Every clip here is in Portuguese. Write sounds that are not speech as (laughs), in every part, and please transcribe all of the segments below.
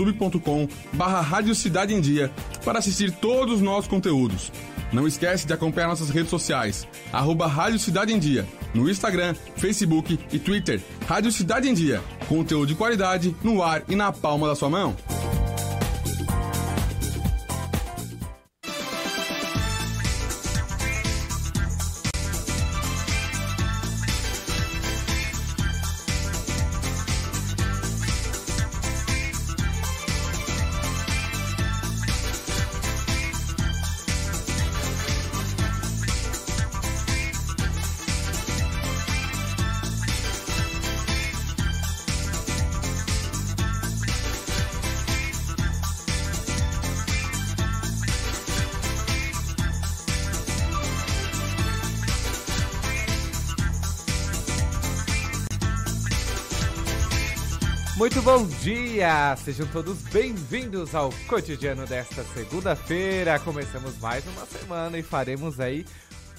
youtube.com barra Cidade em Dia para assistir todos os nossos conteúdos. Não esquece de acompanhar nossas redes sociais, arroba Rádio Cidade em Dia, no Instagram, Facebook e Twitter. Rádio Cidade em Dia, conteúdo de qualidade no ar e na palma da sua mão. Dia! Sejam todos bem-vindos ao cotidiano desta segunda-feira. Começamos mais uma semana e faremos aí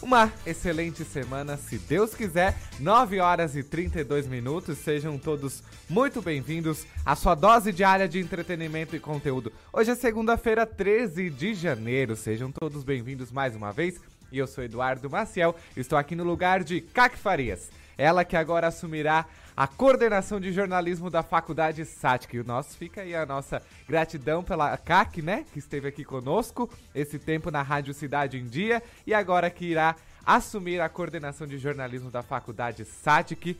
uma excelente semana, se Deus quiser. 9 horas e 32 minutos. Sejam todos muito bem-vindos à sua dose diária de entretenimento e conteúdo. Hoje é segunda-feira, 13 de janeiro. Sejam todos bem-vindos mais uma vez. E eu sou Eduardo Maciel, estou aqui no lugar de Cac Farias. Ela que agora assumirá a coordenação de jornalismo da Faculdade SATIC. E o nosso fica aí a nossa gratidão pela CAC, né, que esteve aqui conosco esse tempo na Rádio Cidade em Dia e agora que irá assumir a coordenação de jornalismo da Faculdade SATIC.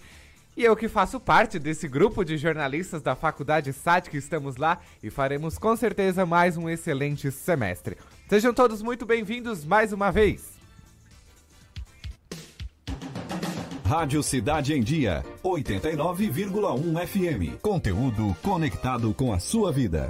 E eu que faço parte desse grupo de jornalistas da Faculdade SATIC, estamos lá e faremos com certeza mais um excelente semestre. Sejam todos muito bem-vindos mais uma vez. Rádio Cidade em Dia, 89,1 FM. Conteúdo conectado com a sua vida.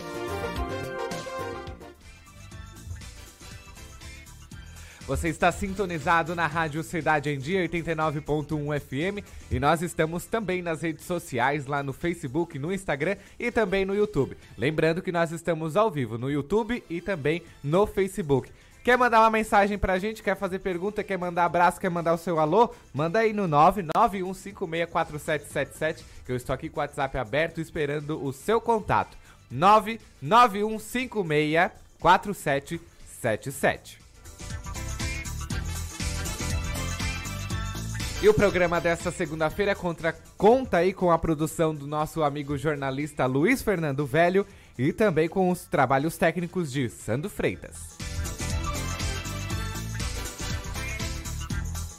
Você está sintonizado na Rádio Cidade em Dia 89.1 FM e nós estamos também nas redes sociais, lá no Facebook, no Instagram e também no YouTube. Lembrando que nós estamos ao vivo no YouTube e também no Facebook. Quer mandar uma mensagem pra gente? Quer fazer pergunta? Quer mandar abraço? Quer mandar o seu alô? Manda aí no 991564777 que eu estou aqui com o WhatsApp aberto esperando o seu contato. 991564777. E o programa desta segunda-feira contra, conta aí com a produção do nosso amigo jornalista Luiz Fernando Velho e também com os trabalhos técnicos de Sandro Freitas.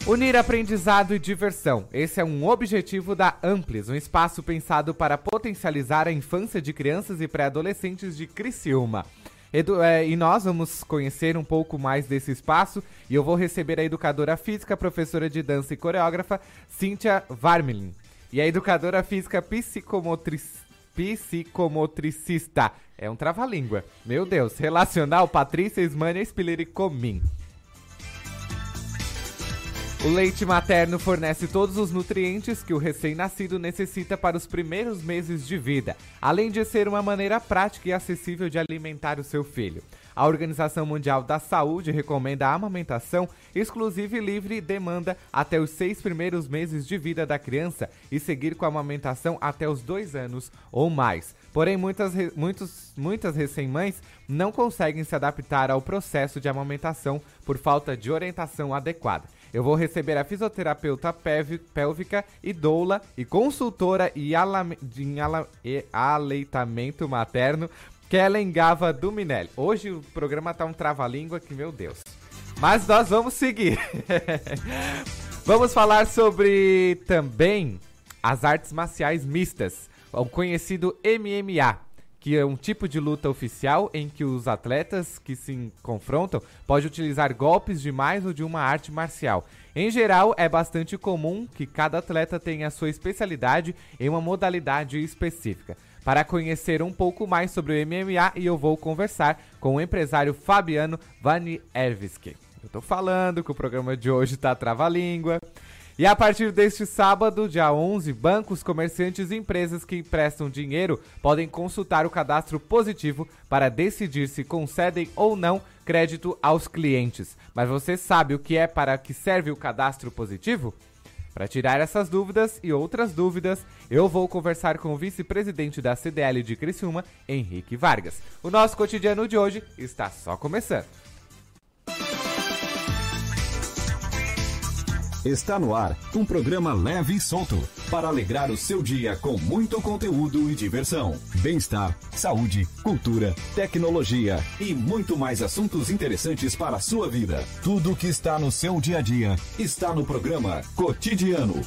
Unir aprendizado e diversão. Esse é um objetivo da Amplis, um espaço pensado para potencializar a infância de crianças e pré-adolescentes de Criciúma. Edu, é, e nós vamos conhecer um pouco mais desse espaço e eu vou receber a educadora física, professora de dança e coreógrafa, Cíntia Varmelin. E a educadora física psicomotric, psicomotricista. É um trava-língua. Meu Deus. Relacional Patrícia Ismânia Spilleri Comim. O leite materno fornece todos os nutrientes que o recém-nascido necessita para os primeiros meses de vida, além de ser uma maneira prática e acessível de alimentar o seu filho. A Organização Mundial da Saúde recomenda a amamentação exclusiva e livre demanda até os seis primeiros meses de vida da criança e seguir com a amamentação até os dois anos ou mais. Porém, muitas, muitos, muitas recém-mães não conseguem se adaptar ao processo de amamentação por falta de orientação adequada. Eu vou receber a fisioterapeuta pélvica e doula e consultora e, em e aleitamento materno, Kellen Gava do Minelli. Hoje o programa tá um trava-língua que, meu Deus. Mas nós vamos seguir. (laughs) vamos falar sobre também as artes marciais mistas, o conhecido MMA que é um tipo de luta oficial em que os atletas que se confrontam podem utilizar golpes de mais ou de uma arte marcial. Em geral, é bastante comum que cada atleta tenha sua especialidade em uma modalidade específica. Para conhecer um pouco mais sobre o MMA, eu vou conversar com o empresário Fabiano Vanierviski. Eu tô falando que o programa de hoje tá trava-língua. E a partir deste sábado, dia 11, bancos, comerciantes e empresas que emprestam dinheiro podem consultar o cadastro positivo para decidir se concedem ou não crédito aos clientes. Mas você sabe o que é para que serve o cadastro positivo? Para tirar essas dúvidas e outras dúvidas, eu vou conversar com o vice-presidente da CDL de Criciúma, Henrique Vargas. O nosso cotidiano de hoje está só começando. Está no ar um programa leve e solto para alegrar o seu dia com muito conteúdo e diversão, bem-estar, saúde, cultura, tecnologia e muito mais assuntos interessantes para a sua vida. Tudo que está no seu dia a dia está no programa Cotidiano.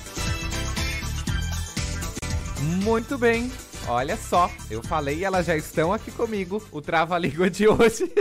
Muito bem, Olha só, eu falei e elas já estão aqui comigo, o Trava-Língua de hoje.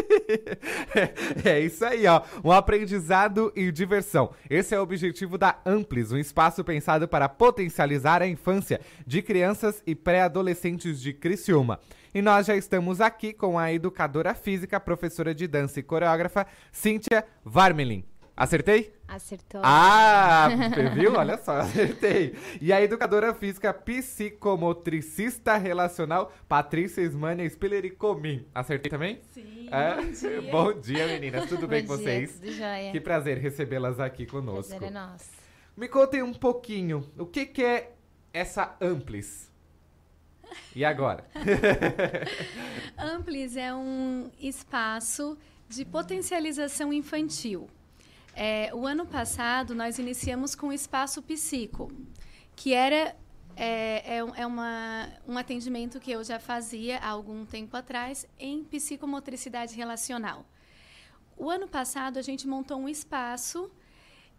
(laughs) é isso aí, ó. Um aprendizado e diversão. Esse é o objetivo da Amplis, um espaço pensado para potencializar a infância de crianças e pré-adolescentes de Criciúma. E nós já estamos aqui com a educadora física, professora de dança e coreógrafa, Cíntia Varmelin. Acertei? Acertou. Ah, (laughs) viu? Olha só, acertei. E a educadora física psicomotricista relacional Patrícia Ismania Spiller e Comim. Acertei também? Sim. É? Bom dia. Bom dia, meninas. Tudo bem com dia, vocês? Tudo jóia. Que prazer recebê-las aqui conosco. Prazer é nosso. Me contem um pouquinho, o que, que é essa Amplis? E agora? (laughs) Amplis é um espaço de potencialização infantil. É, o ano passado, nós iniciamos com o Espaço Psico, que era é, é, é uma, um atendimento que eu já fazia há algum tempo atrás em psicomotricidade relacional. O ano passado, a gente montou um espaço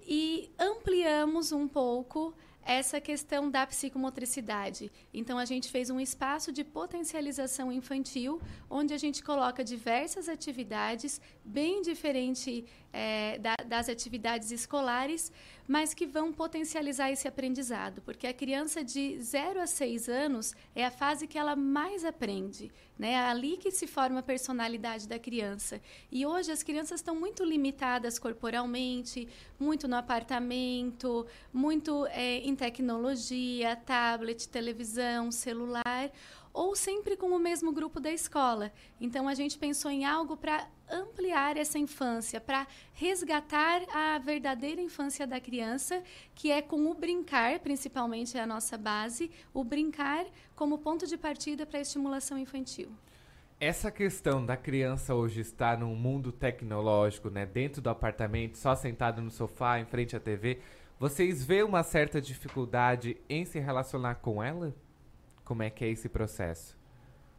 e ampliamos um pouco essa questão da psicomotricidade. Então, a gente fez um espaço de potencialização infantil, onde a gente coloca diversas atividades, bem diferente eh, da- das atividades escolares, mas que vão potencializar esse aprendizado, porque a criança de 0 a 6 anos é a fase que ela mais aprende, né? É ali que se forma a personalidade da criança. E hoje as crianças estão muito limitadas corporalmente, muito no apartamento, muito eh, em tecnologia, tablet, televisão, celular, ou sempre com o mesmo grupo da escola. Então a gente pensou em algo para ampliar essa infância, para resgatar a verdadeira infância da criança, que é com o brincar, principalmente é a nossa base, o brincar como ponto de partida para a estimulação infantil. Essa questão da criança hoje estar num mundo tecnológico, né, dentro do apartamento, só sentado no sofá, em frente à TV, vocês veem uma certa dificuldade em se relacionar com ela? Como é que é esse processo?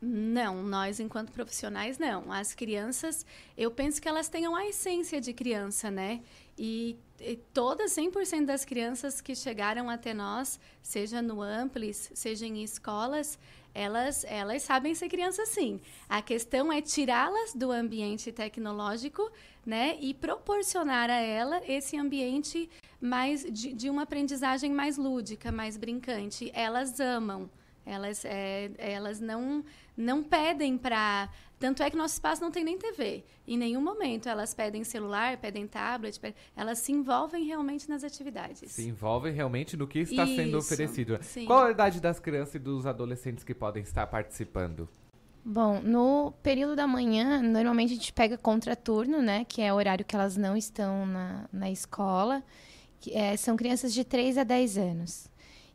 Não, nós enquanto profissionais não. As crianças, eu penso que elas tenham a essência de criança, né? E, e todas 100% das crianças que chegaram até nós, seja no Amplis, seja em escolas, elas elas sabem ser crianças sim. A questão é tirá-las do ambiente tecnológico, né, e proporcionar a ela esse ambiente mais de, de uma aprendizagem mais lúdica, mais brincante. Elas amam. Elas, é, elas não, não pedem para. Tanto é que nosso espaço não tem nem TV. Em nenhum momento elas pedem celular, pedem tablet, pe- elas se envolvem realmente nas atividades. Se envolvem realmente no que está sendo Isso, oferecido. sim. Qual a idade das crianças e dos adolescentes que podem estar participando? Bom, no período da manhã, normalmente a gente pega contraturno, né? Que é o horário que elas não estão na, na escola. Que, é, são crianças de 3 a 10 anos.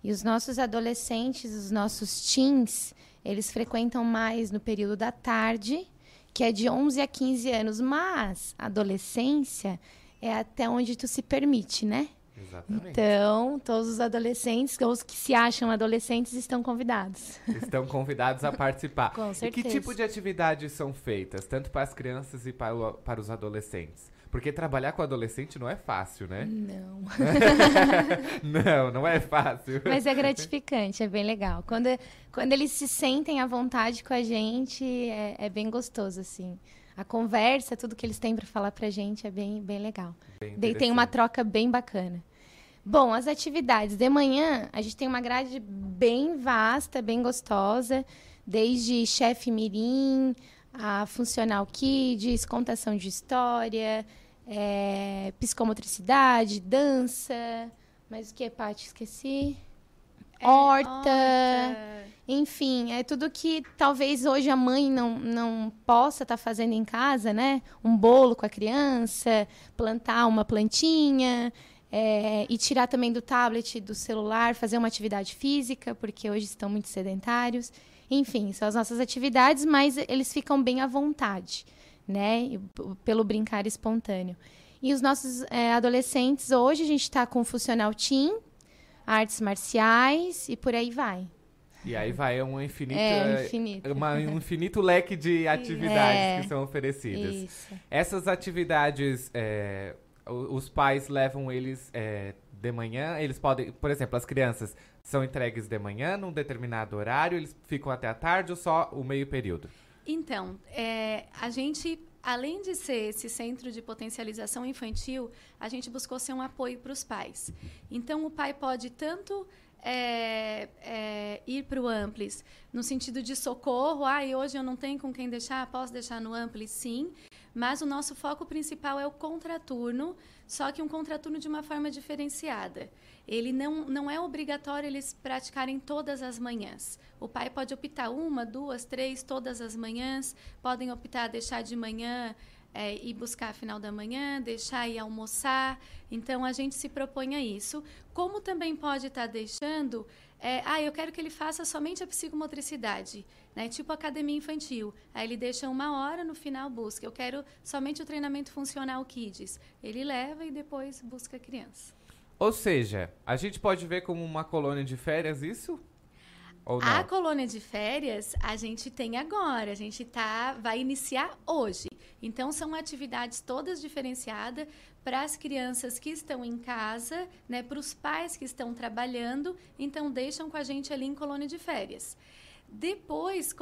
E os nossos adolescentes, os nossos teens, eles frequentam mais no período da tarde, que é de 11 a 15 anos. Mas a adolescência é até onde tu se permite, né? Exatamente. Então, todos os adolescentes, ou os que se acham adolescentes, estão convidados. Estão convidados a participar. (laughs) Com E que certeza. tipo de atividades são feitas, tanto para as crianças e para, o- para os adolescentes? Porque trabalhar com adolescente não é fácil, né? Não. (laughs) não, não é fácil. Mas é gratificante, é bem legal. Quando, quando eles se sentem à vontade com a gente, é, é bem gostoso, assim. A conversa, tudo que eles têm para falar pra gente é bem, bem legal. Bem Daí tem uma troca bem bacana. Bom, as atividades. De manhã, a gente tem uma grade bem vasta, bem gostosa, desde chefe mirim, a funcional kids, contação de história, é, psicomotricidade, dança. Mas o que, Paty? Esqueci. É, horta. Enfim, é tudo que talvez hoje a mãe não, não possa estar fazendo em casa, né? Um bolo com a criança, plantar uma plantinha, É, e tirar também do tablet, do celular, fazer uma atividade física, porque hoje estão muito sedentários. Enfim, são as nossas atividades, mas eles ficam bem à vontade, né? Pelo brincar espontâneo. E os nossos é, adolescentes, hoje a gente está com o Funcional Team, artes marciais e por aí vai. E aí vai um infinito, é, infinito. Uma, um infinito leque de (laughs) atividades é, que são oferecidas. Isso. Essas atividades, é, os pais levam eles é, de manhã, eles podem, por exemplo, as crianças são entregues de manhã num determinado horário, eles ficam até a tarde ou só o meio período? Então, é, a gente, além de ser esse centro de potencialização infantil, a gente buscou ser um apoio para os pais. Então, o pai pode tanto é, é, ir para o Amplis no sentido de socorro. Ah, e hoje eu não tenho com quem deixar, posso deixar no Amplis? Sim. Mas o nosso foco principal é o contraturno, só que um contraturno de uma forma diferenciada. Ele não, não é obrigatório eles praticarem todas as manhãs. O pai pode optar uma, duas, três, todas as manhãs. Podem optar deixar de manhã é, ir buscar final da manhã, deixar ir almoçar. Então, a gente se propõe a isso. Como também pode estar tá deixando, é, ah, eu quero que ele faça somente a psicomotricidade, né? tipo academia infantil. Aí ele deixa uma hora, no final busca. Eu quero somente o treinamento funcional Kids. Ele leva e depois busca a criança. Ou seja, a gente pode ver como uma colônia de férias isso? A colônia de férias a gente tem agora, a gente tá, vai iniciar hoje. Então, são atividades todas diferenciadas para as crianças que estão em casa, né, para os pais que estão trabalhando, então deixam com a gente ali em colônia de férias. Depois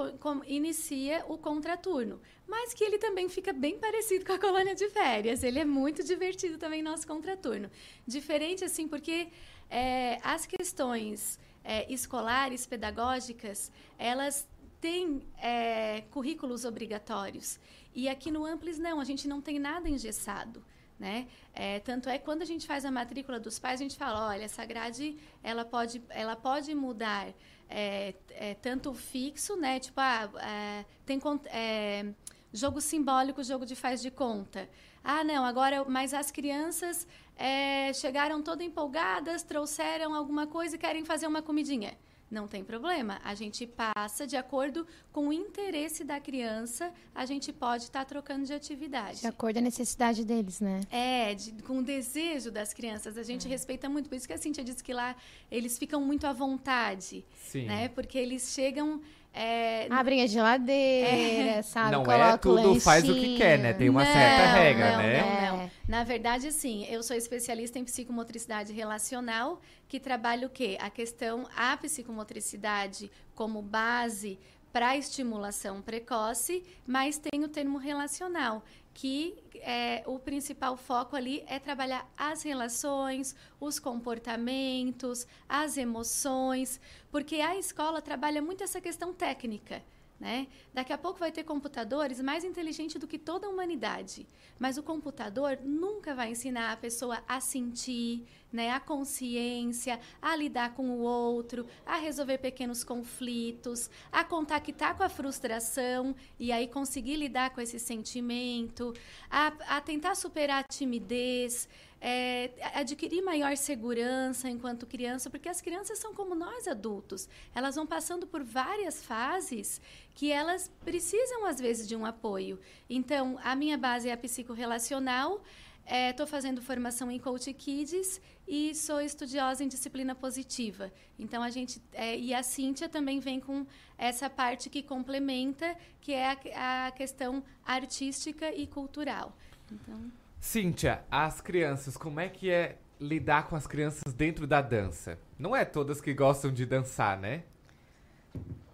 inicia o contraturno, mas que ele também fica bem parecido com a colônia de férias. Ele é muito divertido também, nosso contraturno. Diferente assim, porque é, as questões é, escolares, pedagógicas, elas têm é, currículos obrigatórios. E aqui no Amplis, não, a gente não tem nada engessado. Né? É, tanto é quando a gente faz a matrícula dos pais, a gente fala, olha, essa grade ela pode, ela pode mudar é, é, tanto fixo, né? Tipo, ah, é, tem é, jogo simbólico, jogo de faz de conta. Ah, não, agora, mas as crianças é, chegaram todas empolgadas, trouxeram alguma coisa e querem fazer uma comidinha. Não tem problema. A gente passa de acordo com o interesse da criança, a gente pode estar tá trocando de atividade. De acordo com a necessidade deles, né? É, de, com o desejo das crianças. A gente é. respeita muito. Por isso que a Cintia disse que lá eles ficam muito à vontade. Sim. Né? Porque eles chegam é, Abrem a geladeira, é. sabe? Não é tudo faz o que quer, né? Tem uma não, certa regra, não, né? Não, não. Na verdade, sim, eu sou especialista em psicomotricidade relacional, que trabalha o quê? A questão, a psicomotricidade como base para estimulação precoce, mas tem o termo relacional, que é, o principal foco ali é trabalhar as relações, os comportamentos, as emoções, porque a escola trabalha muito essa questão técnica. Né? Daqui a pouco vai ter computadores mais inteligentes do que toda a humanidade. Mas o computador nunca vai ensinar a pessoa a sentir, né? a consciência, a lidar com o outro, a resolver pequenos conflitos, a contactar com a frustração e aí conseguir lidar com esse sentimento, a, a tentar superar a timidez é, adquirir maior segurança enquanto criança, porque as crianças são como nós adultos. Elas vão passando por várias fases que elas precisam, às vezes, de um apoio. Então, a minha base é a psicorrelacional. Estou é, fazendo formação em Coach Kids e sou estudiosa em disciplina positiva. Então, a gente... É, e a Cíntia também vem com essa parte que complementa, que é a, a questão artística e cultural. Então... Cíntia, as crianças, como é que é lidar com as crianças dentro da dança? Não é todas que gostam de dançar, né?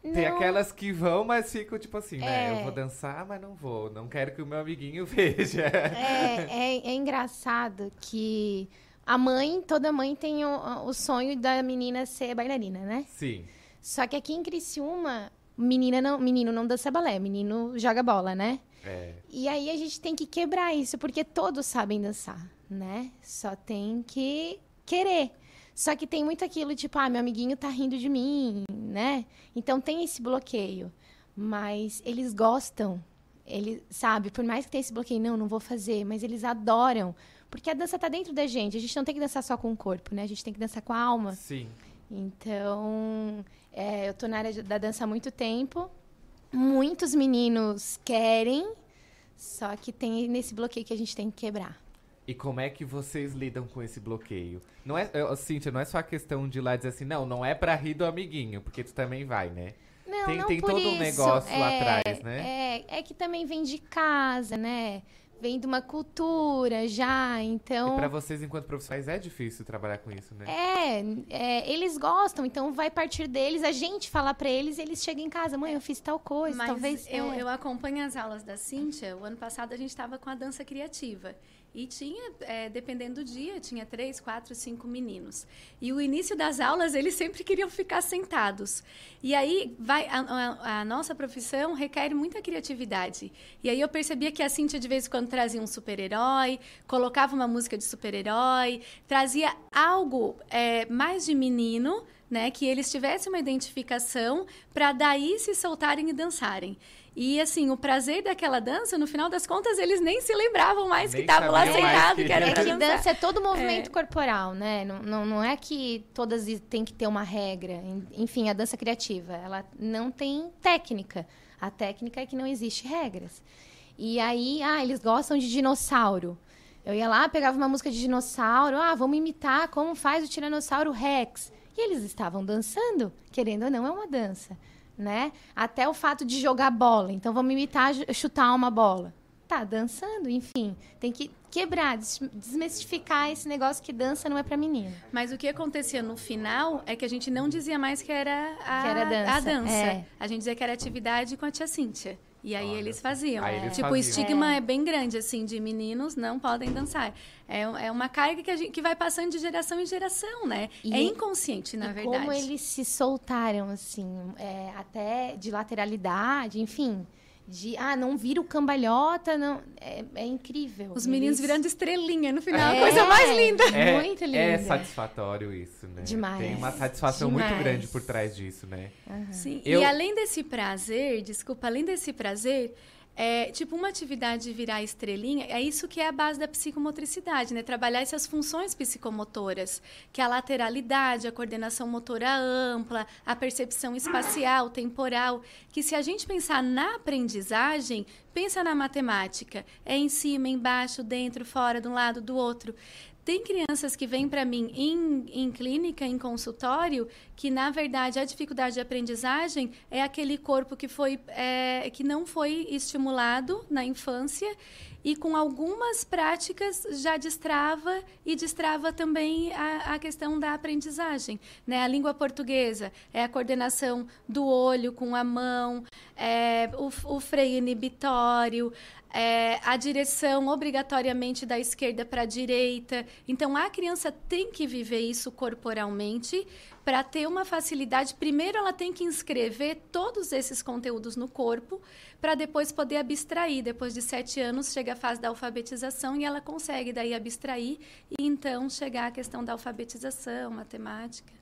Não. Tem aquelas que vão, mas ficam tipo assim, né? Eu é. vou dançar, mas não vou. Não quero que o meu amiguinho (laughs) veja. É, é, é engraçado que a mãe, toda mãe tem o, o sonho da menina ser bailarina, né? Sim. Só que aqui em Criciúma, menina não, menino não dança balé, menino joga bola, né? É. E aí a gente tem que quebrar isso, porque todos sabem dançar, né? Só tem que querer. Só que tem muito aquilo, tipo, ah, meu amiguinho tá rindo de mim, né? Então tem esse bloqueio. Mas eles gostam. Ele sabe, por mais que tenha esse bloqueio, não, não vou fazer, mas eles adoram. Porque a dança tá dentro da gente. A gente não tem que dançar só com o corpo, né? A gente tem que dançar com a alma. Sim. Então, é, eu tô na área da dança há muito tempo. Muitos meninos querem, só que tem nesse bloqueio que a gente tem que quebrar. E como é que vocês lidam com esse bloqueio? Não é, eu- Cíntia, não é só a questão de ir lá dizer assim, não, não é pra rir do amiguinho, porque tu também vai, né? Não, Tem- não tem todo um isso. negócio lá É, atrás, né? É, é que também vem de casa, né? Vem de uma cultura já, então... E pra vocês, enquanto profissionais, é difícil trabalhar com isso, né? É, é, eles gostam, então vai partir deles, a gente falar pra eles, eles chegam em casa, mãe, eu fiz tal coisa, Mas talvez... eu, é. eu acompanho as aulas da Cíntia. O ano passado a gente estava com a dança criativa. E tinha, é, dependendo do dia, tinha três, quatro, cinco meninos. E o início das aulas, eles sempre queriam ficar sentados. E aí, vai, a, a- a nossa profissão requer muita criatividade. E aí eu percebia que a Cíntia, de vez em quando, trazia um super-herói, colocava uma música de super-herói, trazia algo é, mais de menino, né? Que eles tivessem uma identificação para daí se soltarem e dançarem. E assim, o prazer daquela dança, no final das contas, eles nem se lembravam mais Nem que estavam lá sentados, que- que era É que dança é todo movimento corporal, né? Não, não, não é que todas tem que ter uma regra. En- Enfim, a dança criativa, ela não tem técnica. A técnica é que não existe regras. E aí, ah, eles gostam de dinossauro. Eu ia lá, pegava uma música de dinossauro, ah, vamos imitar como faz o Tiranossauro Rex. E eles estavam dançando, querendo ou não, é uma dança, né? Até o fato de jogar bola. Então, vamos imitar, chutar uma bola. Tá dançando, enfim. Tem que quebrar, des- desmistificar esse negócio que dança não é pra menino. Mas o que acontecia no final é que a gente não dizia mais que era a, Que era dança, a dança. é. A gente dizia que era atividade com a tia Cíntia. E aí Olha eles faziam. Aí eles tipo, faziam. o estigma é. bem grande, assim, de meninos não podem dançar. É, é uma carga que, a gente, que vai passando de geração em geração, né? E- é inconsciente, na e verdade. como eles se soltaram, assim, é, até de lateralidade, enfim. De, ah, não vira o cambalhota, não. É, é incrível. Os meninos Eles- virando estrelinha no final, É, a coisa mais linda. É, Muito linda. É satisfatório isso, né? Demais. Tem uma satisfação muito Demais. grande por trás disso, né? Sim, Eu- e além desse prazer, desculpa, além desse prazer, é, tipo, uma atividade de virar estrelinha, é isso que é a base da psicomotricidade, né? Trabalhar essas funções psicomotoras, que é a lateralidade, a coordenação motora ampla, a percepção espacial, temporal, que se a gente pensar na aprendizagem, pensa na matemática, é em cima, embaixo, dentro, fora, de um lado, do outro. Tem crianças que vêm para mim em, em clínica, em consultório, que na verdade a dificuldade de aprendizagem é aquele corpo que foi é, que não foi estimulado na infância e com algumas práticas já destrava e destrava também a, a questão da aprendizagem. Né? A língua portuguesa é a coordenação do olho com a mão, é, o, o freio inibitório, é, a direção obrigatoriamente da esquerda para a direita. Então, a criança tem que viver isso corporalmente para ter uma facilidade. Primeiro, ela tem que inscrever todos esses conteúdos no corpo para depois poder abstrair. Depois de sete anos, chega a fase da alfabetização e ela consegue daí abstrair e então chegar à questão da alfabetização, matemática.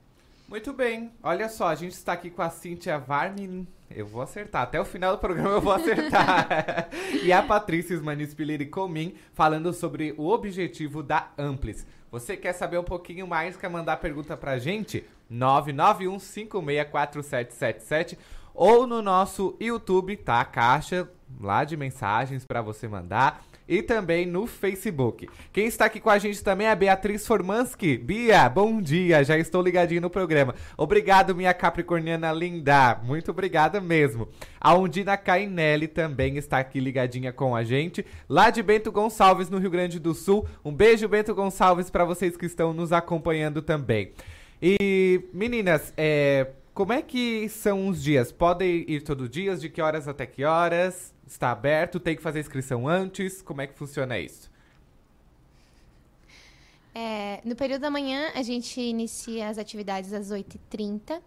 Muito bem. Olha só, a gente está aqui com a Cíntia Varmin. Eu vou acertar. Até o final do programa eu vou acertar. (laughs) e a Patrícia Manispiliri Comim falando sobre o objetivo da Amplis. Você quer saber um pouquinho mais, quer mandar pergunta pra gente? 991564777 ou no nosso YouTube, tá? Caixa lá de mensagens para você mandar e também no Facebook. Quem está aqui com a gente também é a Beatriz Formansky. Bia, bom dia, já estou ligadinho no programa. Obrigado, minha capricorniana linda. Muito obrigada mesmo. A Undina Cainelli também está aqui ligadinha com a gente, lá de Bento Gonçalves, no Rio Grande do Sul. Um beijo, Bento Gonçalves, para vocês que estão nos acompanhando também. E, meninas, é, como é que são os dias? Podem ir todo dia? De que horas até que horas? Está aberto? Tem que fazer inscrição antes? Como é que funciona isso? É, no período da manhã, a gente inicia as atividades às 8h30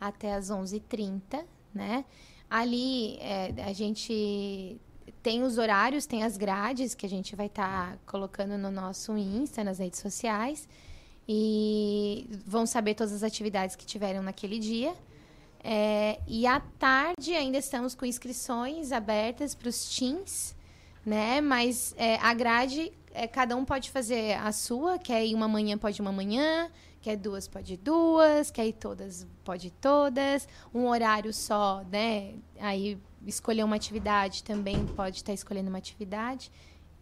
até às 11h30, né? Ali, é, a gente tem os horários, tem as grades que a gente vai estar colocando no nosso Insta, nas redes sociais. E vão saber todas as atividades que tiveram naquele dia. É, e à tarde ainda estamos com inscrições abertas para os teens, né? Mas é, a grade, é, cada um pode fazer a sua, quer ir uma manhã, pode ir uma manhã, quer duas, pode ir duas, quer ir todas, pode ir todas. Um horário só, né? Aí escolher uma atividade também pode estar escolhendo uma atividade.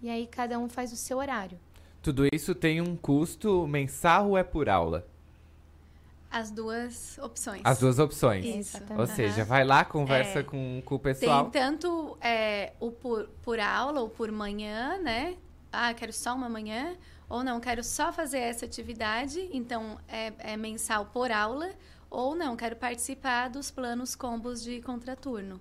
E aí cada um faz o seu horário. Tudo isso tem um custo mensal ou é por aula? As duas opções. As duas opções. Isso. Ou seja, vai lá, conversa É. com, com o pessoal. Tem tanto é, o por, por aula ou por manhã, né? Ah, quero só uma manhã. Ou não, quero só fazer essa atividade. Então, é, é mensal por aula. Ou não, quero participar dos planos combos de contraturno.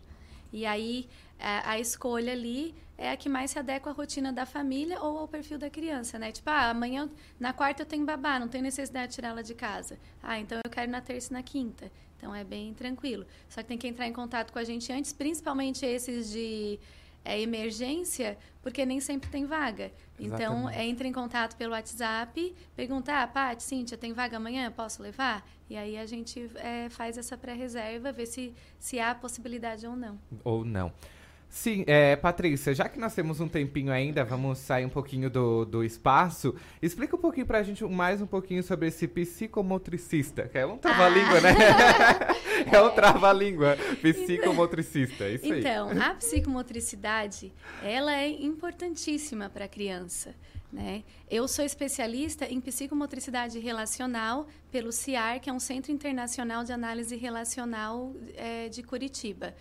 E aí, a, a escolha ali é a que mais se adequa à rotina da família ou ao perfil da criança, né? Tipo, ah, amanhã, na quarta eu tenho babá, não tenho necessidade de tirá-la de casa. Ah, então eu quero na terça e na quinta. Então é bem tranquilo. Só que tem que entrar em contato com a gente antes, principalmente esses de é, emergência, porque nem sempre tem vaga. Então, Exatamente. é, entra em contato pelo WhatsApp, pergunta, ah, Paty, Cíntia, tem vaga amanhã? Posso levar? E aí a gente é, faz essa pré-reserva, vê se, se há possibilidade ou não. Ou não. Sim, é, Patrícia, já que nós temos um tempinho ainda, vamos sair um pouquinho do, do espaço. Explica um pouquinho pra gente mais um pouquinho sobre esse psicomotricista, que é um trava-língua, né? (laughs) é um trava-língua, psicomotricista, é isso aí. Então, a psicomotricidade, ela é importantíssima para a criança. Né? Eu sou especialista em psicomotricidade relacional pelo CIAR, que é um Centro Internacional de Análise Relacional eh, de Curitiba.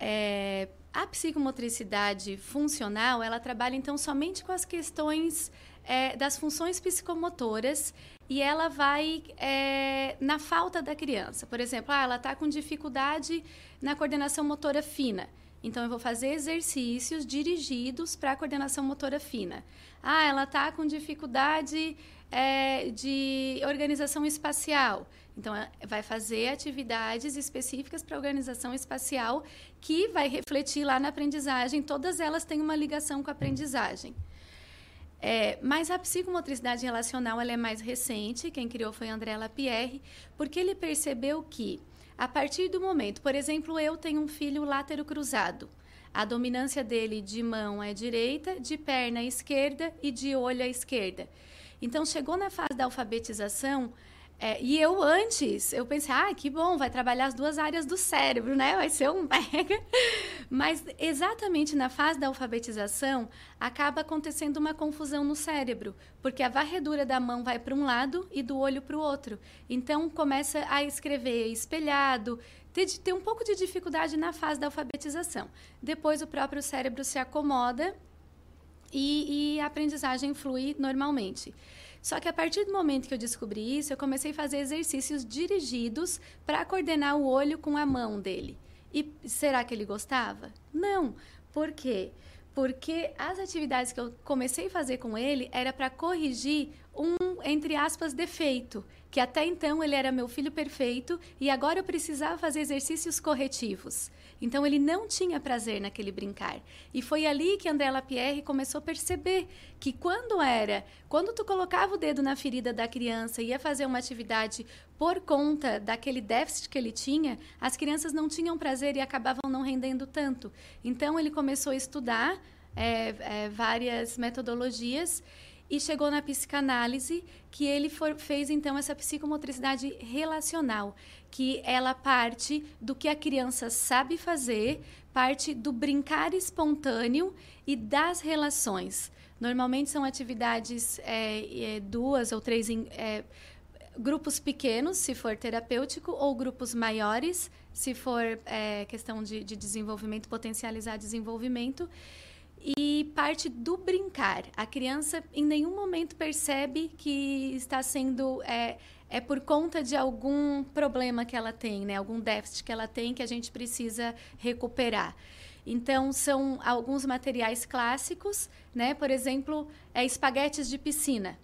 É, a psicomotricidade funcional, ela trabalha então somente com as questões é, das funções psicomotoras e ela vai é, na falta da criança. Por exemplo, ah, ela está com dificuldade na coordenação motora fina. Então, eu vou fazer exercícios dirigidos para a coordenação motora fina. Ah, ela está com dificuldade é, de organização espacial. Então, é- vai fazer atividades específicas para organização espacial que vai refletir lá na aprendizagem. Todas elas têm uma ligação com a aprendizagem. É, mas a psicomotricidade relacional ela é mais recente, quem criou foi André Lapierre, porque ele percebeu que, a partir do momento, por exemplo, eu tenho um filho látero cruzado. A dominância dele de mão é direita, de perna esquerda e de olho à esquerda. Então, chegou na fase da alfabetização, é, e eu antes, eu pensei, ah, que bom, vai trabalhar as duas áreas do cérebro, né? Vai ser um (laughs) mega. Mas exatamente na fase da alfabetização, acaba acontecendo uma confusão no cérebro, porque a varredura da mão vai para um lado e do olho para o outro. Então começa a escrever espelhado, ter, ter um pouco de dificuldade na fase da alfabetização. Depois o próprio cérebro se acomoda e, e a aprendizagem flui normalmente. Só que a partir do momento que eu descobri isso, eu comecei a fazer exercícios dirigidos para coordenar o olho com a mão dele. E será que ele gostava? Não. Por quê? Porque as atividades que eu comecei a fazer com ele era para corrigir um, entre aspas, defeito. Que até então ele era meu filho perfeito e agora eu precisava fazer exercícios corretivos. Então ele não tinha prazer naquele brincar. E foi ali que André Lapierre começou a perceber que quando era, quando tu colocava o dedo na ferida da criança e ia fazer uma atividade por conta daquele déficit que ele tinha, as crianças não tinham prazer e acabavam não rendendo tanto. Então ele começou a estudar é, é, várias metodologias e chegou na psicanálise que ele for- fez então essa psicomotricidade relacional, que ela parte do que a criança sabe fazer, parte do brincar espontâneo e das relações. Normalmente são atividades é, é, duas ou três é, grupos pequenos, se for terapêutico, ou grupos maiores, se for é, questão de, de desenvolvimento, potencializar desenvolvimento e parte do brincar. A criança em nenhum momento percebe que está sendo é, é por conta de algum problema que ela tem, né? Algum déficit que ela tem que a gente precisa recuperar. Então são alguns materiais clássicos, né? Por exemplo, é, espaguetes de piscina.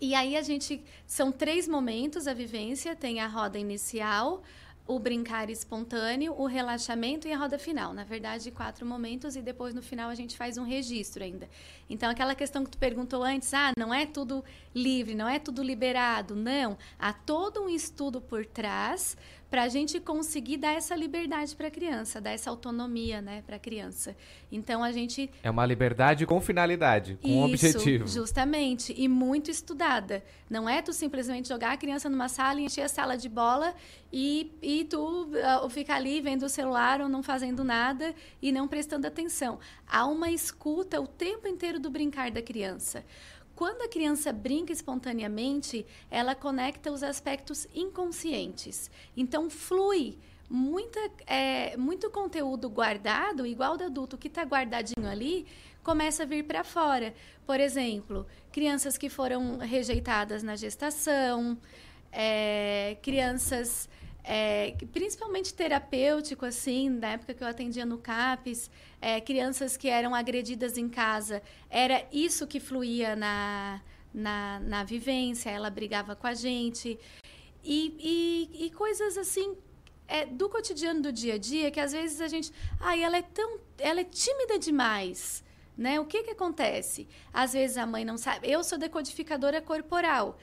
E aí a gente são três momentos a vivência, tem a roda inicial, o brincar espontâneo, o relaxamento e a roda final. Na verdade, quatro momentos e depois no final a gente faz um registro ainda. Então, aquela questão que tu perguntou antes, ah, não é tudo livre, não é tudo liberado. Não, há todo um estudo por trás para a gente conseguir dar essa liberdade para a criança, dar essa autonomia, né, para a criança. Então a gente é uma liberdade com finalidade, com um objetivo. Justamente e muito estudada. Não é tu simplesmente jogar a criança numa sala e encher a sala de bola e, e tu uh, ficar ali vendo o celular ou não fazendo nada e não prestando atenção. Há uma escuta o tempo inteiro do brincar da criança. Quando a criança brinca espontaneamente, ela conecta os aspectos inconscientes. Então, flui muita, é, muito conteúdo guardado, igual do adulto que está guardadinho ali, começa a vir para fora. Por exemplo, crianças que foram rejeitadas na gestação, é, crianças é, principalmente terapêutico, assim, na época que eu atendia no CAPES, é, crianças que eram agredidas em casa, era isso que fluía na, na, na vivência, ela brigava com a gente. E, e, e coisas assim é, do cotidiano do dia a dia que às vezes a gente. Ai, ela é tão. Ela é tímida demais. Né? O que, que acontece? Às vezes a mãe não sabe. Eu sou decodificadora corporal.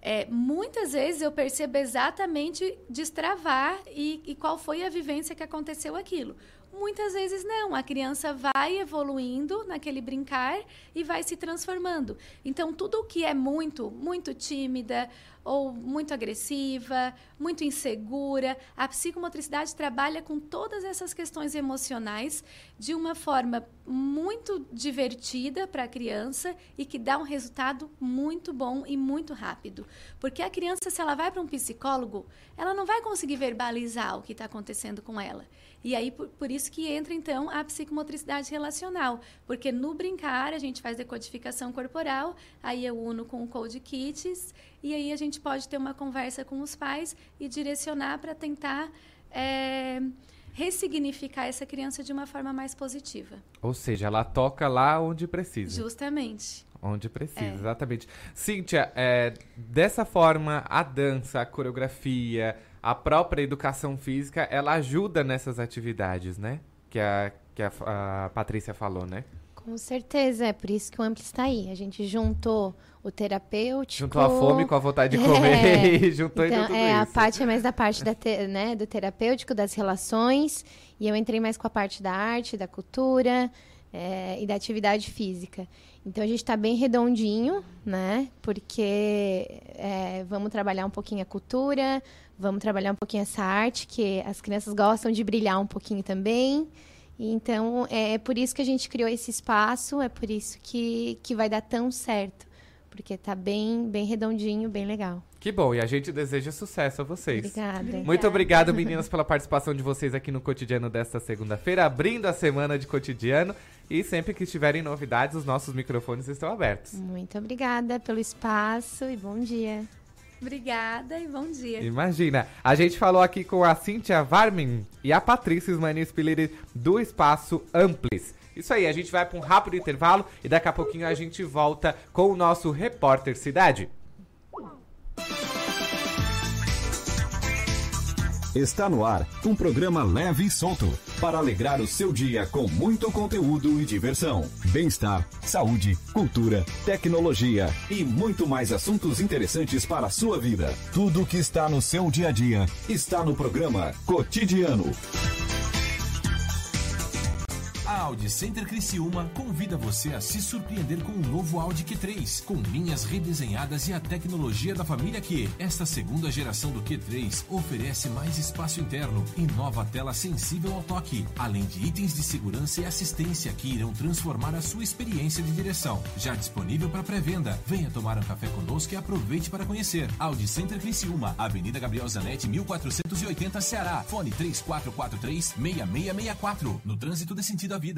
É, muitas vezes eu percebo exatamente destravar e, e qual foi a vivência que aconteceu aquilo. Muitas vezes não, a criança vai evoluindo naquele brincar e vai se transformando. Então, tudo o que é muito, muito tímida ou muito agressiva, muito insegura, a psicomotricidade trabalha com todas essas questões emocionais de uma forma muito divertida para a criança e que dá um resultado muito bom e muito rápido. Porque a criança, se ela vai para um psicólogo, ela não vai conseguir verbalizar o que está acontecendo com ela. E aí, por, por, isso que entra, então, a psicomotricidade relacional. Porque no brincar, a gente faz decodificação corporal, aí eu uno com o Code Kits, e aí a gente pode ter uma conversa com os pais e direcionar para tentar... É, ressignificar essa criança de uma forma mais positiva. Ou seja, ela toca lá onde precisa. Justamente. Onde precisa, é. exatamente. Cíntia, é, dessa forma, a dança, a coreografia, a própria educação física, ela ajuda nessas atividades, né? Que a, que a, a Patrícia falou, né? Com certeza, é por isso que o Ampli está aí. A gente juntou o terapêutico... Juntou a fome com a vontade de (laughs) comer é. e juntou então, tudo é, isso. A parte é mais da parte da te, né, do terapêutico, das relações, e eu entrei mais com a parte da arte, da cultura é, e da atividade física. Então a gente está bem redondinho, né? Porque é, vamos trabalhar um pouquinho a cultura, vamos trabalhar um pouquinho essa arte, que as crianças gostam de brilhar um pouquinho também. Então, é, é por isso que a gente criou esse espaço, é por isso que, que vai dar tão certo. Porque tá bem, bem redondinho, bem legal. Que bom, e a gente deseja sucesso a vocês. Obrigada. Muito obrigado, meninas, (laughs) pela participação de vocês aqui no Cotidiano desta segunda-feira, abrindo a semana de cotidiano. E sempre que tiverem novidades, os nossos microfones estão abertos. Muito obrigada pelo espaço e bom dia. Obrigada e bom dia. Imagina, a gente falou aqui com a Cíntia Varmin e a Patrícia Ismani Spiller do Espaço Amplis. Isso aí, a gente vai para um rápido intervalo e daqui a pouquinho a gente volta com o nosso repórter Cidade. Está no ar um programa leve e solto para alegrar o seu dia com muito conteúdo e diversão, bem-estar, saúde, cultura, tecnologia e muito mais assuntos interessantes para a sua vida. Tudo que está no seu dia a dia está no programa Cotidiano. Audi Center Criciúma convida você a se surpreender com o novo Audi Q3, com linhas redesenhadas e a tecnologia da família Q. Esta segunda geração do Q3 oferece mais espaço interno e nova tela sensível ao toque, além de itens de segurança e assistência que irão transformar a sua experiência de direção. Já disponível para pré-venda. Venha tomar um café conosco e aproveite para conhecer. Audi Center Criciúma, Avenida Gabriel Zanetti, 1480 Ceará. Fone 3443 6664. No trânsito de sentido vida.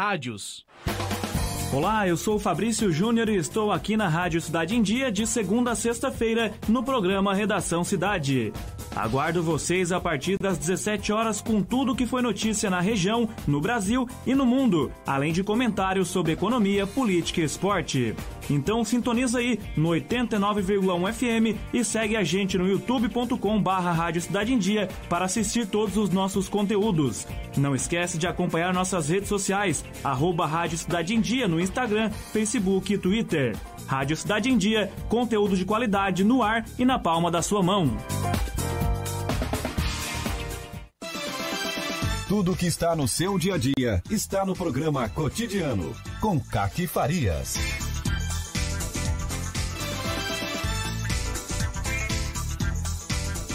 rádios. Olá, eu sou Fabrício Júnior e estou aqui na Rádio Cidade em Dia de segunda a sexta-feira no programa Redação Cidade. Aguardo vocês a partir das 17 horas com tudo que foi notícia na região, no Brasil e no mundo, além de comentários sobre economia, política e esporte. Então sintoniza aí no 89,1 FM e segue a gente no youtube.com barra Rádio Cidade em Dia para assistir todos os nossos conteúdos. Não esquece de acompanhar nossas redes sociais, arroba Rádio Cidade em Dia no Instagram, Facebook e Twitter. Rádio Cidade em Dia, conteúdo de qualidade no ar e na palma da sua mão. Tudo que está no seu dia a dia está no programa Cotidiano, com Caqui Farias.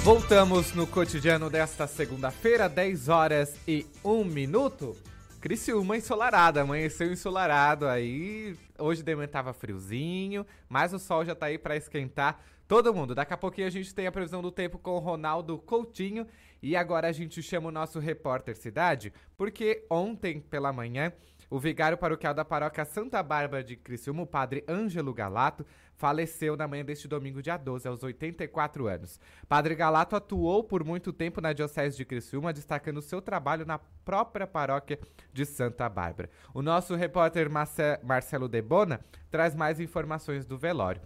Voltamos no cotidiano desta segunda-feira, 10 horas e 1 minuto. Criciúma ensolarada, amanheceu ensolarado aí. Hoje de manhã tava friozinho, mas o sol já tá aí para esquentar todo mundo. Daqui a pouquinho a gente tem a previsão do tempo com o Ronaldo Coutinho. E agora a gente chama o nosso repórter Cidade, porque ontem pela manhã o vigário paroquial da paróquia Santa Bárbara de Criciúma, o padre Ângelo Galato, faleceu na manhã deste domingo, dia 12, aos 84 anos. Padre Galato atuou por muito tempo na Diocese de Criciúma, destacando seu trabalho na própria paróquia de Santa Bárbara. O nosso repórter Marce Marcelo Debona traz mais informações do velório.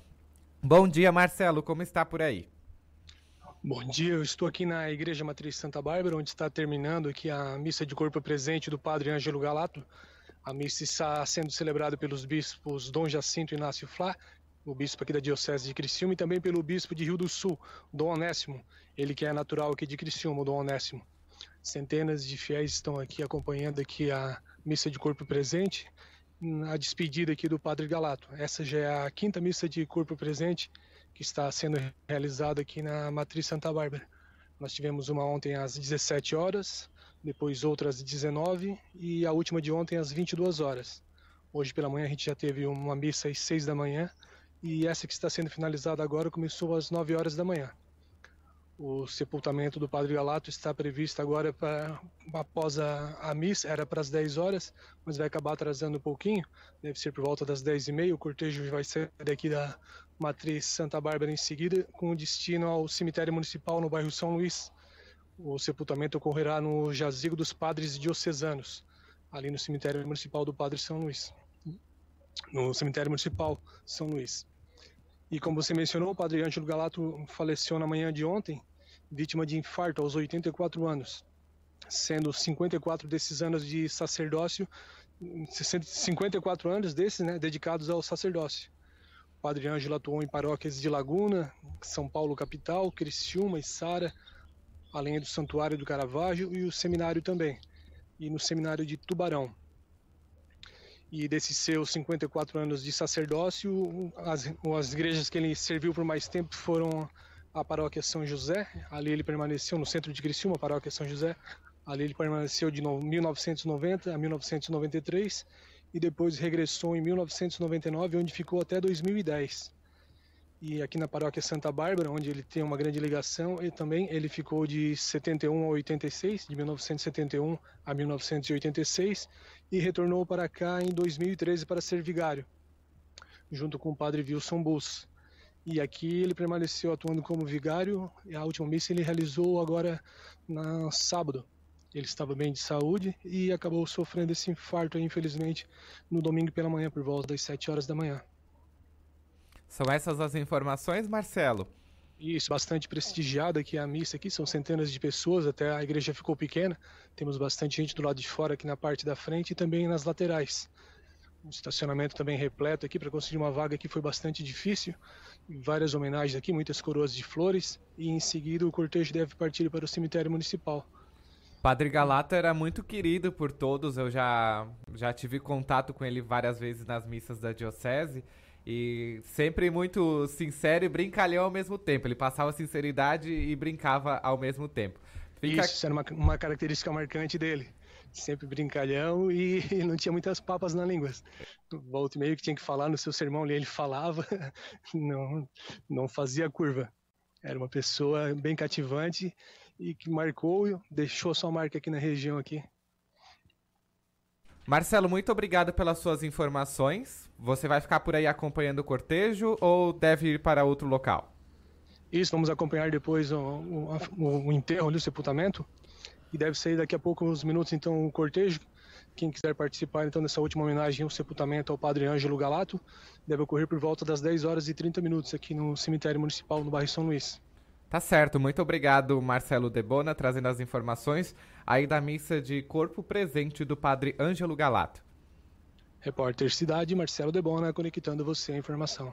Bom dia, Marcelo, como está por aí? Bom dia, eu estou aqui na Igreja Matriz Santa Bárbara, onde está terminando aqui a missa de corpo presente do Padre Ângelo Galato. A missa está sendo celebrada pelos bispos Dom Jacinto Inácio Flá, o bispo aqui da Diocese de Criciúma, e também pelo bispo de Rio do Sul, Dom Onésimo, ele que é natural aqui de Criciúma, Dom Onésimo. Centenas de fiéis estão aqui acompanhando aqui a missa de corpo presente, a despedida aqui do Padre Galato. Essa já é a quinta missa de corpo presente que está sendo realizada aqui na Matriz Santa Bárbara. Nós tivemos uma ontem às 17 horas, depois outra às 19 e a última de ontem às 22 horas. Hoje pela manhã a gente já teve uma missa às 6 da manhã e essa que está sendo finalizada agora começou às 9 horas da manhã. O sepultamento do Padre Galato está previsto agora para após a, a missa, era para as 10 horas, mas vai acabar atrasando um pouquinho, deve ser por volta das 10 e meia. O cortejo vai sair daqui da Matriz Santa Bárbara em seguida, com destino ao cemitério municipal no bairro São Luís. O sepultamento ocorrerá no Jazigo dos Padres Diocesanos, ali no cemitério municipal do Padre São Luís. No cemitério municipal São Luís. E como você mencionou, o Padre Ângelo Galato faleceu na manhã de ontem, vítima de infarto aos 84 anos, sendo 54 desses anos de sacerdócio, 54 anos desses, né, dedicados ao sacerdócio. O Padre Ângelo atuou em paróquias de Laguna, São Paulo capital, Criciúma e Sara, além do Santuário do Caravaggio e o seminário também, e no seminário de Tubarão. E desses seus 54 anos de sacerdócio, as, as igrejas que ele serviu por mais tempo foram a paróquia São José, ali ele permaneceu no centro de Criciúma, a paróquia São José, ali ele permaneceu de 1990 a 1993 e depois regressou em 1999, onde ficou até 2010. E aqui na paróquia Santa Bárbara, onde ele tem uma grande ligação, ele também ele ficou de 71 a 86, de 1971 a 1986 e retornou para cá em 2013 para ser vigário, junto com o padre Wilson Bus. E aqui ele permaneceu atuando como vigário e a última missa ele realizou agora na sábado. Ele estava bem de saúde e acabou sofrendo esse infarto, infelizmente, no domingo pela manhã, por volta das 7 horas da manhã. São essas as informações, Marcelo? Isso, bastante prestigiada aqui a missa aqui, são centenas de pessoas, até a igreja ficou pequena. Temos bastante gente do lado de fora aqui na parte da frente e também nas laterais. O estacionamento também repleto aqui para conseguir uma vaga aqui foi bastante difícil. Várias homenagens aqui, muitas coroas de flores e em seguida o cortejo deve partir para o cemitério municipal. Padre Galata era muito querido por todos, eu já, já tive contato com ele várias vezes nas missas da diocese e sempre muito sincero e brincalhão ao mesmo tempo. Ele passava sinceridade e brincava ao mesmo tempo. Fica... Isso, era uma, uma característica marcante dele sempre brincalhão (laughs) e não tinha muitas papas na língua. Volta e meio que tinha que falar no seu sermão ele falava, (laughs) não, não fazia curva. Era uma pessoa bem cativante e que marcou, deixou sua marca aqui na região aqui. Marcelo, muito obrigado pelas suas informações. Você vai ficar por aí acompanhando o cortejo ou deve ir para outro local? Isso, vamos acompanhar depois o, o, o enterro o sepultamento. E deve sair daqui a poucos minutos, então, o cortejo. Quem quiser participar, então, dessa última homenagem ao sepultamento ao Padre Ângelo Galato, deve ocorrer por volta das 10 horas e 30 minutos aqui no cemitério municipal, no bairro São Luís. Tá certo, muito obrigado, Marcelo Debona, trazendo as informações aí da missa de corpo presente do Padre Ângelo Galato. Repórter Cidade, Marcelo Debona, conectando você à informação.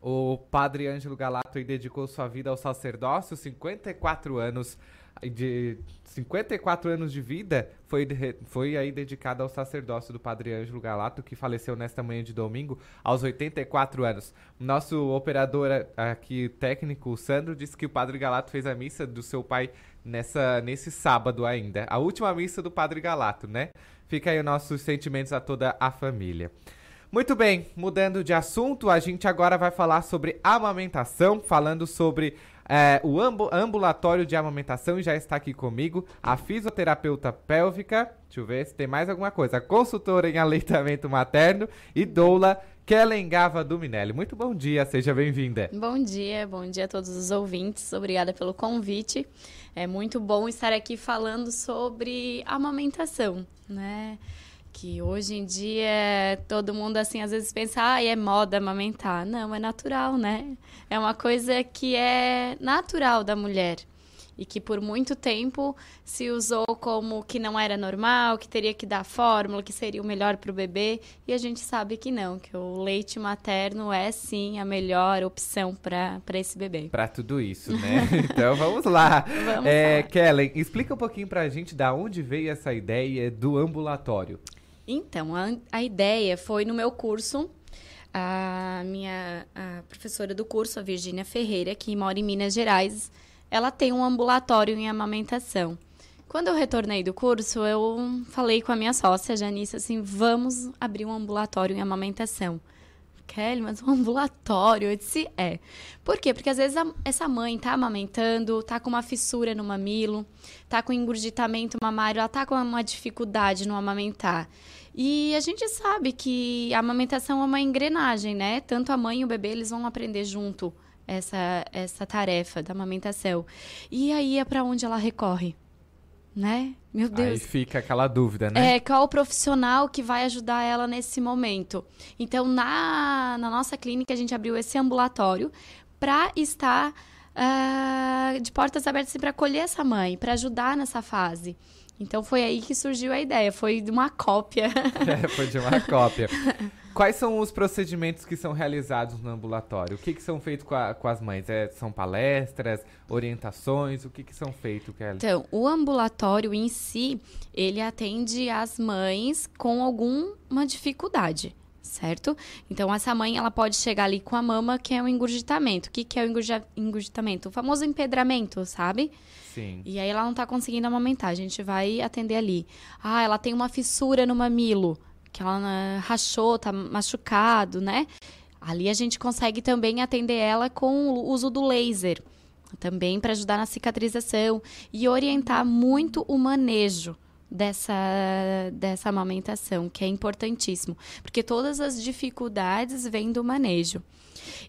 O Padre Ângelo Galato dedicou sua vida ao sacerdócio, 54 anos de 54 anos de vida foi, foi aí dedicado ao sacerdócio do Padre Ângelo Galato, que faleceu nesta manhã de domingo, aos 84 anos. Nosso operador aqui, técnico, Sandro, disse que o Padre Galato fez a missa do seu pai nessa, nesse sábado ainda. A última missa do Padre Galato, né? Fica aí os nossos sentimentos a toda a família. Muito bem, mudando de assunto, a gente agora vai falar sobre amamentação, falando sobre é, o ambulatório de amamentação já está aqui comigo a fisioterapeuta pélvica, deixa eu ver se tem mais alguma coisa, a consultora em aleitamento materno e doula Kellen Gava Duminelli. Muito bom dia, seja bem-vinda. Bom dia, bom dia a todos os ouvintes, obrigada pelo convite. É muito bom estar aqui falando sobre amamentação, né? Que hoje em dia todo mundo assim às vezes pensa, ah, é moda amamentar. Não, é natural, né? É uma coisa que é natural da mulher e que por muito tempo se usou como que não era normal, que teria que dar fórmula, que seria o melhor para o bebê, e a gente sabe que não, que o leite materno é sim a melhor opção para esse bebê. Para tudo isso, né? (laughs) então vamos lá. Vamos é, Kellen, explica um pouquinho para a gente da onde veio essa ideia do ambulatório. Então, a, a ideia foi no meu curso. A minha a professora do curso, a Virgínia Ferreira, que mora em Minas Gerais, ela tem um ambulatório em amamentação. Quando eu retornei do curso, eu falei com a minha sócia, Janice, assim, vamos abrir um ambulatório em amamentação. Kelly, mas (laughs) um ambulatório? Eu disse, é. Por quê? Porque às vezes a, essa mãe tá amamentando, tá com uma fissura no mamilo, tá com engurgitamento mamário, ela tá com uma dificuldade no amamentar. E a gente sabe que a amamentação é uma engrenagem, né? Tanto a mãe e o bebê, eles vão aprender junto essa, essa tarefa da amamentação. E aí é para onde ela recorre? Né? Meu Deus. Aí fica aquela dúvida, né? É, qual o profissional que vai ajudar ela nesse momento? Então, na, na nossa clínica, a gente abriu esse ambulatório para estar uh, de portas abertas para acolher essa mãe, para ajudar nessa fase. Então foi aí que surgiu a ideia, foi de uma cópia. (laughs) É, foi de uma cópia. Quais são os procedimentos que são realizados no ambulatório? O que, que são feitos com, a, com as mães? É, são palestras, orientações? O que, que são feitos, Kelly? Então, o ambulatório em si, ele atende as mães com alguma dificuldade certo? Então, essa mãe, ela pode chegar ali com a mama, que é o engurgitamento. O que, que é o engurgitamento? O famoso empedramento, sabe? Sim. E aí ela não tá conseguindo amamentar. A gente vai atender ali. Ah, ela tem uma fissura no mamilo, que ela né, rachou, tá machucado, né? Ali a gente consegue também atender ela com o uso do laser, também para ajudar na cicatrização e orientar muito o manejo dessa, dessa amamentação, que é importantíssimo, porque todas as dificuldades vêm do manejo.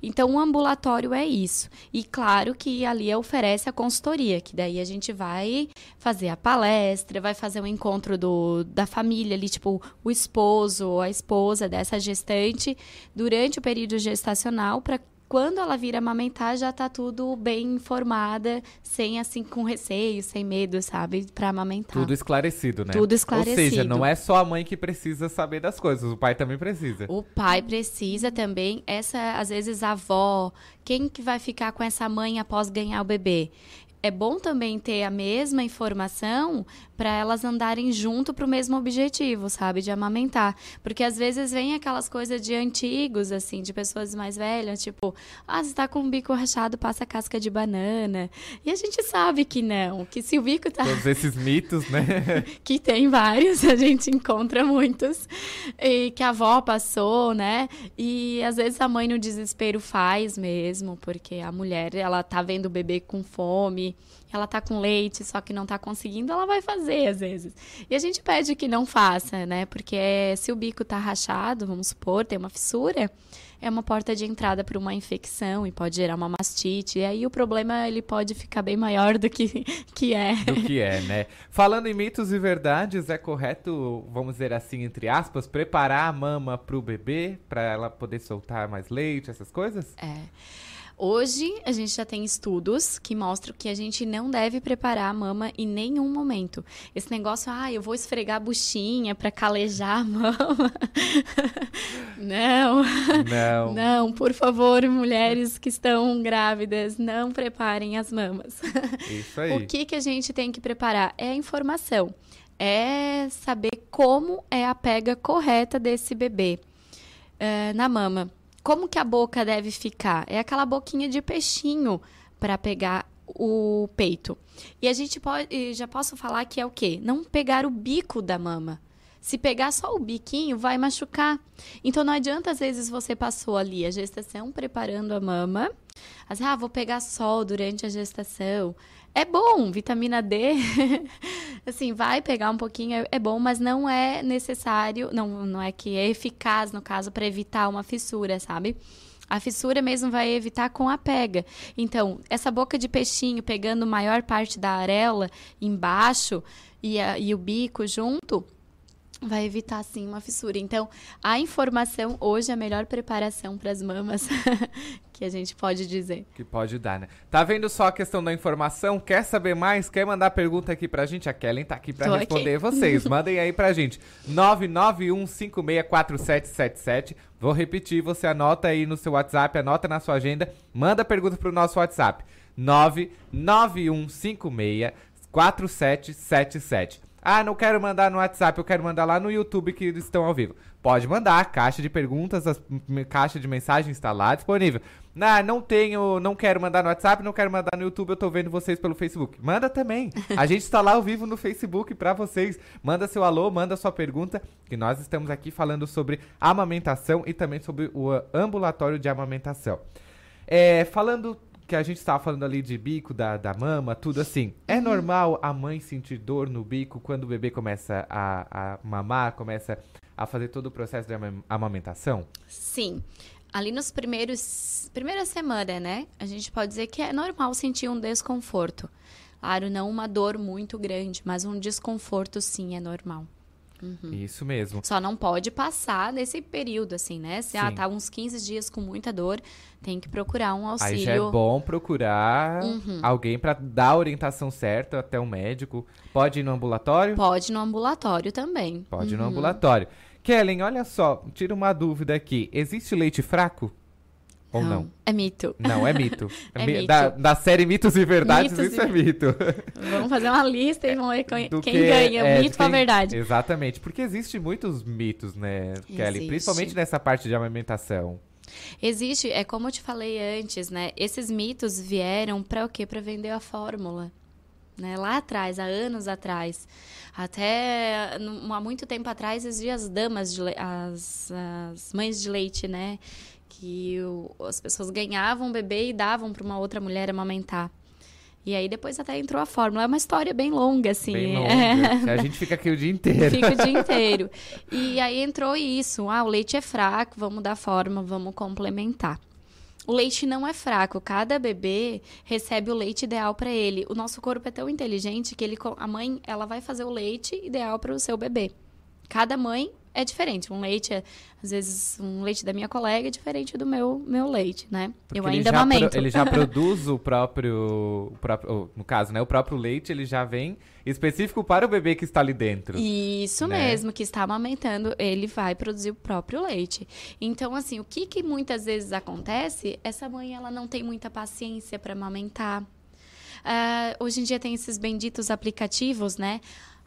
Então, o ambulatório é isso. E claro que ali oferece a consultoria, que daí a gente vai fazer a palestra, vai fazer o um encontro do, da família ali, tipo, o esposo ou a esposa dessa gestante durante o período gestacional para quando ela vir amamentar, já tá tudo bem informada, sem assim, com receio, sem medo, sabe? Pra amamentar. Tudo esclarecido, né? Tudo esclarecido. Ou seja, não é só a mãe que precisa saber das coisas, o pai também precisa. O pai precisa também, essa, às vezes, a avó, quem que vai ficar com essa mãe após ganhar o bebê? é bom também ter a mesma informação para elas andarem junto para o mesmo objetivo, sabe? De amamentar. Porque às vezes vem aquelas coisas de antigos, assim, de pessoas mais velhas, tipo, ah, você tá com o bico rachado, passa casca de banana. E a gente sabe que não, que se o bico tá. Todos esses mitos, né? (laughs) que tem vários, a gente encontra muitos. E que a avó passou, né? E às vezes a mãe no desespero faz mesmo, porque a mulher, ela tá vendo o bebê com fome fome, ela tá com leite, só que não tá conseguindo, ela vai fazer às vezes. E a gente pede que não faça, né? Porque se o bico tá rachado, vamos supor, tem uma fissura, é uma porta de entrada para uma infecção e pode gerar uma mastite. E aí o problema ele pode ficar bem maior do que, (laughs) que é. Do que é, né? Falando em mitos e verdades, é correto, vamos dizer assim, entre aspas, preparar a mama para o bebê, para ela poder soltar mais leite, essas coisas? É. Hoje, a gente já tem estudos que mostram que a gente não deve preparar a mama em nenhum momento. Esse negócio, ah, eu vou esfregar a buchinha para calejar a mama. (laughs) não. Não. Não, por favor, mulheres que estão grávidas, não preparem as mamas. Isso (laughs) aí. O que, que a gente tem que preparar? É a informação. É saber como é a pega correta desse bebê uh, na mama como que a boca deve ficar? É aquela boquinha de peixinho para pegar o peito. E a gente pode, já posso falar que é o quê? Não pegar o bico da mama. Se pegar só o biquinho, vai machucar. Então não adianta às vezes você passou ali a gestação preparando a mama, assim, ah, vou pegar sol durante a gestação. É bom, vitamina D, (laughs) assim, vai pegar um pouquinho, é, é, bom, mas não é necessário, não, não é que é eficaz, no caso, para evitar uma fissura, sabe? A fissura mesmo vai evitar com a pega. Então, essa boca de peixinho pegando maior parte da areola embaixo e, a, e o bico junto, vai evitar sim uma fissura. Então, a informação hoje é a melhor preparação para as mamas (laughs) que a gente pode dizer. Que pode dar, né? Tá vendo só a questão da informação? Quer saber mais? Quer mandar pergunta aqui pra gente? A Kellen tá aqui para responder aqui. vocês. (laughs) Mandem aí pra gente. 991564777. Vou repetir, você anota aí no seu WhatsApp, anota na sua agenda, manda pergunta pro nosso WhatsApp. 991564777. Ah, não quero mandar no WhatsApp, eu quero mandar lá no YouTube que eles estão ao vivo. Pode mandar, caixa de perguntas, caixa de mensagens está lá disponível. Ah, não tenho, não quero mandar no WhatsApp, não quero mandar no YouTube, eu tô vendo vocês pelo Facebook. Manda também. A gente está lá ao vivo no Facebook para vocês. Manda seu alô, manda sua pergunta, que nós estamos aqui falando sobre amamentação e também sobre o ambulatório de amamentação. É, falando que a gente estava falando ali de bico, da, da mama, tudo assim. É uhum. normal a mãe sentir dor no bico quando o bebê começa a, a mamar, começa a fazer todo o processo de amamentação? Sim. Ali nos primeiros primeira semana, né? A gente pode dizer que é normal sentir um desconforto. Claro, não uma dor muito grande, mas um desconforto sim é normal. Uhum. Isso mesmo. Só não pode passar nesse período, assim, né? Se ah, tá uns 15 dias com muita dor, tem que procurar um auxílio. Aí já é bom procurar uhum. alguém para dar a orientação certa, até um médico. Pode ir no ambulatório? Pode ir no ambulatório também. Pode ir no uhum. ambulatório. Kellen, olha só, tira uma dúvida aqui. Existe leite fraco? Ou não? não? É mito. Não, é mito. (laughs) é mito. Da, da, série Mitos e Verdades, mitos isso e... é mito. Vamos fazer uma lista e vamos ver quem, quem ganha, é, mito quem... ou a verdade. Exatamente, porque existe muitos mitos, né, existe. Kelly? Principalmente nessa parte de amamentação. Existe, é como eu te falei antes, né? Esses mitos vieram para o quê? Para vender a fórmula. Né? Lá atrás, há anos atrás. Até há muito tempo atrás existiam as damas, de le... as, as mães de leite, né? Que o, as pessoas ganhavam um bebê e davam para uma outra mulher amamentar. E aí depois até entrou a fórmula. É uma história bem longa, assim. Bem longa. (laughs) A gente fica aqui o dia inteiro. Fica o dia inteiro. E aí entrou isso. Ah, o leite é fraco, vamos dar forma, vamos complementar. O leite não é fraco. Cada bebê recebe o leite ideal para ele. O nosso corpo é tão inteligente que ele, a mãe ela vai fazer o leite ideal para o seu bebê. Cada mãe é diferente. Um leite, é, às vezes, um leite da minha colega é diferente do meu, meu leite, né? Porque eu ainda amamento. Pro, ele já (laughs) produz o próprio, o próprio, no caso, né? O próprio leite, ele já vem específico para o bebê que está ali dentro. Isso né? mesmo, que está amamentando, ele vai produzir o próprio leite. Então, assim, o que, que muitas vezes acontece? Essa mãe, ela não tem muita paciência para amamentar. Uh, hoje em dia tem esses benditos aplicativos, né?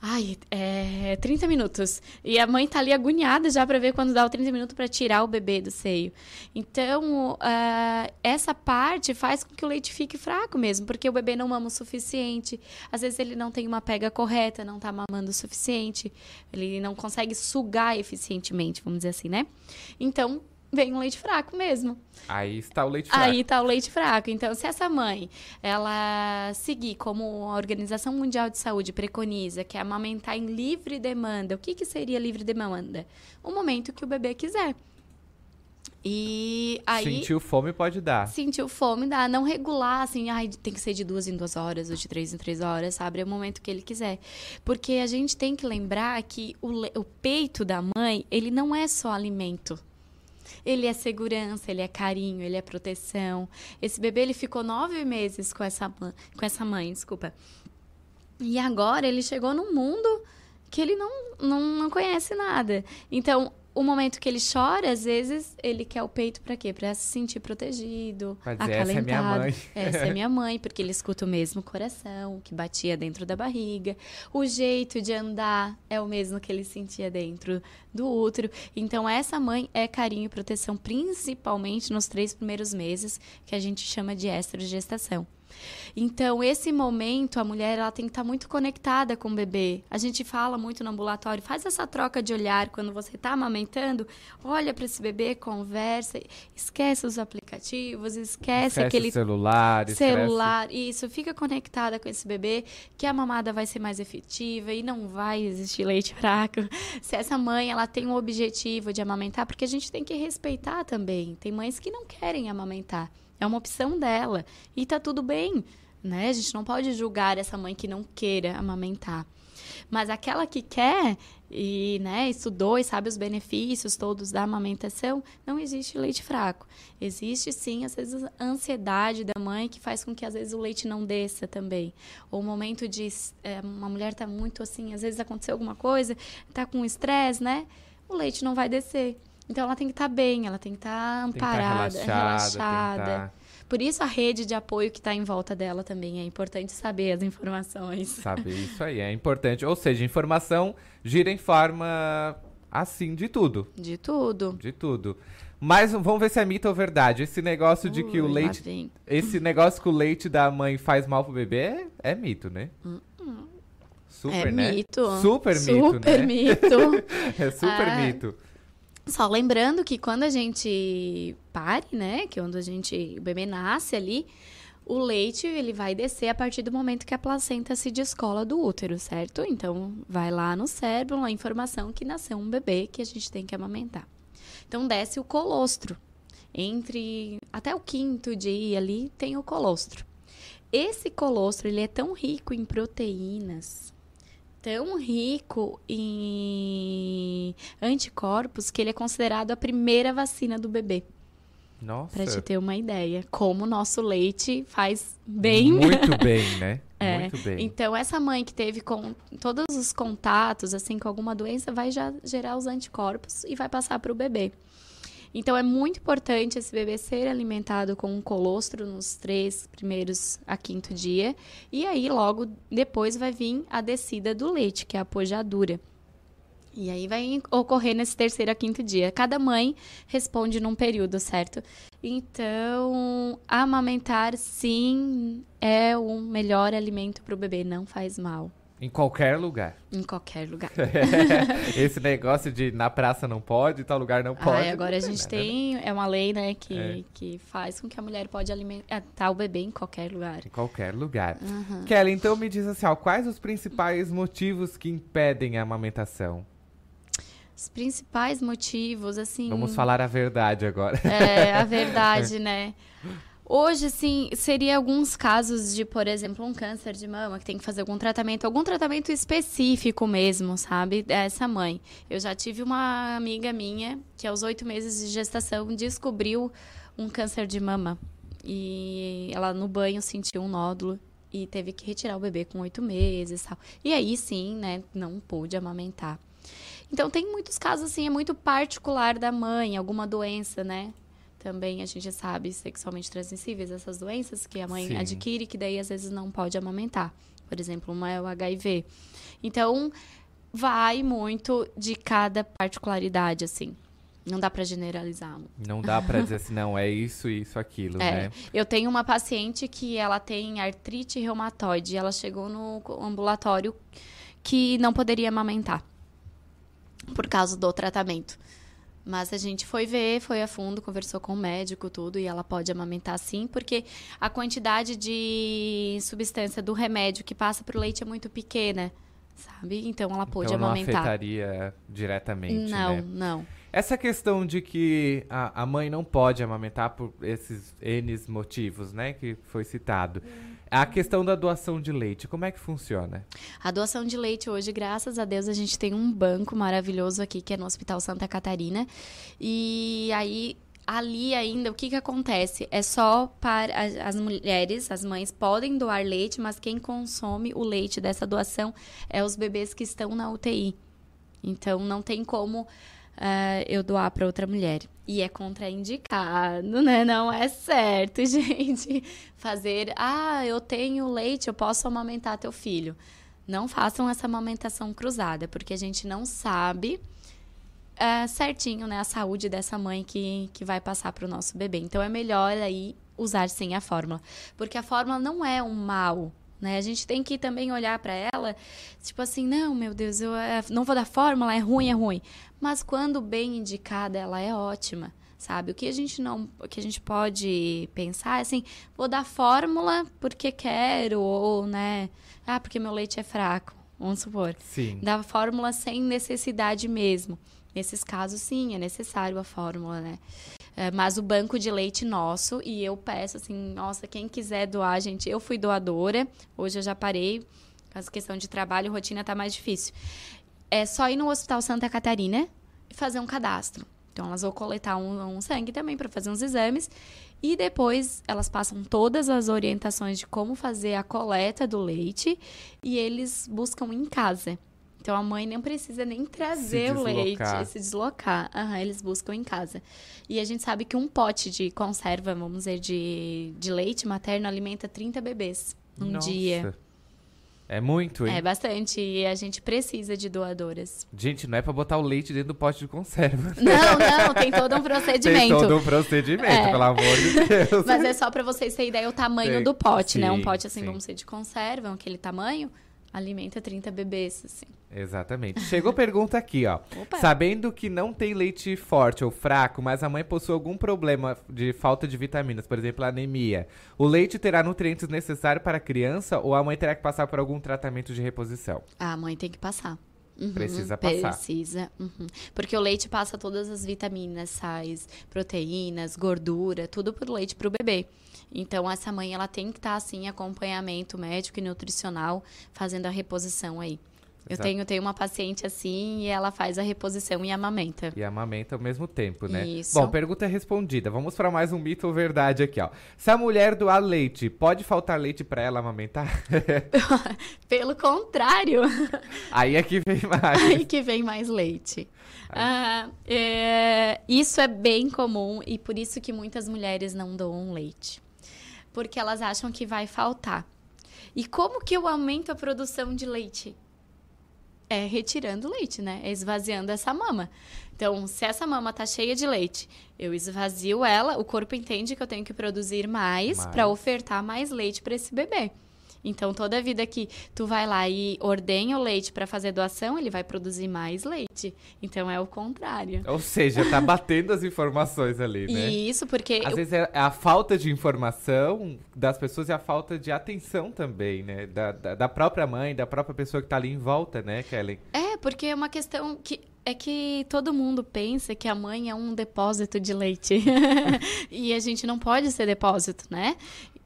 Ai, é 30 minutos. E a mãe tá ali agoniada já para ver quando dá o 30 minutos para tirar o bebê do seio. Então, uh, essa parte faz com que o leite fique fraco mesmo, porque o bebê não mama o suficiente. Às vezes ele não tem uma pega correta, não tá mamando o suficiente. Ele não consegue sugar eficientemente, vamos dizer assim, né? Então, vem um leite fraco mesmo. Aí está o leite fraco. Aí está o leite fraco. Então, se essa mãe, ela seguir como a Organização Mundial de Saúde preconiza, que é amamentar em livre demanda, o que, que seria livre demanda? O momento que o bebê quiser. E aí. Sentiu fome pode dar. Sentiu fome, dá. Não regular, assim, ai, tem que ser de duas em duas horas ou de três em três horas, sabe? É o momento que ele quiser. Porque a gente tem que lembrar que o, o peito da mãe, ele não é só alimento. Ele é segurança, ele é carinho, ele é proteção. Esse bebê, ele ficou nove meses com essa, com essa mãe, desculpa. E agora ele chegou num mundo que ele não, não, não conhece nada. Então, o momento que ele chora, às vezes, ele quer o peito para quê? Para se sentir protegido, Pra dizer, essa é minha mãe. (laughs) Essa é minha mãe, porque ele escuta o mesmo coração que batia dentro da barriga. O jeito de andar é o mesmo que ele sentia dentro do útero. Então, essa mãe é carinho e proteção, principalmente nos três primeiros meses, que a gente chama de gestação. Então, esse momento, a mulher ela tem que estar muito conectada com o bebê. A gente fala muito no ambulatório, faz essa troca de olhar quando você está amamentando, olha para esse bebê, conversa, esquece os aplicativos, esquece, Esquece aquele celular, celular, isso, fica conectada com esse bebê, que a mamada vai ser mais efetiva e não vai existir leite fraco. (laughs) Se essa mãe, ela tem um objetivo de amamentar, porque a gente tem que respeitar também. Tem mães que não querem amamentar. É uma opção dela. E tá tudo bem, né? A gente não pode julgar essa mãe que não queira amamentar. Mas aquela que quer e né, estudou e sabe os benefícios todos da amamentação, não existe leite fraco. Existe sim, às vezes, a ansiedade da mãe que faz com que às vezes o leite não desça também. Ou o momento de é, uma mulher está muito assim, às vezes aconteceu alguma coisa, está com estresse, né? O leite não vai descer. Então ela tem que estar tá bem, ela tem que estar tá amparada, tem que tá relaxada. relaxada. Por isso a rede de apoio que está em volta dela também é importante saber as informações. Saber isso aí é importante. Ou seja, informação gira em forma assim de tudo. De tudo. De tudo. Mas vamos ver se é mito ou verdade. Esse negócio de que o leite. Esse negócio que o leite da mãe faz mal pro bebê é, é mito, né? Uh -uh. Super, é né? Mito. Super mito, super né? mito. (laughs) é super Ah. mito. Só lembrando que quando a gente pare, né, que é quando a gente o bebê nasce ali, o leite ele vai descer a partir do momento que a placenta se descola do útero, certo? Então vai lá no cérebro a informação que nasceu um bebê que a gente tem que amamentar. Então desce o colostro. Entre até o quinto dia ali tem o colostro. Esse colostro ele é tão rico em proteínas, tão rico em anticorpos que ele é considerado a primeira vacina do bebê. Nossa. Pra te ter uma ideia, como o nosso leite faz bem. Muito (laughs) bem, né? É. Muito bem. Então, essa mãe que teve com todos os contatos, assim, com alguma doença, vai já gerar os anticorpos e vai passar para o bebê. Então, é muito importante esse bebê ser alimentado com um colostro nos três primeiros a quinto dia. E aí, logo depois, vai vir a descida do leite, que é a pojadura. E aí vai ocorrer nesse terceiro a quinto dia. Cada mãe responde num período, certo? Então, amamentar, sim, é o melhor alimento para o bebê, não faz mal. Em qualquer lugar. Em qualquer lugar. (laughs) Esse negócio de na praça não pode, tal lugar não pode. Ah, agora a gente nada, tem, é uma lei, né, que, É. que faz com que a mulher pode alimentar o bebê em qualquer lugar. Em qualquer lugar. Uhum. Kelly, então me diz assim, ó, quais os principais motivos que impedem a amamentação? Os principais motivos, assim... Vamos falar a verdade agora. É, a (laughs) verdade, né? Hoje, assim, seria alguns casos de, por exemplo, um câncer de mama que tem que fazer algum tratamento, algum tratamento específico mesmo, sabe? Essa mãe. Eu já tive uma amiga minha que, aos oito meses de gestação, descobriu um câncer de mama. E ela, no banho, sentiu um nódulo e teve que retirar o bebê com oito meses e tal. E aí, sim, né, não pôde amamentar. Então, tem muitos casos, assim, é muito particular da mãe, alguma doença, né? Também a gente sabe sexualmente transmissíveis, essas doenças que a mãe Sim. adquire, que daí às vezes não pode amamentar. Por exemplo, uma é o HIV. Então, vai muito de cada particularidade, assim. Não dá pra generalizar. Não dá pra dizer (laughs) assim, não, é isso, isso, aquilo, É, né? eu tenho uma paciente que ela tem artrite reumatoide. Ela chegou no ambulatório que não poderia amamentar por causa do tratamento. Mas a gente foi ver, foi a fundo, conversou com o médico, tudo, e ela pode amamentar sim, porque a quantidade de substância do remédio que passa pro leite é muito pequena, sabe? Então ela pode então, amamentar. Não afetaria diretamente. Não, né? não. Essa questão de que a, a mãe não pode amamentar por esses N motivos, né, que foi citado. A questão da doação de leite, como é que funciona? A doação de leite hoje, graças a Deus, a gente tem um banco maravilhoso aqui, que é no Hospital Santa Catarina. E aí, ali ainda, o que, que acontece? É só para as, mulheres, as mães podem doar leite, mas quem consome o leite dessa doação é os bebês que estão na UTI. Então, não tem como Uh, eu doar para outra mulher. E é contraindicado, né? Não é certo, (laughs) gente. Fazer, ah, eu tenho leite, eu posso amamentar teu filho. Não façam essa amamentação cruzada, porque a gente não sabe uh, certinho, né, a saúde dessa mãe que, que vai passar para o nosso bebê. Então é melhor aí usar sim a fórmula, porque a fórmula não é um mal, né? A gente tem que também olhar para ela, tipo assim, não, meu Deus, eu é, não vou dar fórmula, é ruim, é ruim. Mas quando bem indicada, ela é ótima, sabe? O que a gente não, o que a gente pode pensar é assim, vou dar fórmula porque quero ou, né, ah, porque meu leite é fraco, vamos supor. Sim. Dar fórmula sem necessidade mesmo. Nesses casos, sim, é necessário a fórmula, né? É, mas o banco de leite nosso, e eu peço assim, nossa, quem quiser doar, gente, eu fui doadora, hoje eu já parei, caso questão de trabalho, rotina tá mais difícil. É só ir no Hospital Santa Catarina e fazer um cadastro. Então, elas vão coletar um, um sangue também para fazer uns exames. E depois elas passam todas as orientações de como fazer a coleta do leite e eles buscam em casa. Então a mãe nem precisa nem trazer o leite, se deslocar. Uhum, eles buscam em casa. E a gente sabe que um pote de conserva, vamos dizer, de, de leite materno alimenta 30 bebês num Nossa. dia. É muito, hein? É bastante. E a gente precisa de doadoras. Gente, não é pra botar o leite dentro do pote de conserva. Não, não, tem todo um (laughs) procedimento. Tem todo um procedimento, é. pelo amor de Deus. Mas é só pra vocês terem ideia o tamanho do pote, sim, né? Um pote assim, sim. vamos ser de conserva, aquele tamanho alimenta 30 bebês, assim. Exatamente. Chegou pergunta aqui, ó. Opa. Sabendo que não tem leite forte ou fraco, mas a mãe possui algum problema de falta de vitaminas, por exemplo, anemia, o leite terá nutrientes necessários para a criança ou a mãe terá que passar por algum tratamento de reposição? A mãe tem que passar. Uhum, precisa passar. Precisa. Uhum. Porque o leite passa todas as vitaminas, sais, proteínas, gordura, tudo pro leite pro bebê. Então, essa mãe, ela tem que estar, tá, assim, acompanhamento médico e nutricional, fazendo a reposição aí. Eu tenho, tenho uma paciente assim e ela faz a reposição e amamenta. E amamenta ao mesmo tempo, né? Isso. Bom, pergunta respondida. Vamos para mais um mito ou verdade aqui, ó. Se a mulher doar leite, pode faltar leite para ela amamentar? (laughs) (laughs) Pelo contrário. (laughs) Aí é que vem mais. Aí que vem mais leite. Ah, é, isso é bem comum e por isso que muitas mulheres não doam leite. Porque elas acham que vai faltar. E como que eu aumento a produção de leite? É retirando leite, né? É esvaziando essa mama. Então, se essa mama tá cheia de leite, eu esvazio ela, o corpo entende que eu tenho que produzir mais, mais. para ofertar mais leite para esse bebê. Então, toda vida que tu vai lá e ordenha o leite para fazer doação, ele vai produzir mais leite. Então, é o contrário. Ou seja, tá batendo as informações ali, né? Isso, porque... Às eu... vezes é a falta de informação das pessoas e a falta de atenção também, né? Da, da, da própria mãe, da própria pessoa que tá ali em volta, né, Kelly? É, porque é uma questão que é que todo mundo pensa que a mãe é um depósito de leite. (laughs) e a gente não pode ser depósito, né?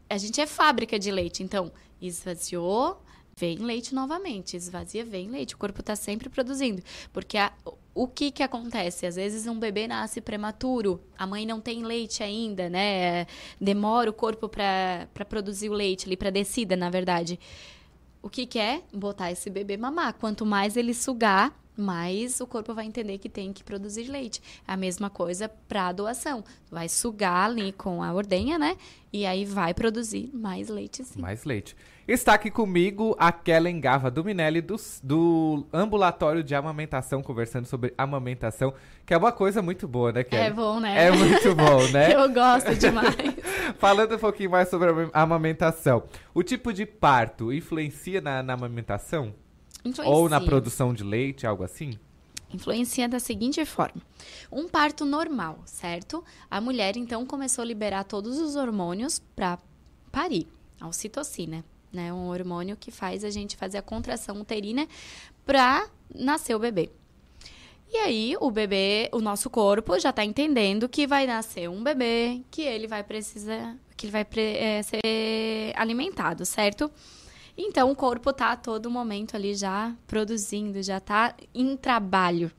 A gente é fábrica de leite, então esvaziou, vem leite novamente, esvazia, vem leite. O corpo está sempre produzindo. Porque a, o que que acontece? Às vezes um bebê nasce prematuro, a mãe não tem leite ainda, né? Demora o corpo para produzir o leite ali, para descida, na verdade. O que, que é? Botar esse bebê mamar. Quanto mais ele sugar, mais o corpo vai entender que tem que produzir leite. A mesma coisa para a doação. Vai sugar ali com a ordenha, né? E aí vai produzir mais leite, sim. Mais leite. Está aqui comigo a Kellen Gava do Minelli, do, do Ambulatório de Amamentação, conversando sobre amamentação, que é uma coisa muito boa, né, Kellen? É bom, né? É muito bom, né? (laughs) Eu gosto demais. (laughs) Falando um pouquinho mais sobre a amamentação. O tipo de parto influencia na, na amamentação? Influencia. Ou na produção de leite, algo assim? Influencia da seguinte forma: um parto normal, certo? A mulher então começou a liberar todos os hormônios para parir, a ocitocina, né? Um hormônio que faz a gente fazer a contração uterina para nascer o bebê. E aí, o bebê, o nosso corpo já está entendendo que vai nascer um bebê, que ele vai precisar, que ele vai é, ser alimentado, certo? Então, o corpo está a todo momento ali já produzindo, já está em trabalho.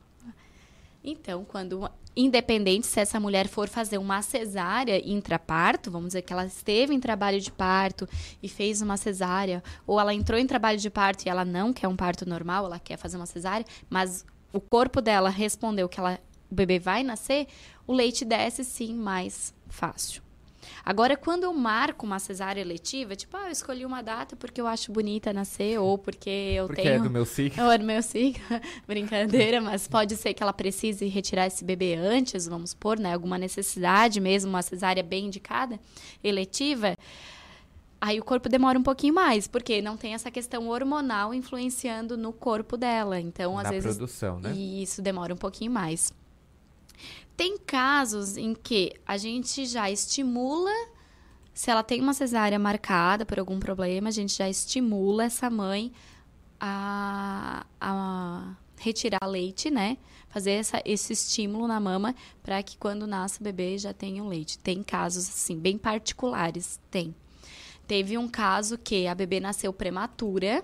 Então, quando independente se essa mulher for fazer uma cesárea intraparto, vamos dizer que ela esteve em trabalho de parto e fez uma cesárea, ou ela entrou em trabalho de parto e ela não quer um parto normal, ela quer fazer uma cesárea, mas o corpo dela respondeu que ela, o bebê vai nascer, o leite desce sim mais fácil. Agora, quando eu marco uma cesárea letiva, tipo, ah, eu escolhi uma data porque eu acho bonita nascer ou porque eu porque tenho... Porque é do meu signo. (laughs) Ou é do meu signo. (laughs) Brincadeira, mas pode ser que ela precise retirar esse bebê antes, vamos supor, né? Alguma necessidade mesmo, uma cesárea bem indicada, eletiva. Aí o corpo demora um pouquinho mais, porque não tem essa questão hormonal influenciando no corpo dela. Então, às Na vezes. produção, né? E isso demora um pouquinho mais. Tem casos em que a gente já estimula, se ela tem uma cesárea marcada por algum problema, a gente já estimula essa mãe a, a retirar leite, né? Fazer essa, esse estímulo na mama para que quando nasce o bebê já tenha o leite. Tem casos assim, bem particulares, tem. Teve um caso que a bebê nasceu prematura,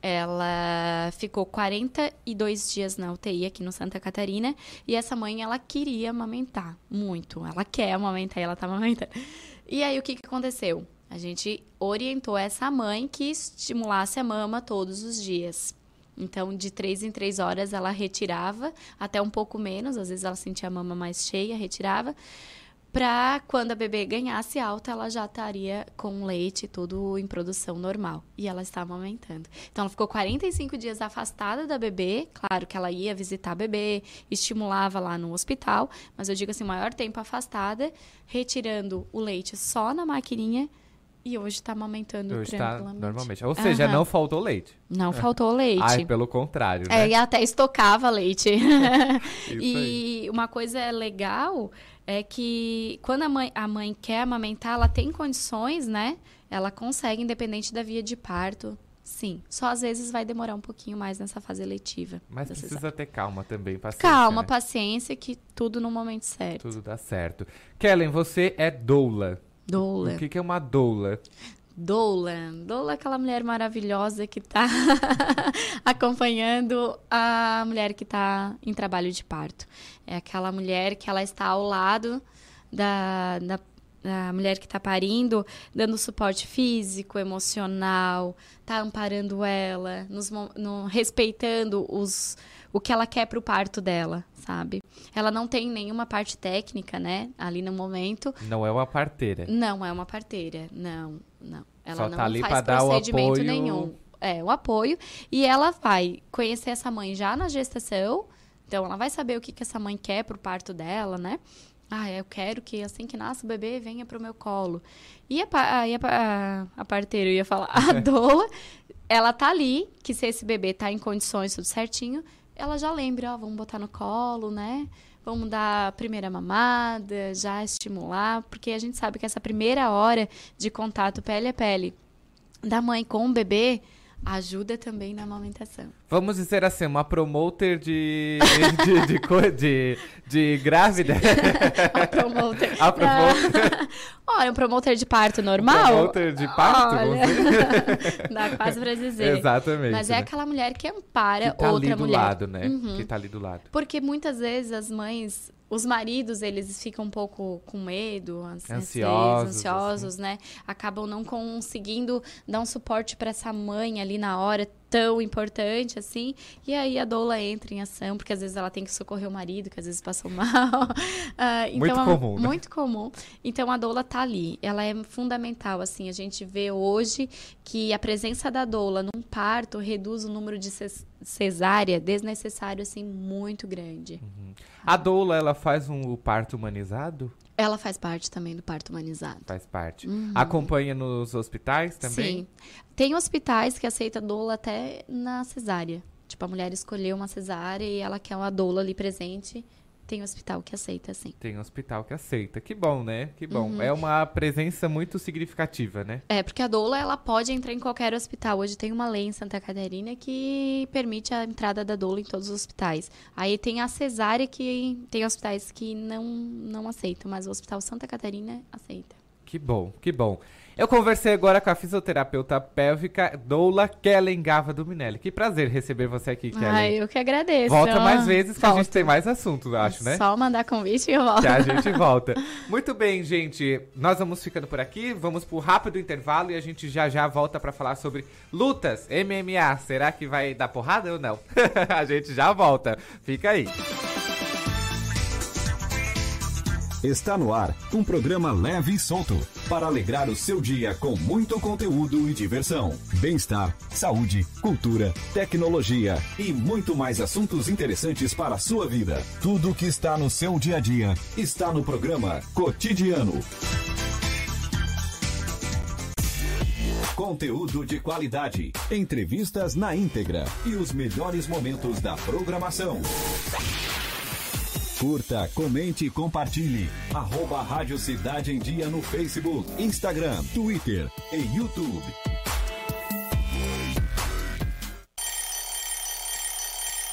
ela ficou 42 dias na UTI aqui no Santa Catarina e essa mãe ela queria amamentar muito. Ela quer amamentar e ela tá amamentando. E aí o que, que aconteceu? A gente orientou essa mãe que estimulasse a mama todos os dias. Então, de três em três horas ela retirava, até um pouco menos, às vezes ela sentia a mama mais cheia, retirava para quando a bebê ganhasse alta, ela já estaria com leite tudo em produção normal. E ela estava aumentando. Então, ela ficou 45 dias afastada da bebê. Claro que ela ia visitar a bebê, estimulava lá no hospital. Mas eu digo assim, maior tempo afastada, retirando o leite só na maquininha. E hoje está amamentando hoje tranquilamente. Tá normalmente. Ou seja, uhum. não faltou leite. Não faltou leite. Ai, pelo contrário, é, né? É, e até estocava leite. (laughs) (laughs) e aí. uma coisa legal é que quando a mãe, a mãe quer amamentar, ela tem condições, né? Ela consegue, independente da via de parto. Sim, só às vezes vai demorar um pouquinho mais nessa fase letiva. Mas precisa ter calma também, paciência. Calma, né? paciência, que tudo no momento certo. Tudo dá certo. Kellen, você é doula. Doula. O que, que é uma doula? Doula. Doula é aquela mulher maravilhosa que está (laughs) acompanhando a mulher que está em trabalho de parto. É aquela mulher que ela está ao lado da, da, da mulher que está parindo, dando suporte físico, emocional, tá amparando ela, nos, no, respeitando os, o que ela quer para o parto dela, sabe? Ela não tem nenhuma parte técnica, né? Ali no momento. Não é uma parteira. Não é uma parteira, não, não. Ela Só não tá ali faz dar procedimento apoio... nenhum. É, o apoio. E ela vai conhecer essa mãe já na gestação. Então, ela vai saber o que, que essa mãe quer pro parto dela, né? Ah, eu quero que assim que nasce o bebê venha pro meu colo. E a, a, a, a parteira, eu ia falar, a (laughs) doula, ela tá ali, que se esse bebê tá em condições, tudo certinho, ela já lembra, ó, vamos botar no colo, né? Vamos dar a primeira mamada, já estimular, porque a gente sabe que essa primeira hora de contato pele a pele da mãe com o bebê ajuda também na amamentação. Vamos dizer assim, uma promoter de. de, de, de, de, de grávida. (laughs) a promoter. A promoter. (laughs) Olha, um promoter de parto normal. Um promoter de parto, Olha. (laughs) Dá quase pra dizer. Exatamente. Mas é né? aquela mulher que ampara que tá outra ali do mulher. lado, né? Uhum. Que tá ali do lado. Porque muitas vezes as mães os maridos, eles ficam um pouco com medo, ansiosos, ansiosos assim. né? Acabam não conseguindo dar um suporte para essa mãe ali na hora tão importante assim. E aí a doula entra em ação, porque às vezes ela tem que socorrer o marido, que às vezes passou (laughs) mal. uh, então, muito comum, né? Muito comum. Então a doula tá ali. Ela é fundamental, assim. A gente vê hoje que a presença da doula num parto reduz o número de cesárea desnecessário, assim, muito grande. Uhum. A doula, ela faz um, parto humanizado? Ela faz parte também do parto humanizado. Faz parte. Uhum. Acompanha nos hospitais também? Sim. Tem hospitais que aceitam doula até na cesárea. Tipo, a mulher escolheu uma cesárea e ela quer uma doula ali presente. Tem hospital que aceita, sim. Tem hospital que aceita. Que bom, né? Que bom. Uhum. É uma presença muito significativa, né? É, porque a doula, ela pode entrar em qualquer hospital. Hoje tem uma lei em Santa Catarina que permite a entrada da doula em todos os hospitais. Aí tem a cesárea que tem hospitais que não, não aceitam, mas o Hospital Santa Catarina aceita. Que bom, que bom. Eu conversei agora com a fisioterapeuta pélvica Doula Kellen Gava do Minelli. Que prazer receber você aqui, Kellen. Ai, eu que agradeço. Volta mais vezes que a gente tem mais assuntos, acho, né? Só mandar convite e eu volto. Que a gente volta. Muito bem, gente. Nós vamos ficando por aqui. Vamos pro rápido intervalo e a gente já já volta pra falar sobre lutas, MMA. Será que vai dar porrada ou não? (laughs) a gente já volta. Fica aí. Está no ar um programa leve e solto para alegrar o seu dia com muito conteúdo e diversão, bem-estar, saúde, cultura, tecnologia e muito mais assuntos interessantes para a sua vida. Tudo que está no seu dia a dia está no programa Cotidiano. Conteúdo de qualidade, entrevistas na íntegra e os melhores momentos da programação. Curta, comente e compartilhe. Arroba Rádio Cidade em Dia no Facebook, Instagram, Twitter e YouTube.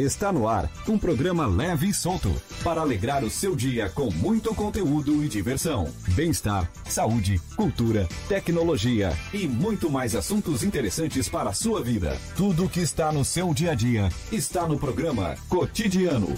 Está no ar um programa leve e solto para alegrar o seu dia com muito conteúdo e diversão, bem-estar, saúde, cultura, tecnologia e muito mais assuntos interessantes para a sua vida. Tudo que está no seu dia a dia está no programa Cotidiano.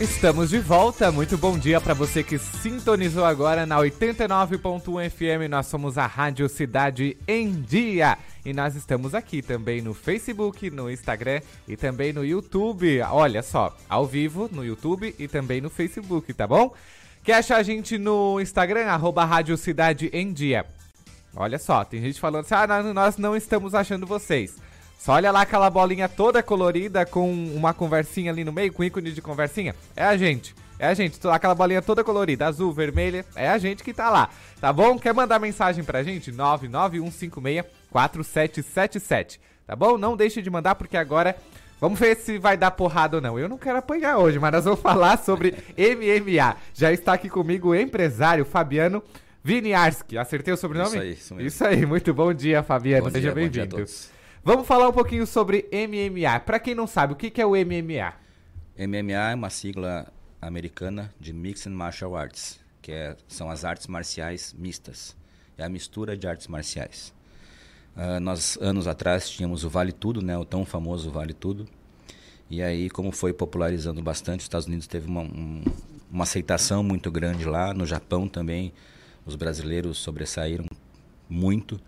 Estamos de volta. Muito bom dia para você que sintonizou agora na 89.1 FM. Nós somos a Rádio Cidade em Dia. E nós estamos aqui também no Facebook, no Instagram e também no YouTube. Olha só, ao vivo no YouTube e também no Facebook, tá bom? Quer achar a gente no Instagram, arroba Rádio Cidade em Dia. Olha só, tem gente falando assim, ah, nós- nós não estamos achando vocês. Só olha lá aquela bolinha toda colorida com uma conversinha ali no meio, com ícone de conversinha. É a gente. É a gente. Aquela bolinha toda colorida, azul, vermelha. É a gente que tá lá. Tá bom? Quer mandar mensagem pra gente? 991564777. Tá bom? Não deixe de mandar porque agora Vamos ver se vai dar porrada ou não. Eu não quero apanhar hoje, mas nós vamos falar sobre MMA. Já está aqui comigo o empresário Fabiano Winiarski. Acertei o sobrenome? Isso aí, isso mesmo. Isso aí, muito bom dia, Fabiano. Bom Seja bem-vindo. Vamos falar um pouquinho sobre MMA. Pra quem não sabe, o que que é o MMA? MMA é uma sigla americana de Mixed Martial Arts, que é- são as artes marciais mistas. É a mistura de artes marciais. Uh, nós, anos atrás, tínhamos o Vale Tudo, né, o tão famoso Vale Tudo. E aí, como foi popularizando bastante, os Estados Unidos teve uma, um, uma aceitação muito grande lá. No Japão também, os brasileiros sobressaíram muito.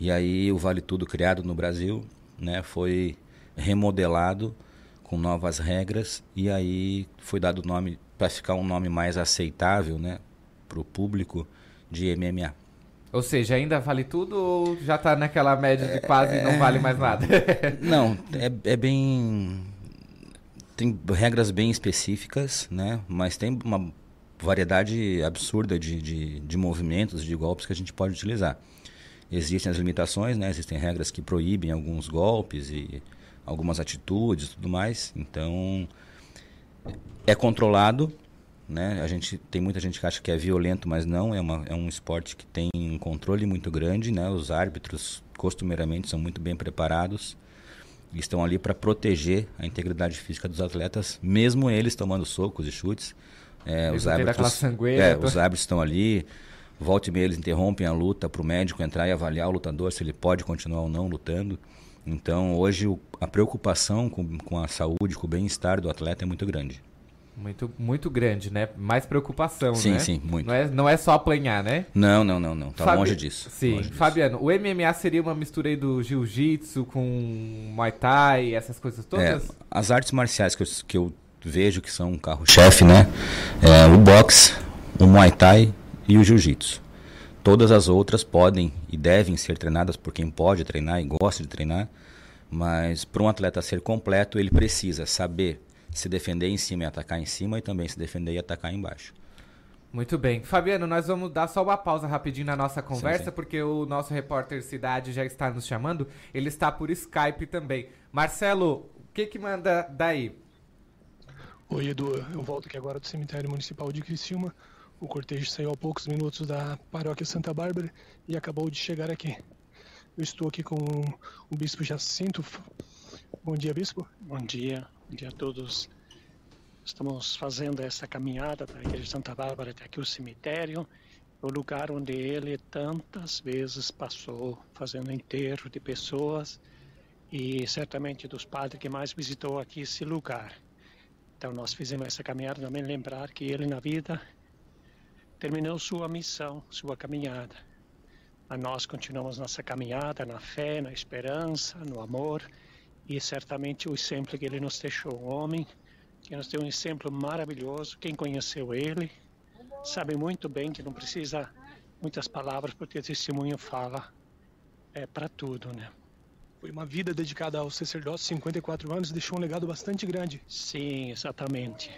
E aí, o Vale Tudo, criado no Brasil, né, foi remodelado com novas regras. E aí, foi dado o nome, para ficar um nome mais aceitável né, para o público, de MMA. Ou seja, ainda vale tudo ou já está naquela média de quase é, não vale mais nada? (laughs) não, é, é bem. Tem regras bem específicas, né? Mas tem uma variedade absurda de, de, de movimentos, de golpes que a gente pode utilizar. Existem as limitações, né? Existem regras que proíbem alguns golpes e algumas atitudes e tudo mais. Então, é controlado, né? A gente tem muita gente que acha que é violento, mas não. É, uma, é um esporte que tem um controle muito grande, né? Os árbitros costumeiramente são muito bem preparados e estão ali para proteger a integridade física dos atletas, mesmo eles tomando socos e chutes. É, os árbitros, é, os árbitros estão ali. Volte e meia eles interrompem a luta para o médico entrar e avaliar o lutador se ele pode continuar ou não lutando. Então, hoje, a preocupação com, com a saúde, com o bem-estar do atleta é muito grande. Muito, muito grande, né? Mais preocupação, sim, né? Sim, sim, muito. Não é, não é só apanhar, né? Não, não, não, não. Tá Fabi... longe disso. Sim. Longe Fabiano, o MMA seria uma mistura aí do jiu-jitsu com muay thai, essas coisas todas? É, as artes marciais que eu, que eu vejo que são um carro-chefe, né? É o boxe, o muay thai e o jiu-jitsu. Todas as outras podem e devem ser treinadas por quem pode treinar e gosta de treinar, mas para um atleta ser completo, ele precisa saber se defender em cima e atacar em cima e também se defender e atacar embaixo. Muito bem. Fabiano, nós vamos dar só uma pausa rapidinho na nossa conversa, sim, sim. porque o nosso repórter Cidade já está nos chamando. Ele está por Skype também. Marcelo, o que que manda daí? Oi, Edu. Eu volto aqui agora do cemitério municipal de Criciúma. O cortejo saiu há poucos minutos da paróquia Santa Bárbara e acabou de chegar aqui. Eu estou aqui com o bispo Jacinto. Bom dia, bispo. Bom dia. Bom dia a todos. Estamos fazendo essa caminhada da Igreja de Santa Bárbara até aqui o cemitério, o lugar onde ele tantas vezes passou, fazendo enterro de pessoas e certamente dos padres que mais visitou aqui esse lugar. Então nós fizemos essa caminhada também lembrar que ele na vida terminou sua missão, sua caminhada. Mas nós continuamos nossa caminhada na fé, na esperança, no amor e certamente o exemplo que ele nos deixou, um homem que nos deu um exemplo maravilhoso. Quem conheceu ele sabe muito bem que não precisa muitas palavras porque o testemunho fala é para tudo, né? Foi uma vida dedicada ao sacerdócio, 54 anos, deixou um legado bastante grande. Sim, exatamente.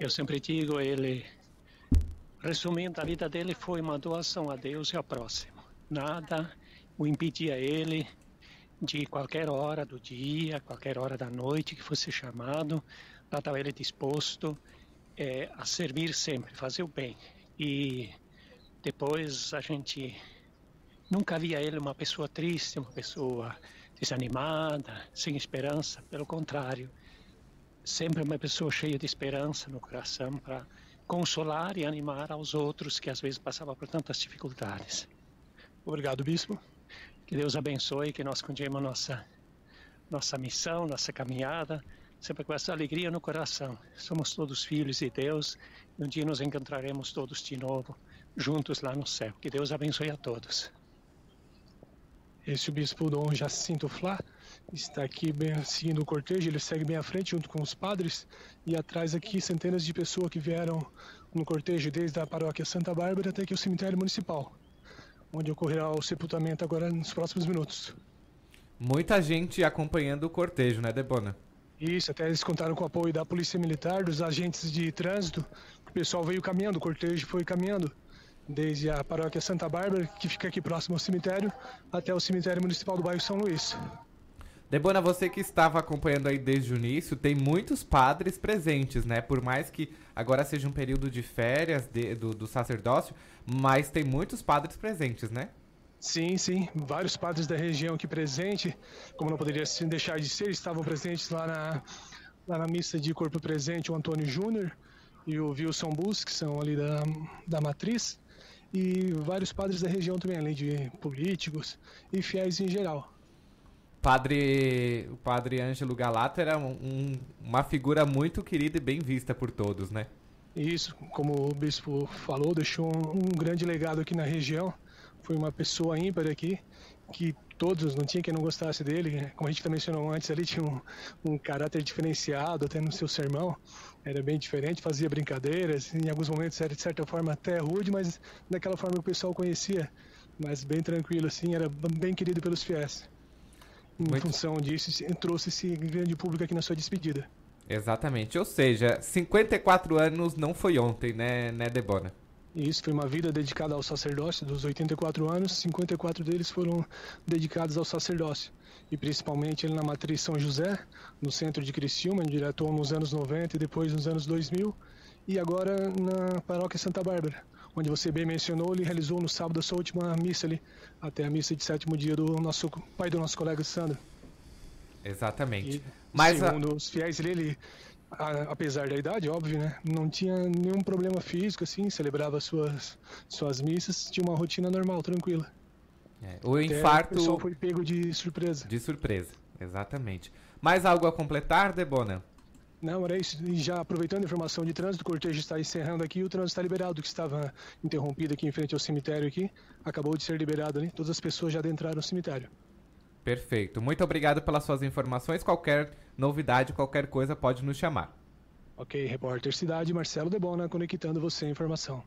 Eu sempre digo, ele, resumindo, a vida dele foi uma doação a Deus e ao próximo. Nada o impedia ele de qualquer hora do dia, qualquer hora da noite que fosse chamado, lá estava ele disposto é, a servir sempre, fazer o bem. E depois a gente nunca via ele uma pessoa triste, uma pessoa desanimada, sem esperança, pelo contrário, sempre uma pessoa cheia de esperança no coração para consolar e animar aos outros que às vezes passavam por tantas dificuldades. Obrigado, bispo. Que Deus abençoe, que nós continuemos nossa, nossa missão, nossa caminhada, sempre com essa alegria no coração. Somos todos filhos de Deus e um dia nos encontraremos todos de novo, juntos lá no céu. Que Deus abençoe a todos. Esse é o bispo Dom Jacinto Flá está aqui bem seguindo o cortejo, ele segue bem à frente junto com os padres e atrás aqui centenas de pessoas que vieram no cortejo desde a paróquia Santa Bárbara até aqui o cemitério municipal onde ocorrerá o sepultamento agora nos próximos minutos. Muita gente acompanhando o cortejo, né, Debona? Isso, até eles contaram com o apoio da Polícia Militar, dos agentes de trânsito. O pessoal veio caminhando, o cortejo foi caminhando desde a paróquia Santa Bárbara, que fica aqui próximo ao cemitério, até o cemitério municipal do bairro São Luís. Debona, você que estava acompanhando aí desde o início, tem muitos padres presentes, né? Por mais que agora seja um período de férias de, do, do sacerdócio, mas tem muitos padres presentes, né? Sim, sim. Vários padres da região aqui presentes, como não poderia deixar de ser, estavam presentes lá na, lá na missa de corpo presente, o Antônio Júnior e o Wilson Bus, que são ali da, da matriz. e vários padres da região também, além de políticos e fiéis em geral. Padre, o padre Ângelo Galato era um, um, uma figura muito querida e bem vista por todos, né? Isso, como o bispo falou, deixou um, um grande legado aqui na região. Foi uma pessoa ímpar aqui, que todos, não tinha quem não gostasse dele. Né? Como a gente mencionou antes, ali tinha um, um caráter diferenciado, até no seu sermão. Era bem diferente, fazia brincadeiras, em alguns momentos era de certa forma até rude, mas daquela forma que o pessoal conhecia. Mas bem tranquilo, assim, era bem querido pelos fiéis em Muito... função disso, trouxe esse grande público aqui na sua despedida. Exatamente. Ou seja, 54 anos não foi ontem, né, né Debona? Isso, foi uma vida dedicada ao sacerdócio. Dos 84 anos, 54 deles foram dedicados ao sacerdócio. E principalmente ele na matriz São José, no centro de Criciúma, diretor nos anos 90 e depois nos anos 2000. E agora na paróquia Santa Bárbara, onde você bem mencionou, ele realizou no sábado a sua última missa ali, até a missa de sétimo dia do nosso pai do nosso colega Sandro. Exatamente. E, Mas segundo a... os fiéis ele, ele a, apesar da idade, óbvio, né, não tinha nenhum problema físico assim, celebrava suas suas missas, tinha uma rotina normal, tranquila. É, o infarto. O pessoal foi pego de surpresa. De surpresa, exatamente. Mais algo a completar, Debona? Não, era isso. E já aproveitando a informação de trânsito, o cortejo está encerrando aqui, o trânsito está liberado, que estava interrompido aqui em frente ao cemitério aqui, acabou de ser liberado ali, todas as pessoas já adentraram o cemitério. Perfeito. Muito obrigado pelas suas informações. Qualquer novidade, qualquer coisa, pode nos chamar. Ok, repórter Cidade, Marcelo Debona, conectando você a informação.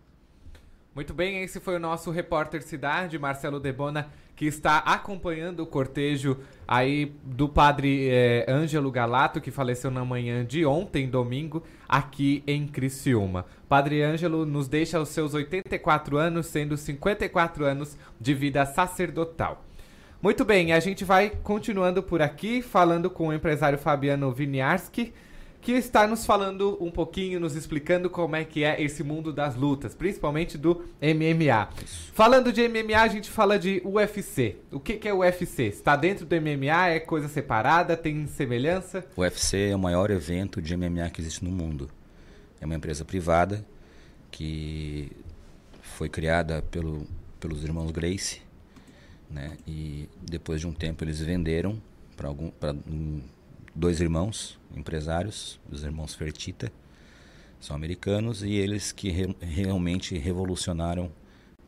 Muito bem, esse foi o nosso repórter Cidade, Marcelo Debona, que está acompanhando o cortejo aí do padre eh, Ângelo Galato, que faleceu na manhã de ontem, domingo, aqui em Criciúma. Padre Ângelo nos deixa aos seus 84 anos, sendo 54 anos de vida sacerdotal. Muito bem, a gente vai continuando por aqui, falando com o empresário Fabiano Winiarski, que está nos falando um pouquinho, nos explicando como é que é esse mundo das lutas, principalmente do MMA. Falando de MMA, a gente fala de UFC. O que, que é o UFC? Está dentro do MMA? É coisa separada? Tem semelhança? O UFC é o maior evento de MMA que existe no mundo. É uma empresa privada que foi criada pelo, pelos irmãos Gracie, né? E depois de um tempo eles venderam para algum um, dois irmãos empresários, os irmãos Fertita, são americanos e eles que re, realmente revolucionaram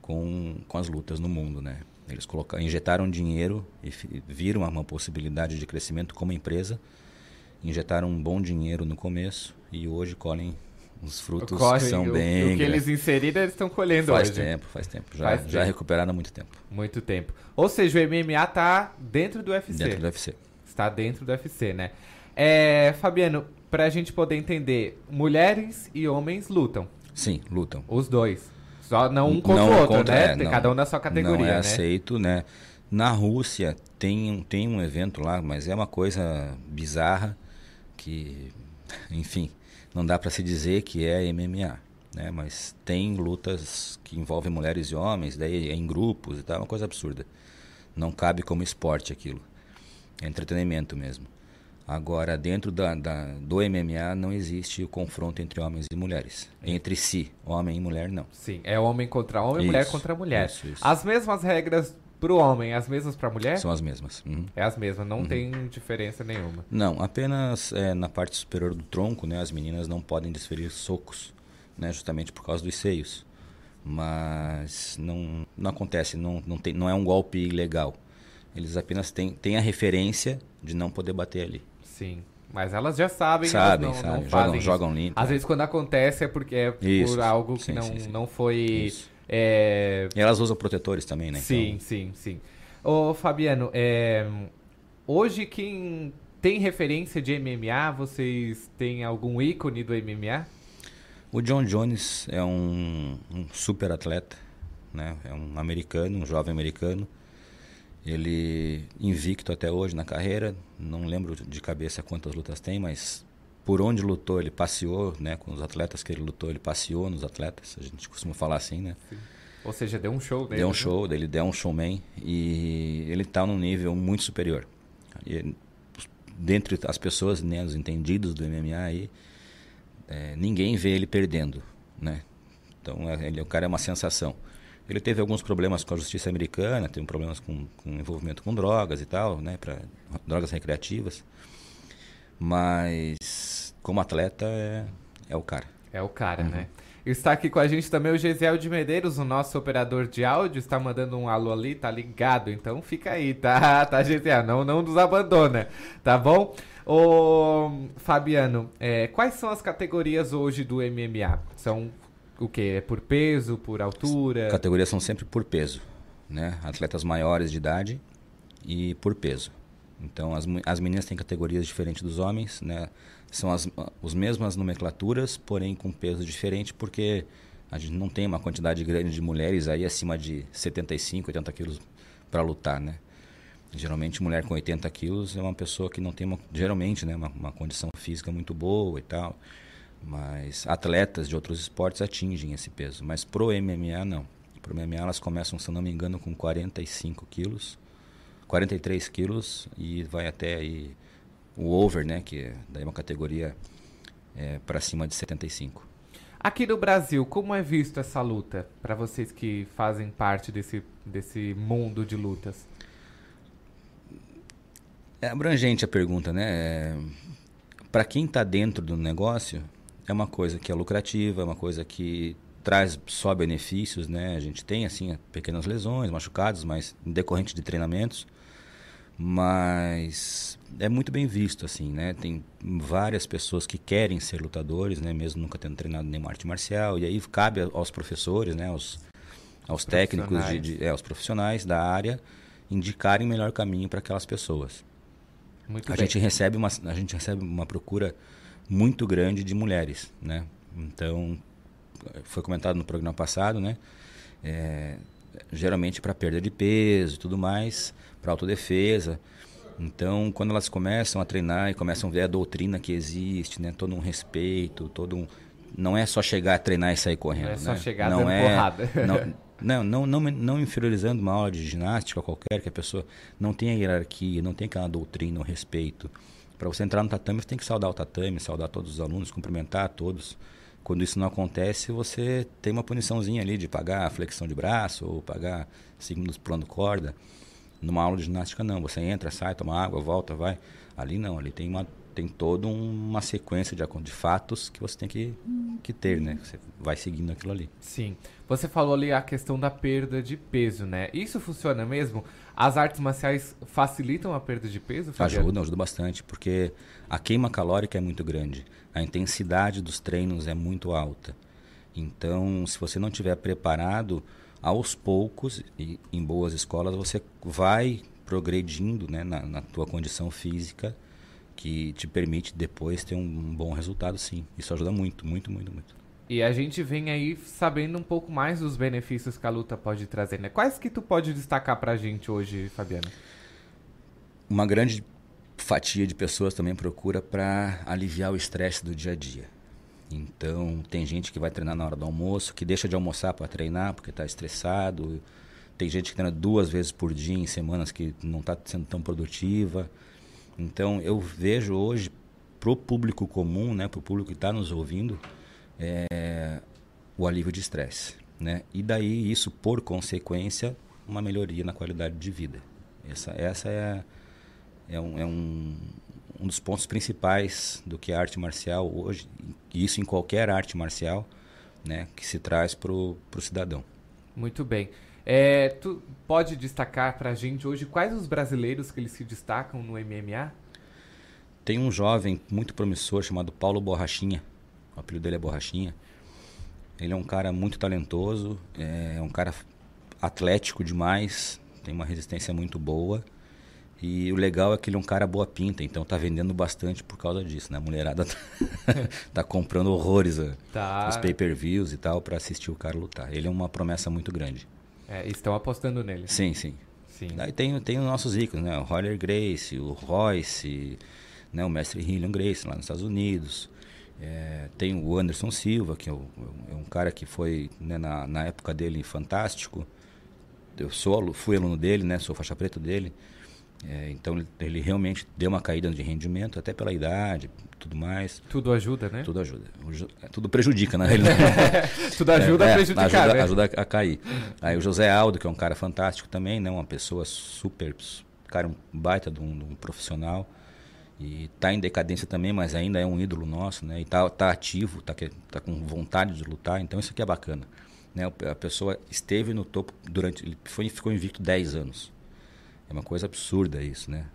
com, com as lutas no mundo, né? Eles colocaram, injetaram dinheiro e viram uma possibilidade de crescimento como empresa, injetaram um bom dinheiro no começo e hoje colhem os frutos Corre, são o, bem. O que eles inseriram, eles estão colhendo faz hoje. Faz tempo, faz tempo. Já, faz já tempo. recuperaram há muito tempo. Muito tempo. Ou seja, o MMA está dentro do UFC. Dentro do UFC. Está dentro do UFC, né? É, Fabiano, para a gente poder entender, mulheres e homens lutam. Sim, lutam. Os dois. Só não um contra não o outro, contra, né? É, não, Cada um na sua categoria, não é né? aceito, né? Na Rússia tem, tem um evento lá, mas é uma coisa bizarra que, (laughs) enfim, não dá para se dizer que é MMA, né? Mas tem lutas que envolvem mulheres e homens, daí é em grupos e tal, é uma coisa absurda. Não cabe como esporte aquilo. É entretenimento mesmo. Agora, dentro da, da, do MMA não existe o confronto entre homens e mulheres. Entre si, homem e mulher, não. Sim, é homem contra homem, isso, mulher contra mulher. Isso, isso. As mesmas regras para o homem, as mesmas para a mulher? São as mesmas. Uhum. É as mesmas, não uhum. tem diferença nenhuma. Não, apenas é, na parte superior do tronco, né, as meninas não podem desferir socos, né, justamente por causa dos seios. Mas não, não acontece, não, não, tem, não é um golpe ilegal. Eles apenas têm, têm a referência de não poder bater ali. Sim. Mas elas já sabem, sabem, não, sabem. não jogam, jogam limpo. Às vezes quando acontece é porque é isso, por algo que sim, não, sim, sim. não foi... É... E elas usam protetores também, né? Sim, então... sim, sim. Ô Fabiano, é... hoje quem tem referência de MMA, vocês têm algum ícone do MMA? O John Jones é um, um super atleta, né? É um americano, um jovem americano ele invicto até hoje na carreira, não lembro de cabeça quantas lutas tem, mas por onde lutou, ele passeou, né, com os atletas que ele lutou, ele passeou nos atletas, a gente costuma falar assim, né? Sim. Ou seja, deu um show dele. Deu um né? show dele, deu um showman e ele está num nível muito superior. E, dentre as pessoas, né, os entendidos do MMA aí, é, ninguém vê ele perdendo, né? Então, é, ele, o cara é uma sensação. Ele teve alguns problemas com a justiça americana, teve problemas com, com envolvimento com drogas e tal, né, para drogas recreativas. Mas como atleta é, é o cara. É o cara, uhum. né? Está aqui com a gente também o Gesiel de Medeiros, o nosso operador de áudio, está mandando um alô ali, tá ligado? Então fica aí, tá, (laughs) tá, Gesiel? Não, não nos abandona, tá bom? Ô, Fabiano, é, quais são as categorias hoje do MMA? São o quê? É por peso, por altura? As categorias são sempre por peso, né? Atletas maiores de idade e por peso. Então, as, as meninas têm categorias diferentes dos homens, né? são as, as mesmas nomenclaturas, porém com peso diferente, porque a gente não tem uma quantidade grande de mulheres aí acima de 75, 80 quilos para lutar, né? Geralmente, mulher com 80 quilos é uma pessoa que não tem, uma, geralmente, né, uma, uma condição física muito boa e tal. Mas atletas de outros esportes atingem esse peso. Mas pro MMA, não. Pro MMA, elas começam, se não me engano, com 45 quilos, 43 quilos e vai até aí o over, né, que é daí uma categoria é, para cima de 75. Aqui no Brasil, como é visto essa luta para vocês que fazem parte desse, desse mundo de lutas? É abrangente a pergunta, né? É, para quem está dentro do negócio, é uma coisa que é lucrativa, é uma coisa que traz só benefícios, né? A gente tem assim pequenas lesões, machucados, mas decorrente de treinamentos mas é muito bem visto assim, né? Tem várias pessoas que querem ser lutadores, né? Mesmo nunca tendo treinado nenhuma arte marcial e aí cabe aos professores, né? Aos, aos técnicos, de, de, é, aos profissionais da área indicarem o melhor caminho para aquelas pessoas. Muito a bem. gente recebe uma a gente recebe uma procura muito grande de mulheres, né? Então foi comentado no programa passado, né? É, geralmente para perda de peso e tudo mais para autodefesa. Então, quando elas começam a treinar e começam a ver a doutrina que existe, né, todo um respeito, todo um não é só chegar a treinar e sair correndo, não é só né? chegar não dando é, porrada. (laughs) Não, (laughs) não, não, não, não inferiorizando uma aula de ginástica qualquer, que a pessoa não tenha hierarquia, não tenha aquela doutrina, o respeito. Para você entrar no tatame, você tem que saudar o tatame, saudar todos os alunos, cumprimentar todos. Quando isso não acontece, você tem uma puniçãozinha ali de pagar flexão de braço ou pagar segundos pulando corda. Numa aula de ginástica não, você entra, sai, toma água, volta, vai. Ali não, ali tem uma tem toda uma sequência de, de fatos que você tem que, que ter, né? Você vai seguindo aquilo ali. Sim. Você falou ali a questão da perda de peso, né? Isso funciona mesmo? As artes marciais facilitam a perda de peso? Fabiano? Ajuda, ajuda bastante, porque a queima calórica é muito grande, a intensidade dos treinos é muito alta. Então, se você não estiver preparado, aos poucos e em boas escolas você vai progredindo né, na, na tua condição física que te permite depois ter um, bom resultado sim. Isso ajuda muito muito muito muito. E a gente vem aí sabendo um pouco mais dos benefícios que a luta pode trazer né? Quais que tu pode destacar pra gente hoje Fabiano uma grande fatia de pessoas também procura para aliviar o estresse do dia a dia. Então, tem gente que vai treinar na hora do almoço, que deixa de almoçar para treinar porque está estressado. Tem gente que treina duas vezes por dia em semanas que não está sendo tão produtiva. Então, eu vejo hoje, para o público comum, né, para o público que está nos ouvindo, é, o alívio de estresse. Né? E daí, isso, por consequência, uma melhoria na qualidade de vida. Essa, essa é, é, um, é um, um dos pontos principais do que é arte marcial hoje, e isso em qualquer arte marcial, né, que se traz para o cidadão. Muito bem. É, tu pode destacar para a gente hoje quais os brasileiros que eles se destacam no MMA? Tem um jovem muito promissor chamado Paulo Borrachinha. O apelido dele é Borrachinha. Ele é um cara muito talentoso, é um cara atlético demais, tem uma resistência muito boa e o legal é que ele é um cara boa pinta, então tá vendendo bastante por causa disso, né? A mulherada tá, (laughs) tá comprando horrores tá. os pay-per-views e tal para assistir o cara lutar. Ele é uma promessa muito grande. É, estão apostando nele. Sim, sim. sim. Daí tem, tem os nossos ícones, né? O Roller Grace, o Royce, né? o mestre Hillian Grace lá nos Estados Unidos. É, tem o Anderson Silva, que é, o, é um cara que foi né, na, na época dele fantástico. Eu sou, fui aluno dele, né? Sou faixa preta dele. É, então ele, ele realmente deu uma caída de rendimento, até pela idade, tudo mais. Tudo ajuda, né? Tudo ajuda. É, tudo prejudica, na realidade. (laughs) tudo ajuda é, a prejudicar, ajuda, né? ajuda a cair. Aí o José Aldo, que é um cara fantástico também, né? Uma pessoa super, cara, um baita de um, de um profissional. E está em decadência também, mas ainda é um ídolo nosso, né? E tá, tá ativo, tá, tá com vontade de lutar, então isso aqui é bacana. Né? A pessoa esteve no topo durante. Ele foi, ficou invicto 10 anos. É uma coisa absurda isso, né?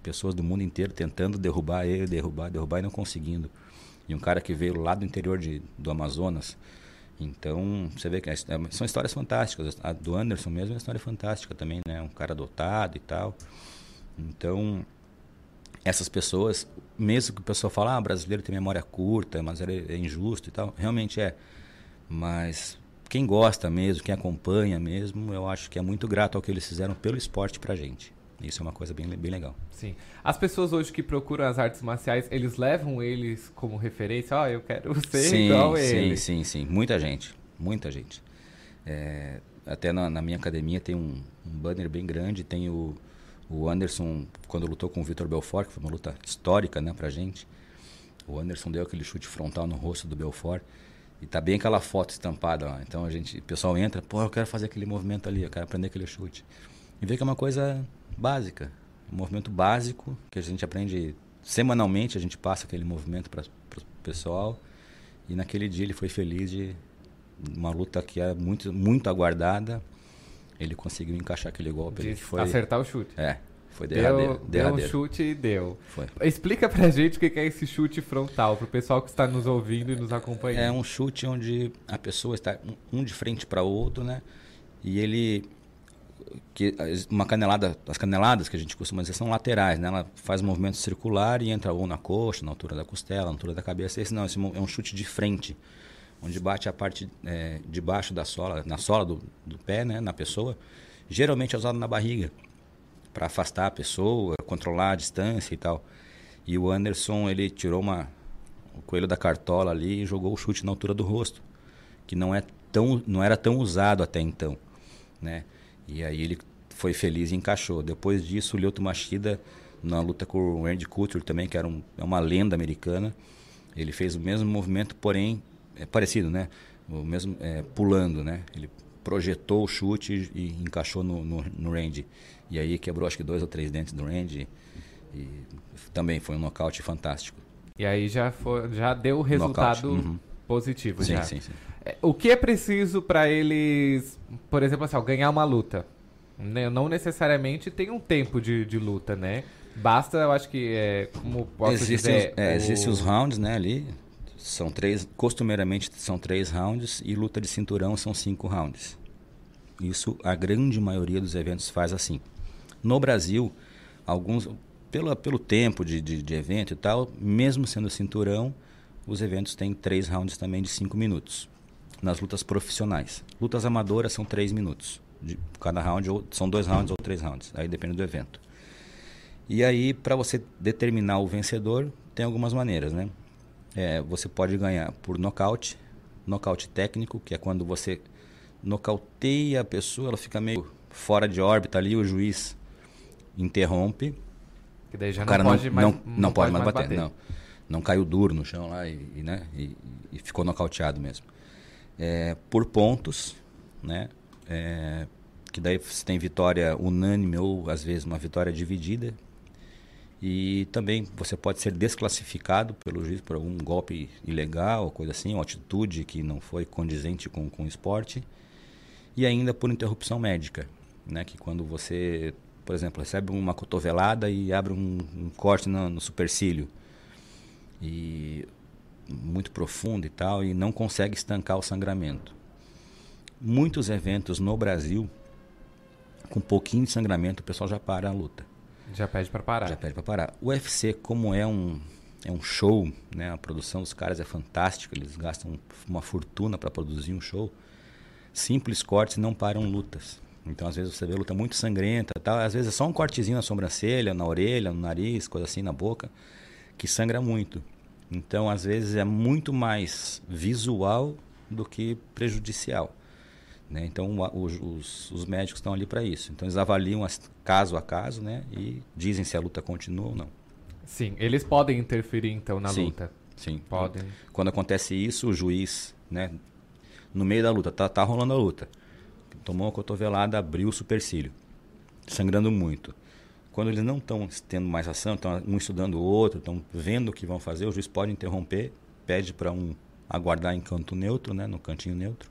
Pessoas do mundo inteiro tentando derrubar ele, derrubar, derrubar e não conseguindo. E um cara que veio lá do interior de, do Amazonas. Então, você vê que é, é, são histórias fantásticas. A do Anderson mesmo é uma história fantástica também, né? Um cara adotado e tal. Então, essas pessoas, mesmo que o pessoal fale, ah, brasileiro tem memória curta, mas é injusto e tal, realmente é. Mas quem gosta mesmo, quem acompanha mesmo, eu acho que é muito grato ao que eles fizeram pelo esporte pra gente. Isso é uma coisa bem, bem legal. Sim. As pessoas hoje que procuram as artes marciais, eles levam eles como referência? Ó, oh, eu quero ser sim, igual ele. Sim, sim, sim. Muita gente. Muita gente. É, até na, na, minha academia tem um, um, banner bem grande, tem o, o Anderson, quando lutou com o Vitor Belfort, que foi uma luta histórica né, pra gente. O Anderson deu aquele chute frontal no rosto do Belfort. E tá bem aquela foto estampada lá. Então a gente, o pessoal entra, pô, eu quero fazer aquele movimento ali, eu quero aprender aquele chute. E vê que é uma coisa básica, um movimento básico que a gente aprende semanalmente, a gente passa aquele movimento para o pessoal. E naquele dia ele foi feliz de uma luta que é muito muito aguardada. Ele conseguiu encaixar aquele golpe. De foi acertar o chute. É, foi derradeiro. Deu, derradeiro. deu um chute e deu. Foi. Explica pra (laughs) gente o que é esse chute frontal, pro pessoal que está nos ouvindo e nos acompanhando. É um chute onde a pessoa está um de frente para o outro, né? E ele que uma canelada, as caneladas que a gente costuma dizer são laterais, né? Ela faz um movimento circular e entra ou na coxa, na altura da costela, na altura da cabeça. Esse não, esse é um chute de frente, onde bate a parte é, de baixo da sola, na sola do, do pé, né? Na pessoa. Geralmente é usado na barriga para afastar a pessoa, controlar a distância e tal. E o Anderson, ele tirou uma, o coelho da cartola ali e jogou o chute na altura do rosto, que não, é tão, não era tão usado até então, né? E aí ele foi feliz e encaixou. Depois disso, o Lyoto Machida, na luta com o Randy Couture também, que era um, é uma lenda americana, ele fez o mesmo movimento, porém, é parecido, né? O mesmo, é, pulando, né? Ele projetou o chute e, encaixou no, no, no Randy. E aí quebrou acho que dois ou três dentes do Randy. E também foi um nocaute fantástico. E aí já, foi, já deu o resultado uhum. positivo. Sim, já. sim, sim. É, o que é preciso para eles, por exemplo, assim, ó, ganhar uma luta? Né, não necessariamente tem um tempo de, de luta, né? Basta, eu acho que, é, como posso existem dizer... Os, é, o... Existem os rounds, né, ali. São três, costumeiramente são três rounds e luta de cinturão são cinco rounds. Isso a grande maioria dos eventos faz assim. No Brasil, alguns pelo, pelo tempo de, de, de, evento e tal, mesmo sendo cinturão, os eventos têm três rounds também de cinco minutos. Nas lutas profissionais. Lutas amadoras são três minutos. De cada round, ou, são dois rounds ou três rounds. Aí depende do evento. E aí, para você determinar o vencedor, tem algumas maneiras, né? É, você pode ganhar por nocaute, nocaute técnico, que é quando você nocauteia a pessoa, ela fica meio fora de órbita ali, o juiz interrompe. Que daí já o cara não pode não, mais, não, não, não pode mais bater, bater. Não, não caiu duro no chão lá e, e né, e, e, ficou nocauteado mesmo. É, por pontos, né? É, que daí você tem vitória unânime ou às vezes uma vitória dividida. E também você pode ser desclassificado pelo juiz por algum golpe ilegal, coisa assim, uma atitude que não foi condizente com, com o esporte. E ainda por interrupção médica, né? Que quando você por exemplo, recebe uma cotovelada e abre um, um corte no, no supercílio. E muito profundo e tal, e não consegue estancar o sangramento. Muitos eventos no Brasil, com um pouquinho de sangramento, o pessoal já para a luta. Já pede para parar. Já pede para parar. O UFC, como é um, é um show, né? a produção dos caras é fantástica, eles gastam uma fortuna para produzir um show. Simples cortes não param lutas. Então, às vezes, você vê luta muito sangrenta, tal. às vezes é só um cortezinho na sobrancelha, na orelha, no nariz, coisa assim, na boca, que sangra muito. Então, às vezes, é muito mais visual do que prejudicial. Né? Então, os, os, os, médicos estão ali para isso. Então, eles avaliam as, caso a caso né? e dizem se a luta continua ou não. Sim, eles podem interferir então na sim, luta. Sim, podem. Quando acontece isso, o juiz, né, no meio da luta, tá, tá rolando a luta, tomou uma cotovelada, abriu o supercílio, sangrando muito. Quando eles não estão tendo mais ação, estão um estudando o outro, estão vendo o que vão fazer, o juiz pode interromper, pede para um aguardar em canto neutro, né, no cantinho neutro,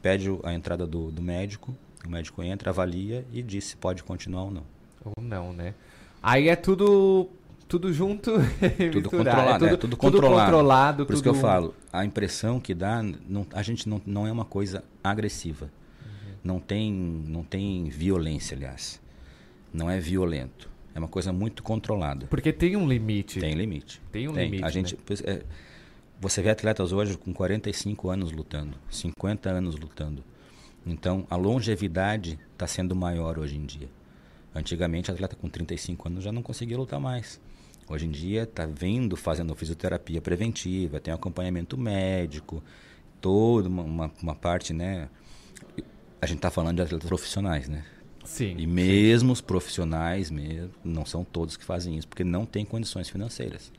pede a entrada do, do médico, o médico entra, avalia e diz se pode continuar ou não. Ou não, né? Aí é tudo tudo junto (laughs) tudo controlado, é tudo, é, tudo, controlado. Tudo controlado Por tudo... isso que eu falo, a impressão que dá, não, a gente não, não é uma coisa agressiva. Não, tem, não tem violência, aliás. Não é violento. É uma coisa muito controlada. Porque tem um limite. Tem limite. Tem um tem. limite. A gente, né? é, você vê atletas hoje com 45 anos lutando, 50 anos lutando. Então, a longevidade está sendo maior hoje em dia. Antigamente, atleta com 35 anos já não conseguia lutar mais. Hoje em dia está vindo fazendo fisioterapia preventiva, tem acompanhamento médico, toda uma, uma, uma parte, né? A gente está falando de atletas profissionais, né? Sim. E mesmo sim. os profissionais mesmo, não são todos que fazem isso, porque não tem condições financeiras.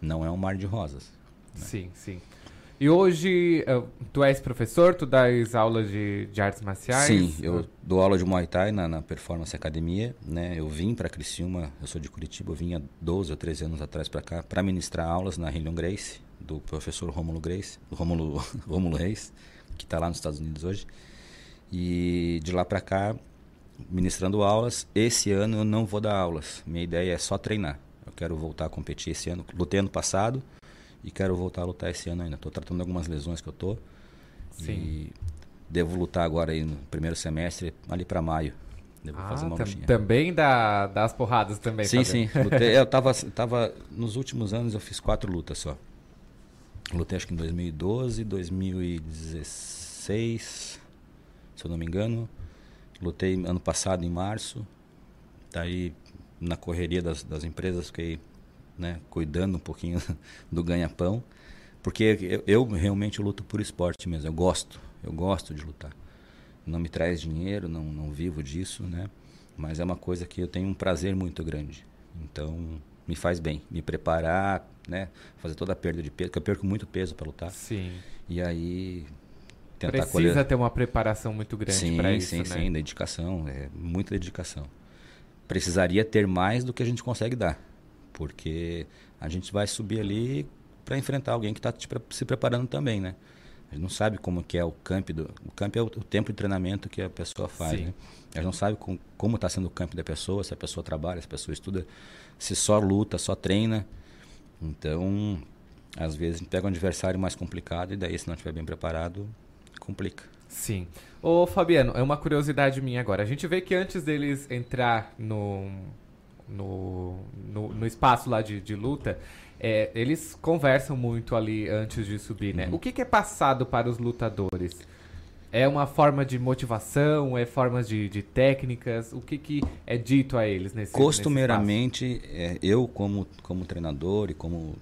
Não é um mar de rosas. Né? Sim, sim. E hoje, eh, tu és professor, tu dás aulas de, de artes marciais? Sim, eu dou aula de Muay Thai na, na Performance Academia, né? Eu vim para Criciúma, eu sou de Curitiba, eu vim há 12 ou 13 anos atrás para cá para ministrar aulas na Hillion Grace, do professor Rômulo Grace, Rômulo, (laughs) Rômulo Reis, que está lá nos Estados Unidos hoje. E de lá para cá, ministrando aulas, esse ano eu não vou dar aulas. Minha ideia é só treinar. Eu quero voltar a competir esse ano. Lutei ano passado, e quero voltar a lutar esse ano ainda. Estou tratando algumas lesões que eu tô. Sim. E devo lutar agora aí no primeiro semestre, ali para maio. Devo ah, fazer uma tam Também dá, dá as porradas também. Sim, tá sim. Lutei, (laughs) eu tava, tava. Nos últimos anos eu fiz quatro lutas só. Lutei acho que em 2012, 2016, se eu não me engano. Lutei ano passado em março. Daí na correria das, das empresas fiquei né, cuidando um pouquinho (laughs) do ganha-pão, porque eu, eu, realmente luto por esporte mesmo, eu gosto, eu gosto de lutar. Não me traz dinheiro, não, não vivo disso, né? Mas é uma coisa que eu tenho um prazer muito grande. Então, me faz bem, me preparar, né, fazer toda a perda de peso, porque eu perco muito peso para lutar. Sim. E aí tentar Precisa colher... ter uma preparação muito grande para isso, sim, né? Sim, sim, dedicação, é muita dedicação. Precisaria ter mais do que a gente consegue dar porque a gente vai subir ali para enfrentar alguém que está se preparando também, né? A gente não sabe como que é o camp do o camp é o, o tempo de treinamento que a pessoa faz, né? A gente não sabe com, como está sendo o camp da pessoa, se a pessoa trabalha, se a pessoa estuda, se só luta, só treina. Então, às vezes a gente pega um adversário mais complicado e daí se não estiver bem preparado, complica. Sim. Ô Fabiano, é uma curiosidade minha agora. A gente vê que antes deles entrar no no, no, no espaço lá de, de luta, é, eles conversam muito ali antes de subir, né? Uhum. O que, que, é passado para os lutadores? É uma forma de motivação? É formas de, de técnicas? O que, que é dito a eles nesse Costumeiramente, nesse é, eu como, como treinador e como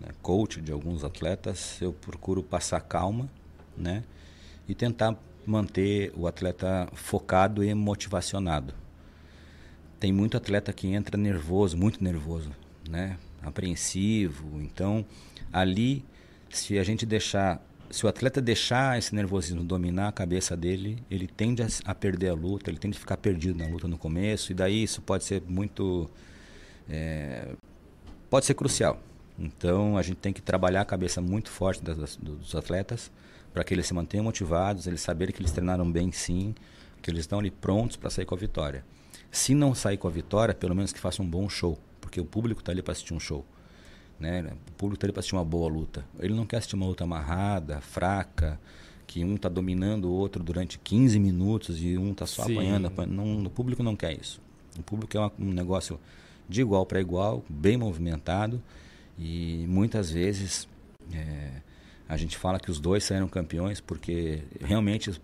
né, coach de alguns atletas, eu procuro passar calma, né? E tentar manter o atleta focado e motivacionado tem muito atleta que entra nervoso, muito nervoso, né? Apreensivo. Então, ali, se a gente deixar, se o atleta deixar esse nervosismo dominar a cabeça dele, ele tende a, perder a luta, ele tende a ficar perdido na luta no começo, e daí isso pode ser muito. É, pode ser crucial. Então, a gente tem que trabalhar a cabeça muito forte das, dos atletas para que eles se mantenham motivados, eles saberem que eles treinaram bem sim, que eles estão ali prontos para sair com a vitória. Se não sair com a vitória, pelo menos que faça um bom show, porque o público está ali para assistir um show. Né? O público está ali para assistir uma boa luta. Ele não quer assistir uma luta amarrada, fraca, que um está dominando o outro durante 15 minutos e um está só Sim. apanhando. Não, o público não quer isso. O público é um negócio de igual para igual, bem movimentado e muitas vezes é, a gente fala que os dois saíram campeões porque realmente os,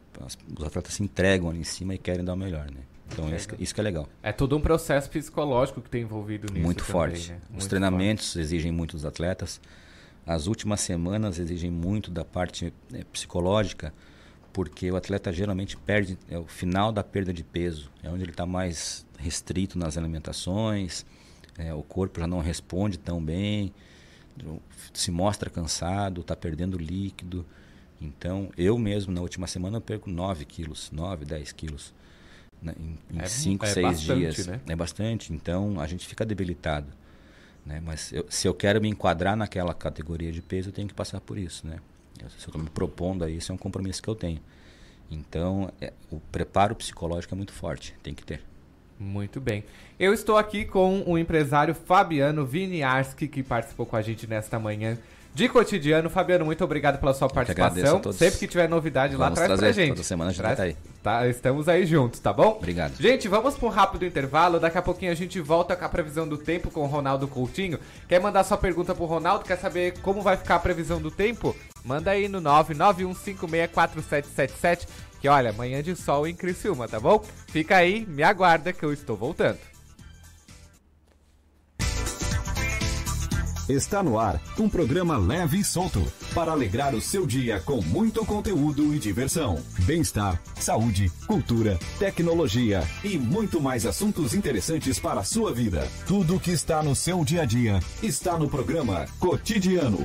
os atletas se entregam ali em cima e querem dar o melhor, né? Então, isso, isso que é legal. É todo um processo psicológico que tem envolvido nisso. Muito também, forte. Né? Muito Os treinamentos forte. exigem muito dos atletas. As últimas semanas exigem muito da parte é, psicológica, porque o atleta geralmente perde, é o final da perda de peso, é onde ele está mais restrito nas alimentações, é, o corpo já não responde tão bem, se mostra cansado, está perdendo líquido. Então, eu mesmo, na última semana, eu perco 9 quilos, 9, 10 quilos. Né, em 5, 6 é dias. Né? É bastante. Então, a gente fica debilitado. Né? Mas eu, se eu quero me enquadrar naquela categoria de peso, eu tenho que passar por isso. Né? Se eu estou me propondo a isso, é um compromisso que eu tenho. Então, é, o preparo psicológico é muito forte, tem que ter. Muito bem. Eu estou aqui com o empresário Fabiano Viniarski, que participou com a gente nesta manhã de cotidiano. Fabiano, muito obrigado pela sua participação. Sempre que tiver novidade vamos lá, traz trazer, pra gente. Toda semana a gente traz, tá aí. Tá, estamos aí juntos, tá bom? Obrigado. Gente, vamos para um rápido intervalo. Daqui a pouquinho a gente volta com a previsão do tempo com o Ronaldo Coutinho. Quer mandar sua pergunta pro Ronaldo? Quer saber como vai ficar a previsão do tempo? Manda aí no 991564777. Que olha, manhã de sol em Criciúma, tá bom? Fica aí, me aguarda que eu estou voltando. Está no ar um programa leve e solto para alegrar o seu dia com muito conteúdo e diversão, bem-estar, saúde, cultura, tecnologia e muito mais assuntos interessantes para a sua vida. Tudo que está no seu dia a dia está no programa Cotidiano.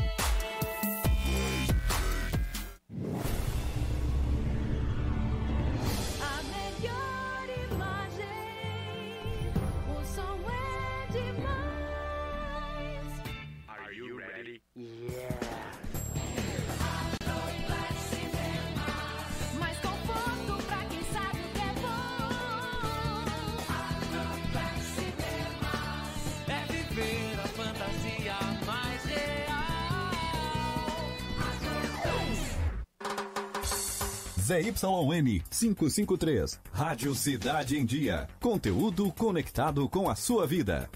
ZYN 553. Rádio Cidade em Dia. Conteúdo conectado com a sua vida.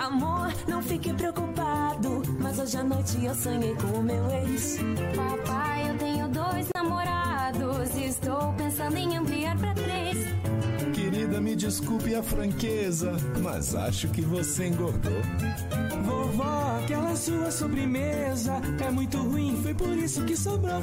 Amor, não fique preocupado. Mas hoje à noite eu sonhei com o meu ex. Papai, eu tenho dois namorados. Estou pensando em ampliar pra três. Querida, me desculpe a franqueza, mas acho que você engordou. Vovó, aquela sua sobremesa é muito ruim, foi por isso que sobrou.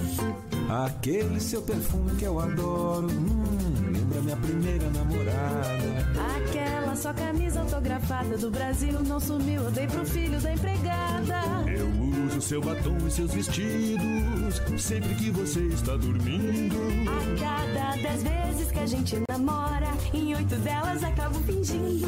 Aquele seu perfume que eu adoro, hum, lembra minha primeira namorada. Aquela sua camisa autografada do Brasil não sumiu, eu dei pro filho da empregada. Eu uso seu batom e seus vestidos, sempre que você está dormindo. A cada dez vezes que a gente namora, em oito delas acabo fingindo.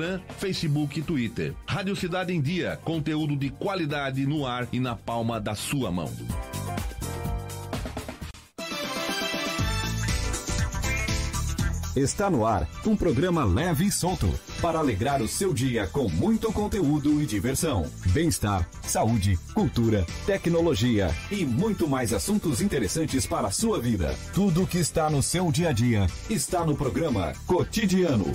Instagram, Facebook e Twitter. Rádio Cidade em Dia, conteúdo de qualidade no ar e na palma da sua mão. Está no ar um programa leve e solto para alegrar o seu dia com muito conteúdo e diversão, bem-estar, saúde, cultura, tecnologia e muito mais assuntos interessantes para a sua vida. Tudo que está no seu dia a dia está no programa Cotidiano.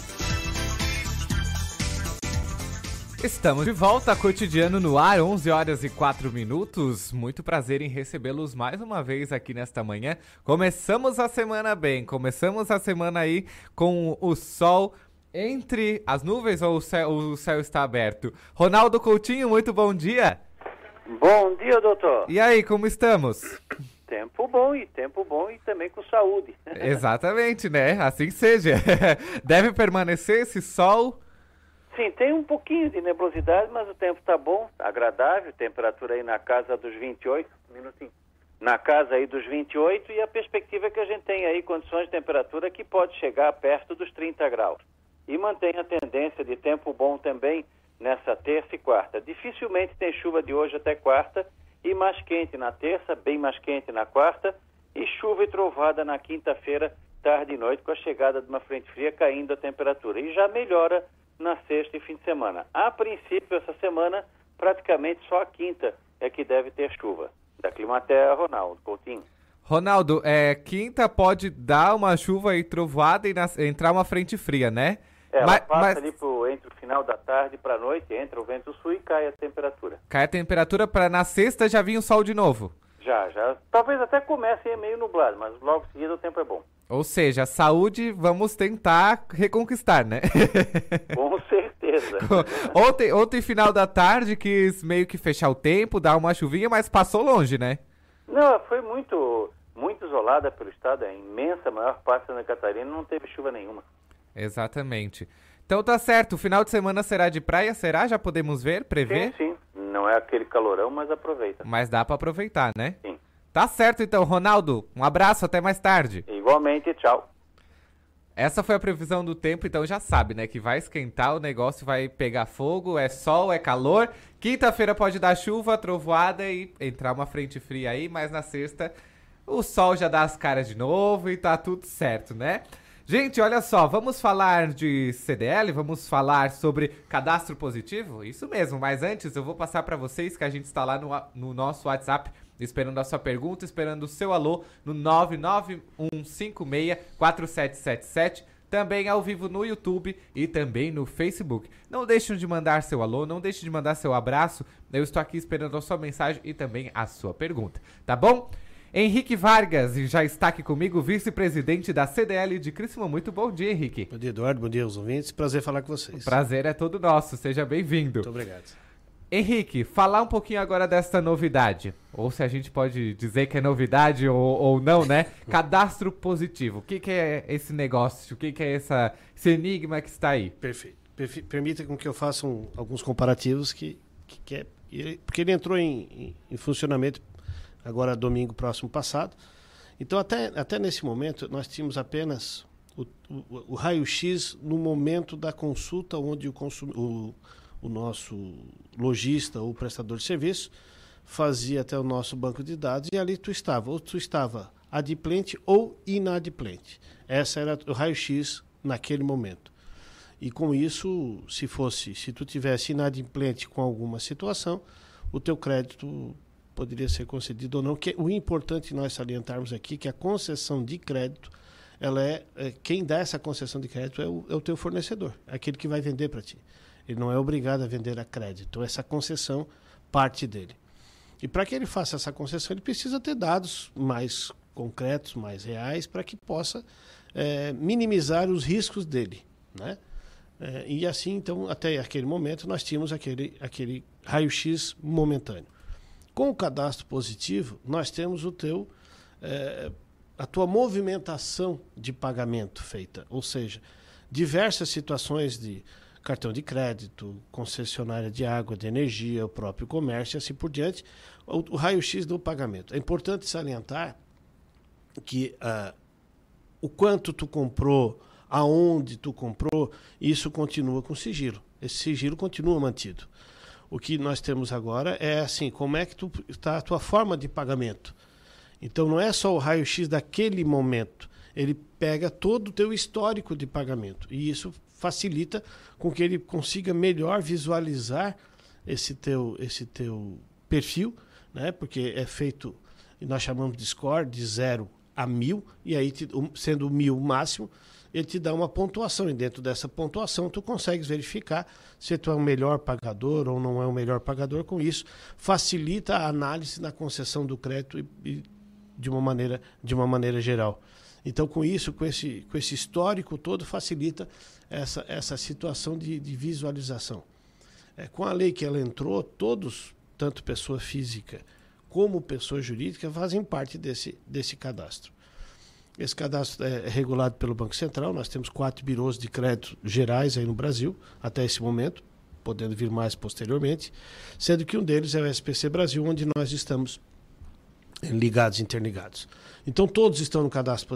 Estamos de volta cotidiano no ar, 11 horas e 4 minutos. Muito prazer em recebê-los mais uma vez aqui nesta manhã. Começamos a semana bem, começamos a semana aí com o sol entre as nuvens ou o céu, o céu está aberto. Ronaldo Coutinho, muito bom dia. Bom dia, doutor. E aí, como estamos? Tempo bom e tempo bom e também com saúde. Exatamente, né? Assim seja. (laughs) Deve permanecer esse sol Sim, tem um pouquinho de nebulosidade, mas o tempo está bom, agradável, temperatura aí na casa dos 28, um minutinho, na casa aí dos 28 e a perspectiva é que a gente tem aí condições de temperatura que pode chegar perto dos 30 graus. E mantém a tendência de tempo bom também nessa terça e quarta. Dificilmente tem chuva de hoje até quarta e mais quente na terça, bem mais quente na quarta e chuva e trovada na quinta-feira, tarde e noite, com a chegada de uma frente fria caindo a temperatura. E já melhora na sexta e fim de semana. A princípio, essa semana, praticamente só a quinta é que deve ter chuva. Da Climaterra, Ronaldo Coutinho. Ronaldo, é, quinta pode dar uma chuva e trovoada e nas- entrar uma frente fria, né? É, ela Mas- passa mas- ali pro, entre o final da tarde para a noite, entra o vento sul e cai a temperatura. Cai a temperatura para na sexta já vir o sol de novo. Já, já. Talvez até comece meio nublado, mas logo em seguida o tempo é bom. Ou seja, a saúde vamos tentar reconquistar, né? (laughs) Com certeza. ontem, ontem, final da tarde, quis meio que fechar o tempo, dar uma chuvinha, mas passou longe, né? Não, foi muito, muito isolada pelo estado, a imensa maior parte de Santa Catarina não teve chuva nenhuma. Exatamente. Então tá certo, o final de semana será de praia, será? Já podemos ver, prever? Sim, sim. Não é aquele calorão, mas aproveita. Mas dá pra aproveitar, né? Sim. Tá certo então, Ronaldo. Um abraço, até mais tarde. Igualmente, tchau. Essa foi a previsão do tempo, então já sabe, né? Que vai esquentar, o negócio vai pegar fogo, é sol, é calor. Quinta-feira pode dar chuva, trovoada e entrar uma frente fria aí, mas na sexta o sol já dá as caras de novo e tá tudo certo, né? Gente, olha só, vamos falar de CDL, vamos falar sobre cadastro positivo? Isso mesmo, mas antes eu vou passar para vocês que a gente está lá no, no nosso WhatsApp esperando a sua pergunta, esperando o seu alô no 991564777, também ao vivo no YouTube e também no Facebook. Não deixem de mandar seu alô, não deixe de mandar seu abraço. Eu estou aqui esperando a sua mensagem e também a sua pergunta, tá bom? Henrique Vargas já está aqui comigo, vice-presidente da CDL de Criciúma. Muito bom dia, Henrique. Bom dia, Eduardo. Bom dia aos ouvintes. Prazer falar com vocês. O prazer é todo nosso. Seja bem-vindo. Muito obrigado. Henrique, falar um pouquinho agora dessa novidade. Ou se a gente pode dizer que é novidade ou, ou não, né? (laughs) Cadastro positivo. O que, que é esse negócio? O que, que é essa, esse enigma que está aí? Perfeito. Perfi- Permita com que eu faça um- alguns comparativos que, que, que é, ele- porque ele entrou em, em- em funcionamento agora domingo próximo passado. Então até, até nesse momento nós tínhamos apenas o, o- o raio-x no momento da consulta onde o, consum, o, o nosso lojista ou prestador de serviço fazia até o nosso banco de dados e ali tu estava, ou tu estava adimplente ou inadimplente. Essa era o raio-x naquele momento. E com isso, se fosse, se tu tivesse inadimplente com alguma situação, o teu crédito poderia ser concedido ou não. Que o importante nós salientarmos aqui que a concessão de crédito, ela é, é quem dá essa concessão de crédito é o, é o teu fornecedor, é aquele que vai vender para ti. Ele não é obrigado a vender a crédito. Essa concessão parte dele. E para que ele faça essa concessão, ele precisa ter dados mais concretos, mais reais, para que possa eh, minimizar os riscos dele, né? Eh, e assim, então, até aquele momento, nós tínhamos aquele, aquele raio-x momentâneo. Com o cadastro positivo, nós temos o teu, eh, a tua movimentação de pagamento feita, ou seja, diversas situações de cartão de crédito, concessionária de água, de energia, o próprio comércio e assim por diante, o, o raio-x do pagamento. É importante salientar que ah, o quanto tu comprou, aonde tu comprou, isso continua com sigilo. Esse sigilo continua mantido. O que nós temos agora é assim, como é que tu está a tua forma de pagamento. Então não é só o raio-x daquele momento, ele pega todo o teu histórico de pagamento e isso facilita com que ele consiga melhor visualizar esse teu esse teu perfil, né? Porque é feito nós chamamos de score de 0 a mil e aí te, sendo mil o máximo ele te dá uma pontuação e dentro dessa pontuação tu consegues verificar se tu é o melhor pagador ou não é o melhor pagador com isso facilita a análise na concessão do crédito e, e de uma maneira de uma maneira geral então com isso com esse com esse histórico todo facilita essa essa situação de, de visualização é, com a lei que ela entrou todos tanto pessoa física como pessoa jurídica fazem parte desse desse cadastro Esse cadastro é regulado pelo Banco Central. Nós temos quatro birôs de crédito gerais aí no Brasil, até esse momento, podendo vir mais posteriormente, sendo que um deles é o SPC Brasil, onde nós estamos ligados, interligados. Então todos estão no cadastro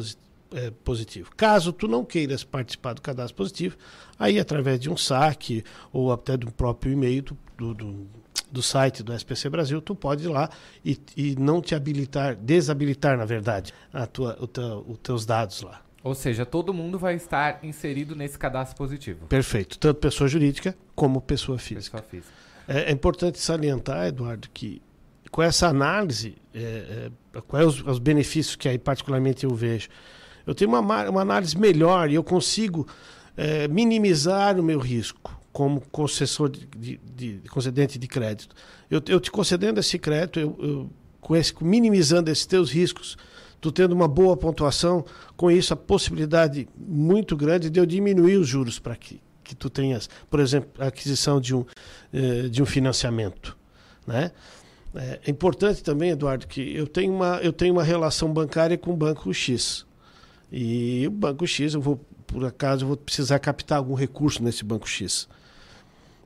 é, positivo. Caso tu não queiras participar do cadastro positivo, aí através de um saque ou até do próprio e-mail do, do, do, do site do SPC Brasil, tu pode ir lá e, e não te habilitar, desabilitar, na verdade, a tua, o teu, os teus dados lá. Ou seja, todo mundo vai estar inserido nesse cadastro positivo. Perfeito. Tanto pessoa jurídica como pessoa física. Pessoa física. É, é importante salientar, Eduardo, que com essa análise, é, é, quais os, os benefícios que aí particularmente eu vejo? Eu tenho uma, uma análise melhor e eu consigo é, minimizar o meu risco como concessor de, de, de concedente de crédito. Eu, eu, te concedendo esse crédito, eu, eu, com esse, minimizando esses teus riscos, tu tendo uma boa pontuação, com isso a possibilidade muito grande de eu diminuir os juros para que, que tu tenhas, por exemplo, a aquisição de um, eh, de um financiamento. Né? É, é importante também, Eduardo, que eu tenho uma, eu tenho uma relação bancária com o Banco X. E o banco X, eu vou, por acaso, eu vou precisar captar algum recurso nesse banco X.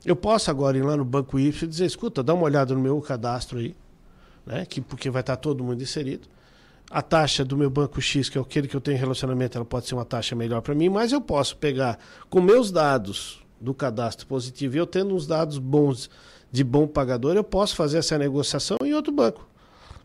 Eu posso agora ir lá no banco Y e dizer, escuta, dá uma olhada no meu cadastro aí, né? Que, porque vai estar todo mundo inserido. A taxa do meu banco X, que é aquele que eu tenho relacionamento, ela pode ser uma taxa melhor para mim, mas eu posso pegar com meus dados do cadastro positivo eu tendo uns dados bons de bom pagador, eu posso fazer essa negociação em outro banco.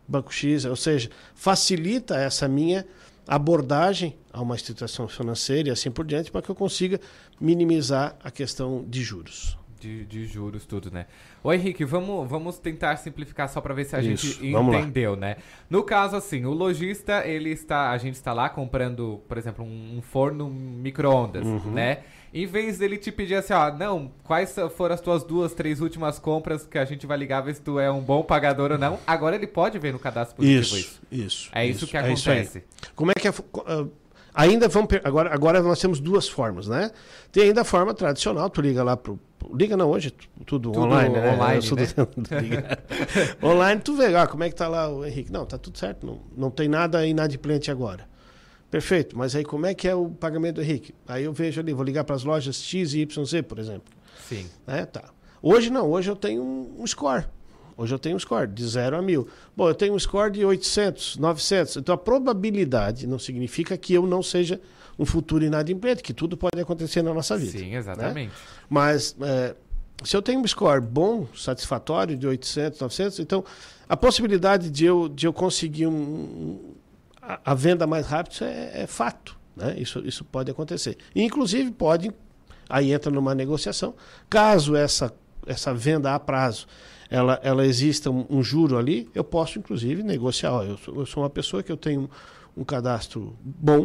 Banco X, ou seja, facilita essa minha abordagem a uma instituição financeira e assim por diante, para que eu consiga minimizar a questão de juros. De, de juros, tudo, né? Ô Henrique, vamos, vamos tentar simplificar só para ver se a Isso, gente entendeu, né? No caso, assim, o lojista, ele está, a gente está lá comprando, por exemplo, um, forno micro-ondas, Uhum. né? Em vez dele te pedir assim, ó, não, quais foram as tuas duas, três últimas compras que a gente vai ligar ver se tu é um bom pagador ou não, agora ele pode ver no cadastro positivo Isso, isso. É isso, que é isso acontece. Como é que é. Ainda vamos. Agora, agora nós temos duas formas, né? Tem ainda a forma tradicional, tu liga lá pro. Liga não, hoje tu- tudo, Tudo online, né? online, Eu sou do (laughs) né? (laughs) online tu vê, ah, como é que tá lá o Henrique? Não, tá tudo certo, não, não tem nada inadimplente agora. Perfeito, mas aí como é que é o pagamento do Henrique? Aí eu vejo ali, vou ligar para as lojas X e YZ, por exemplo. Sim. Né? Tá. Hoje não, hoje eu tenho um, um score. Hoje eu tenho um score de 0 a 1000. Bom, eu tenho um score de 800, 900. Então a probabilidade não significa que eu não seja um futuro inadimplente, que tudo pode acontecer na nossa vida. Sim, né? exatamente. Mas é, se eu tenho um score bom, satisfatório, de 800, 900, então a possibilidade de eu, de eu conseguir um, um- a, a venda mais rápido é, é fato. Né? Isso, isso pode acontecer. E, inclusive, pode, aí entra numa negociação, caso essa, essa venda a prazo ela, ela exista um, um juro ali, eu posso, inclusive, negociar. Ó, eu, sou, eu sou uma pessoa que eu tenho um cadastro bom,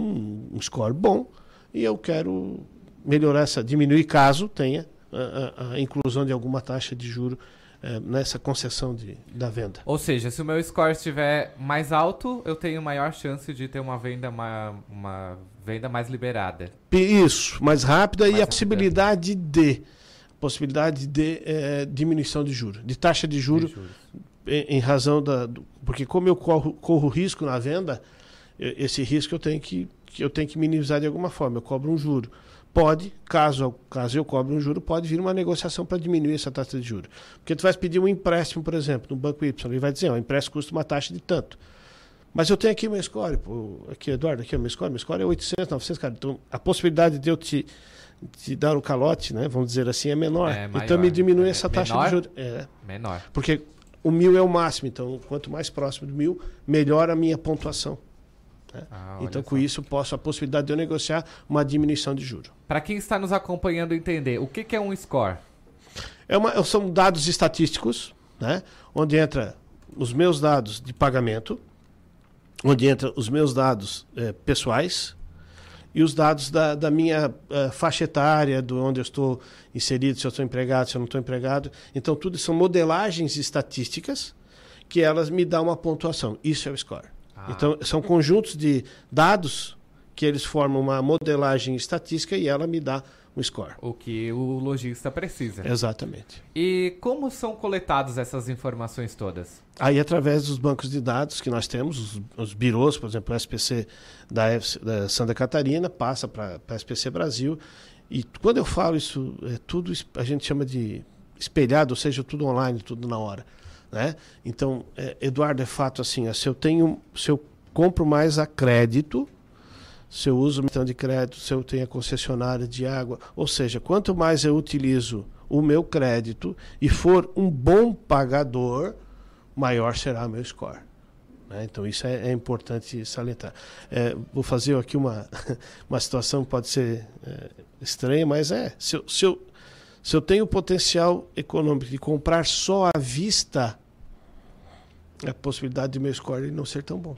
um score bom, e eu quero melhorar essa, diminuir caso tenha a, a- a inclusão de alguma taxa de juro eh, nessa concessão de, da venda. Ou seja, se o meu score estiver mais alto, eu tenho maior chance de ter uma venda, uma, uma venda mais liberada. Isso, mais rápida e a possibilidade de possibilidade de eh, diminuição de juro, de taxa de juro, Em, em razão da do- porque como eu corro, corro risco na venda, esse risco eu tenho que, que eu tenho que minimizar de alguma forma. Eu cobro um juro. Pode, caso caso eu cobre um juro, pode vir uma negociação para diminuir essa taxa de juro. Porque tu vai pedir um empréstimo, por exemplo, no banco Y, ele vai dizer, o empréstimo custa uma taxa de tanto. Mas eu tenho aqui meu score, aqui, Eduardo, aqui é meu score, meu score é 800, 900, cara. Então, a possibilidade de eu te, te dar o calote, né, vamos dizer assim, é menor. É maior. então me diminui É essa taxa menor? de juros. É. Menor. Porque o mil é o máximo, então quanto mais próximo do mil, melhor a minha pontuação. né? Ah, então, com isso, posso a possibilidade de eu negociar uma diminuição de juro. Para quem está nos acompanhando entender, o que, que é um score? É uma, são dados estatísticos, né? onde entra os meus dados de pagamento, onde entra os meus dados eh, pessoais e os dados da, da minha eh, faixa etária, do onde eu estou inserido, se eu estou empregado, se eu não estou empregado. Então, tudo são modelagens estatísticas que elas me dão uma pontuação. Isso é o score. Então, são conjuntos de dados que eles formam uma modelagem estatística e ela me dá um score. O que o lojista precisa. Exatamente. E como são coletadas essas informações todas? Aí, através dos bancos de dados que nós temos, os, os birôs, por exemplo, o SPC da, F- da Santa Catarina, passa para a SPC Brasil. E quando eu falo isso, é tudo a gente chama de espelhado, ou seja, tudo online, tudo na hora. Né? Então, é, Eduardo, é fato assim, ó, se eu tenho, se eu compro mais a crédito, se eu uso o cartão de crédito, se eu tenho a concessionária de água, ou seja, quanto mais eu utilizo o meu crédito e for um bom pagador, maior será meu score. né? Então isso é, é importante salientar. É, vou fazer aqui uma, (laughs) uma situação que pode ser é, estranha, mas é. Se eu, se, eu, se eu tenho potencial econômico de comprar só à vista, a possibilidade de meu score não ser tão bom.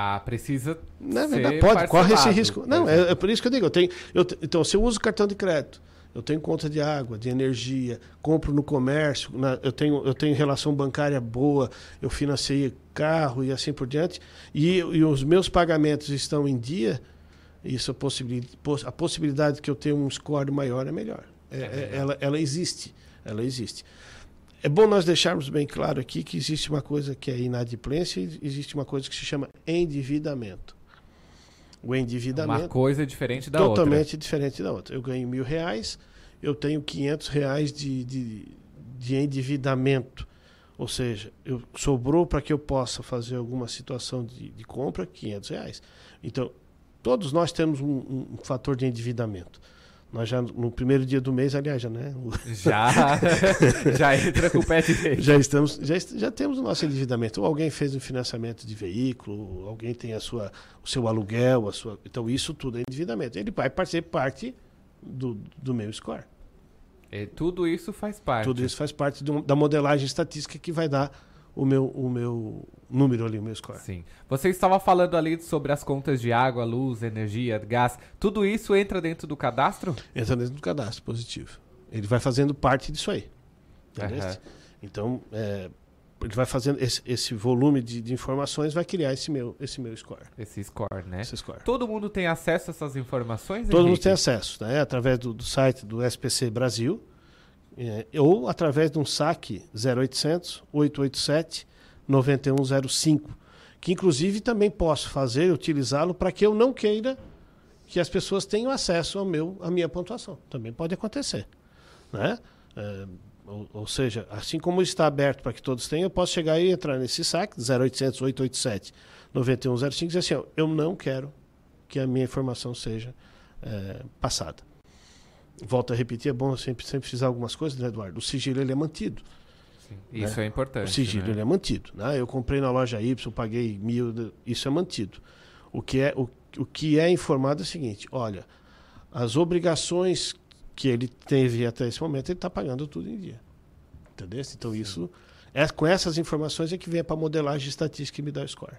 Ah, precisa Não é verdade, pode, corre esse risco. Não, exemplo. é, é por isso que eu digo, eu tenho, eu, então, se eu uso cartão de crédito, eu tenho conta de água, de energia, compro no comércio, na- eu, tenho, eu tenho relação bancária boa, eu financiei carro e assim por diante, e, e os meus pagamentos estão em dia, isso a possibilidade, a possibilidade que eu tenha um score maior é melhor. É- é- ela, ela existe, ela existe. É bom nós deixarmos bem claro aqui que existe uma coisa que é inadimplência e existe uma coisa que se chama endividamento. O endividamento. Uma coisa diferente da totalmente outra. diferente da outra. Eu ganho mil reais, eu tenho 500 reais de, de, de endividamento. Ou seja, eu, sobrou para que eu possa fazer alguma situação de, de compra 500 reais. Então, todos nós temos um- um fator de endividamento. Nós já no primeiro dia do mês, aliás, já, né? Já- (laughs) já entra com o pé direito. Já estamos, já, já temos o nosso endividamento. Ou alguém fez um financiamento de veículo, alguém tem a sua, o seu aluguel, a sua. Então isso tudo é endividamento. Ele vai ser parte do, do meu score. E tudo isso faz parte. Tudo isso faz parte do- da modelagem estatística que vai dar o meu, o meu número ali, o meu score. Sim. Você estava falando ali sobre as contas de água, luz, energia, gás. Tudo isso entra dentro do cadastro? Entra dentro do cadastro positivo. Ele vai fazendo parte disso aí. Aham. Então, é, ele vai fazendo esse, esse volume de, de informações, vai criar esse meu, esse meu score. Esse score, né? Esse score. Todo mundo tem acesso a essas informações? Todo mundo Henrique? tem acesso, né? através do, do site do SPC Brasil, é, ou através de um saque 0800 887 9105, que inclusive também posso fazer, utilizá-lo para que eu não queira que as pessoas tenham acesso ao meu, à minha pontuação. Também pode acontecer. Né? É, ou, ou seja, assim como está aberto para que todos tenham, eu posso chegar e entrar nesse saque 0800 887 9105 e dizer assim, ó, eu não quero que a minha informação seja é, passada. Volto a repetir, é bom sempre, sempre frisar algumas coisas, né, Eduardo? O sigilo ele é mantido. Né? Isso é importante, O sigilo né? é mantido. Né? Eu comprei na loja Y, paguei mil, isso é mantido. O que é, o, o que é informado é o seguinte: olha, as obrigações que ele teve até esse momento, ele está pagando tudo em dia. Entendeu? Então, isso. É, com essas informações é que vem para a modelagem estatística e me dá o score.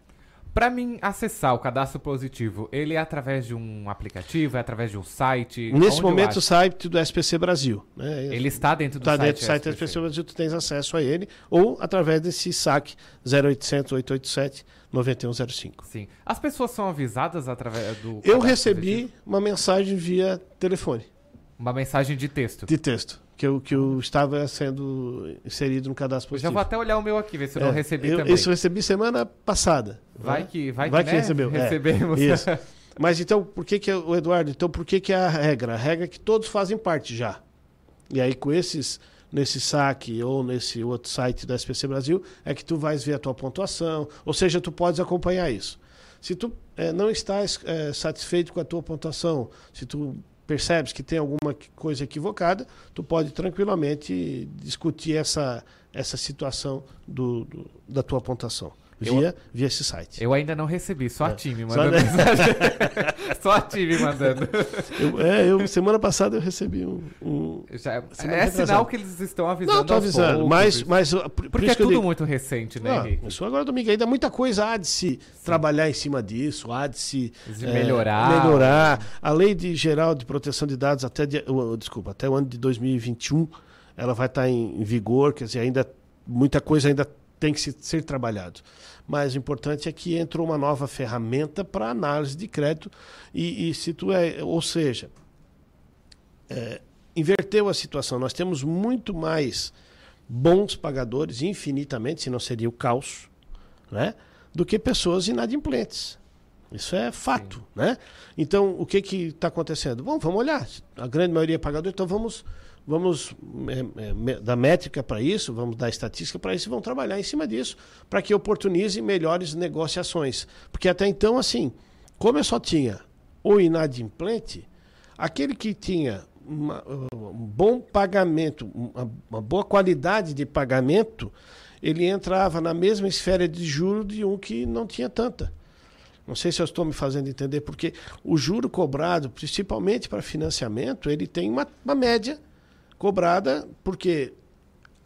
Para mim acessar o cadastro positivo, ele é através de um aplicativo, é através de um site? Nesse momento, o site do SPC Brasil. Né? Ele está dentro do Está site dentro do site do SPC. SPC Brasil, tu tens acesso a ele, ou através desse saque 0800 887 9105. Sim. As pessoas são avisadas através do. Eu recebi positivo? uma mensagem via telefone. Uma mensagem de texto. De texto. Que eu, que eu estava sendo inserido no cadastro Eu já positivo. vou até olhar o meu aqui, ver se eu não É, recebi eu, também. Isso eu recebi semana passada. Vai né? que- vai que, né, recebeu. é, recebemos. isso. (laughs) Mas então, por que que, o Eduardo, então por que que é a regra? A regra é que todos fazem parte já. E aí com esses, nesse saque ou nesse outro site da SPC Brasil, é que tu vais ver a tua pontuação, ou seja, tu podes acompanhar isso. Se tu eh, não estás eh, satisfeito com a tua pontuação, se tu percebes que tem alguma coisa equivocada, tu pode tranquilamente discutir essa, essa situação do, do- da tua pontuação Eu- via, via esse site. Eu ainda não recebi, só a É. time Só, mandando né? (laughs) mensagem. só a time mandando. Eu, é, eu, semana passada eu recebi um. um Já- é sinal que eles estão avisando. Não, aos avisando, poucos, mas, mas por, por Porque isso é tudo digo- muito recente, né, Ah, Henrique? Isso agora domingo ainda muita coisa há de se trabalhar em cima disso, há de se De eh, melhorar. melhorar. A lei de geral de proteção de dados até de- o- desculpa, até o ano de 2021, ela vai estar em, em vigor, quer dizer, ainda muita coisa ainda tem que se, ser trabalhado. Mas o importante é que entrou uma nova ferramenta para análise de crédito e, e se tu é, ou seja, é, inverteu a situação. Nós temos muito mais bons pagadores, infinitamente, se não seria o caos, né, do que pessoas inadimplentes. Isso é fato, Sim. né? Então, o que que está acontecendo? Bom, vamos olhar. A grande maioria é pagador, então vamos vamos é, é, dar métrica para isso, vamos dar estatística para isso e vamos trabalhar em cima disso para que oportunize melhores negociações. Porque até então, assim, como eu só tinha o inadimplente, aquele que tinha uma, um bom pagamento, uma, uma, boa qualidade de pagamento, ele entrava na mesma esfera de juro de um que não tinha tanta. Não sei se eu estou me fazendo entender, porque o juro cobrado, principalmente para financiamento, ele tem uma, uma média cobrada, porque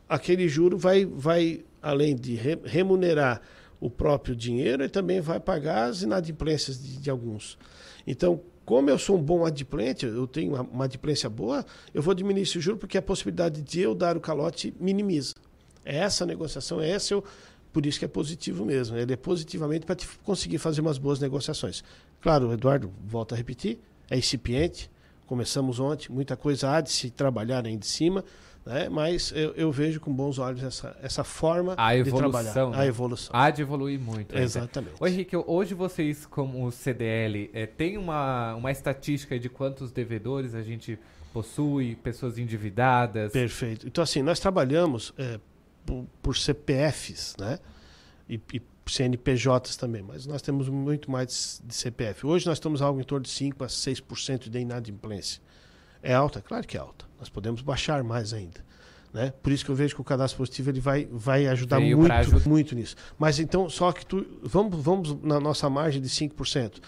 aquele juro vai, vai além de remunerar o próprio dinheiro, ele também vai pagar as inadimplências de, de alguns. Então, como eu sou um bom adimplente, eu tenho uma, adimplência boa, eu vou diminuir esse juro porque a possibilidade de eu dar o calote minimiza. É essa negociação, é esse o, por isso que é positivo mesmo. Ele é positivamente para conseguir fazer umas boas negociações. Claro, Eduardo, volto a repetir, é incipiente, começamos ontem, muita coisa há de se trabalhar ainda de cima, né? mas eu, eu, vejo com bons olhos essa, essa forma a de trabalhar. Né? A evolução. Há de evoluir muito. Exatamente. Ô, Henrique, hoje vocês, como CDL, é, tem uma, uma estatística de quantos devedores a gente possui, pessoas endividadas? Perfeito. Então, assim, nós trabalhamos é, por, por, CPFs, né? E, e CNPJs também, mas nós temos muito mais de CPF. Hoje nós estamos algo em torno de 5 a 6% de inadimplência. É alta? Claro que é alta. Nós podemos baixar mais ainda. Né? Por isso que eu vejo que o cadastro positivo ele vai, vai ajudar Veio muito, muito nisso. Mas então, só que tu, vamos, vamos na nossa margem de 5%.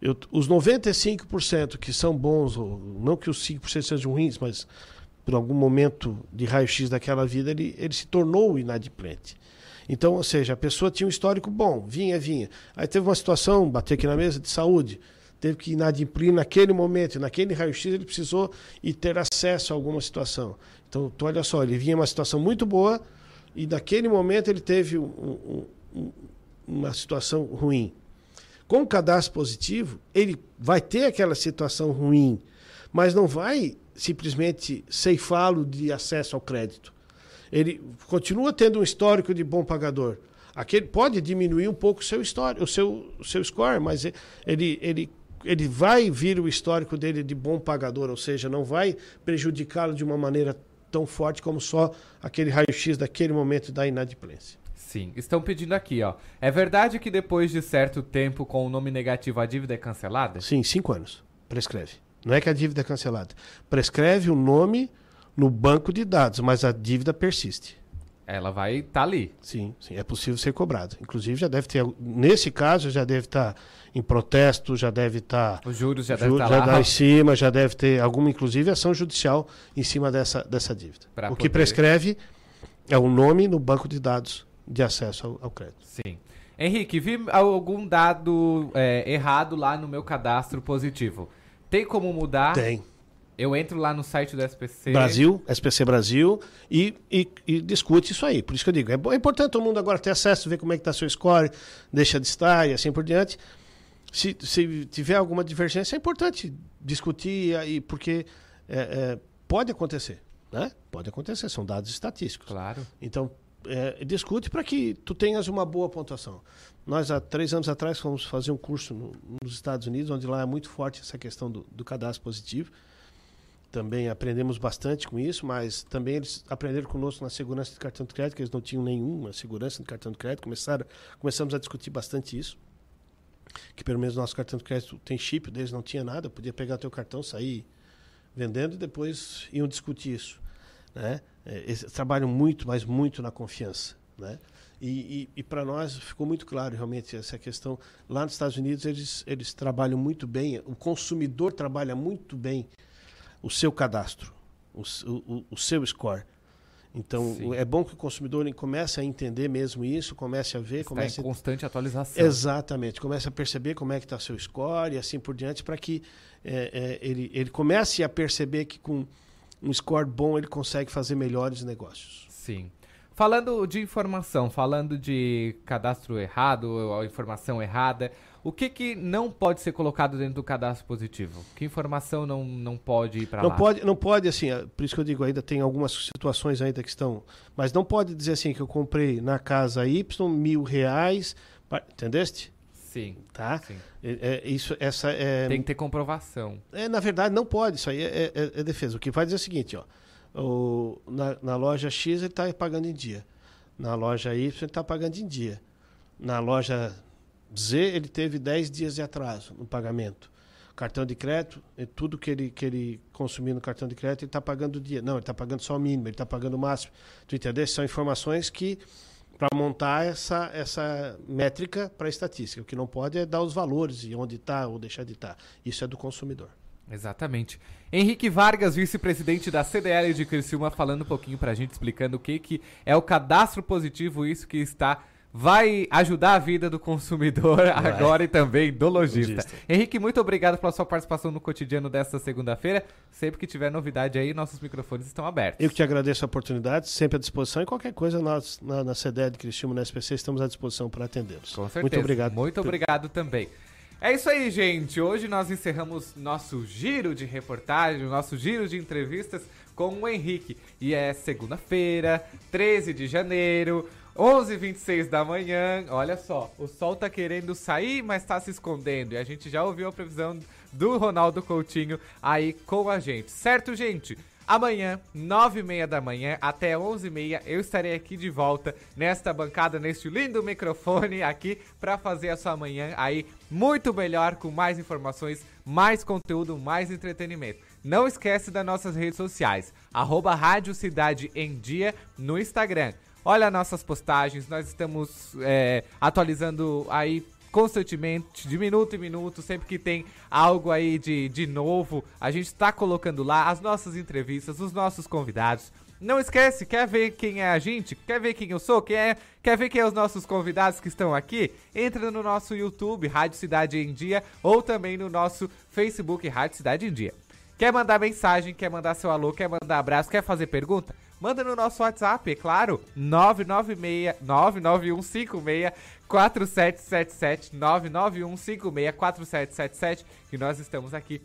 Eu, os 95% que são bons, ou, não que os 5% sejam ruins, mas por algum momento de raio-x daquela vida, ele, ele se tornou inadimplente. Então, ou seja, a pessoa tinha um histórico bom, vinha, vinha. Aí teve uma situação, bateu aqui na mesa, de saúde, teve que inadimplir naquele momento, naquele raio-x ele precisou e ter acesso a alguma situação. Então, tu olha só, ele vinha uma situação muito boa e naquele momento ele teve um, um, uma situação ruim. Com o cadastro positivo, ele vai ter aquela situação ruim, mas não vai simplesmente ceifá-lo de acesso ao crédito ele continua tendo um histórico de bom pagador. Aquele pode diminuir um pouco o seu histórico, o seu, o seu score, mas ele, ele, ele vai vir o histórico dele de bom pagador, ou seja, não vai prejudicá-lo de uma maneira tão forte como só aquele raio-x daquele momento da inadimplência. Sim, estão pedindo aqui, ó. É verdade que depois de certo tempo com o nome negativo a dívida é cancelada? Sim, cinco anos. Prescreve. Não é que a dívida é cancelada. Prescreve o nome no banco de dados, mas a dívida persiste. Ela vai estar tá ali. Sim, sim, é possível ser cobrado. Inclusive já deve ter, nesse caso já deve estar tá em protesto, já deve estar tá, os juros já deve estar tá lá. em cima, já deve ter alguma inclusive ação judicial em cima dessa dessa dívida. Pra o poder... que prescreve é o nome no banco de dados de acesso ao, ao crédito. Sim. Henrique, vi algum dado é, errado lá no meu cadastro positivo. Tem como mudar? Tem. Eu entro lá no site do SPC. Brasil, SPC Brasil, e, e, e, discute isso aí. Por isso que eu digo, é, é importante todo mundo agora ter acesso, ver como é que está seu score, deixa de estar e assim por diante. Se, se tiver alguma divergência, é importante discutir, aí, porque é, é, pode acontecer, né? Pode acontecer, são dados estatísticos. Claro. Então, é, discute para que tu tenhas uma boa pontuação. Nós, há três anos atrás, fomos fazer um curso no, nos Estados Unidos, onde lá é muito forte essa questão do, do cadastro positivo também aprendemos bastante com isso, mas também eles aprenderam conosco na segurança de cartão de crédito, que eles não tinham nenhuma segurança de cartão de crédito. Começaram, começamos a discutir bastante isso. Que pelo menos nosso cartão de crédito tem chip, deles não tinha nada, podia pegar teu cartão, sair vendendo e depois iam discutir isso. Né? É, eles trabalham muito, mas muito na confiança. Né? E, e, e para nós ficou muito claro realmente essa questão. Lá nos Estados Unidos eles, eles trabalham muito bem, o consumidor trabalha muito bem o seu cadastro, o, o, o seu score. Então, Sim. é bom que o consumidor comece a entender mesmo isso, comece a ver, Está comece em constante atualização. Exatamente, comece a perceber como é que está seu score e assim por diante, para que é, é, ele, ele comece a perceber que com um score bom ele consegue fazer melhores negócios. Sim. Falando de informação, falando de cadastro errado ou informação errada, o que, que não pode ser colocado dentro do cadastro positivo? Que informação não, não pode ir para não lá? Pode, não pode, assim, é, por isso que eu digo, ainda tem algumas situações ainda que estão. Mas não pode dizer assim que eu comprei na casa Y mil reais. Entendeste? Sim. Tá? Sim. É, é, isso, essa é. Tem que ter comprovação. É, na verdade, não pode. Isso aí é, é, é defesa. O que vai dizer é o seguinte, ó. O, na, na loja X ele está pagando em dia. Na loja Y ele está pagando em dia. Na loja Z ele teve 10 dias de atraso no pagamento. Cartão de crédito, tudo que ele, que ele consumiu no cartão de crédito, ele está pagando o dia. Não, ele está pagando só o mínimo, ele está pagando o máximo. Tu entendeu? São informações que para montar essa, essa métrica para a estatística. O que não pode é dar os valores e onde está ou deixar de estar. Tá. Isso é do consumidor. Exatamente. Henrique Vargas, vice-presidente da CDL de Criciúma, falando um pouquinho para a gente, explicando o que, que é o cadastro positivo, isso que está vai ajudar a vida do consumidor vai. agora e também do lojista. Henrique, muito obrigado pela sua participação no cotidiano desta segunda-feira. Sempre que tiver novidade aí, nossos microfones estão abertos. Eu que te agradeço a oportunidade, sempre à disposição. E qualquer coisa, nós na, na CDL de Criciúma, na SPC, estamos à disposição para atendê-los. Com certeza. Muito obrigado. Muito obrigado também. É isso aí, gente. Hoje nós encerramos nosso giro de reportagem, nosso giro de entrevistas com o Henrique. E é segunda-feira, 13 de janeiro. 11h26 da manhã, olha só, o sol tá querendo sair, mas tá se escondendo. E a gente já ouviu a previsão do Ronaldo Coutinho aí com a gente. Certo, gente? Amanhã, 9h30 da manhã até 11h30, eu estarei aqui de volta nesta bancada, neste lindo microfone aqui, para fazer a sua manhã aí muito melhor, com mais informações, mais conteúdo, mais entretenimento. Não esquece das nossas redes sociais, arroba Rádio Cidade em Dia no Instagram. Olha nossas postagens, nós estamos é, atualizando aí constantemente, de minuto em minuto, sempre que tem algo aí de, de novo, a gente está colocando lá as nossas entrevistas, os nossos convidados. Não esquece, quer ver quem é a gente? Quer ver quem eu sou? Quem é, quer ver quem é os nossos convidados que estão aqui? Entra no nosso YouTube, Rádio Cidade em Dia, ou também no nosso Facebook, Rádio Cidade em Dia. Quer mandar mensagem, quer mandar seu alô, quer mandar abraço, quer fazer pergunta? Manda no nosso WhatsApp, é claro, 996 99156 4777 99156 4777 que nós estamos aqui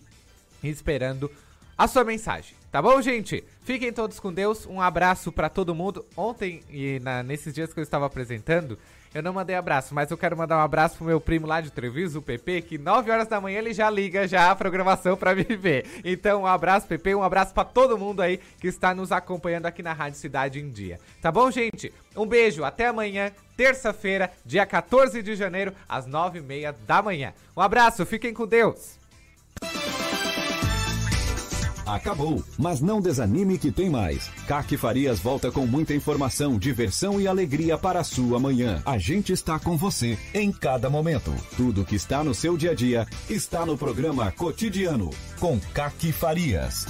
esperando a sua mensagem. Tá bom, gente? Fiquem todos com Deus. Um abraço para todo mundo. Ontem e na, nesses dias que eu estava apresentando, eu não mandei abraço, mas eu quero mandar um abraço pro meu primo lá de Treviso, o PP, que 9 horas da manhã ele já liga já a programação para me ver. Então, um abraço, PP, um abraço para todo mundo aí que está nos acompanhando aqui na Rádio Cidade em Dia. Tá bom, gente? Um beijo, até amanhã, terça-feira, dia 14 de janeiro, às 9h30 da manhã. Um abraço, fiquem com Deus! Acabou, mas não desanime que tem mais. CAC Farias volta com muita informação, diversão e alegria para a sua manhã. A gente está com você em cada momento. Tudo que está no seu dia a dia está no programa Cotidiano com CAC Farias.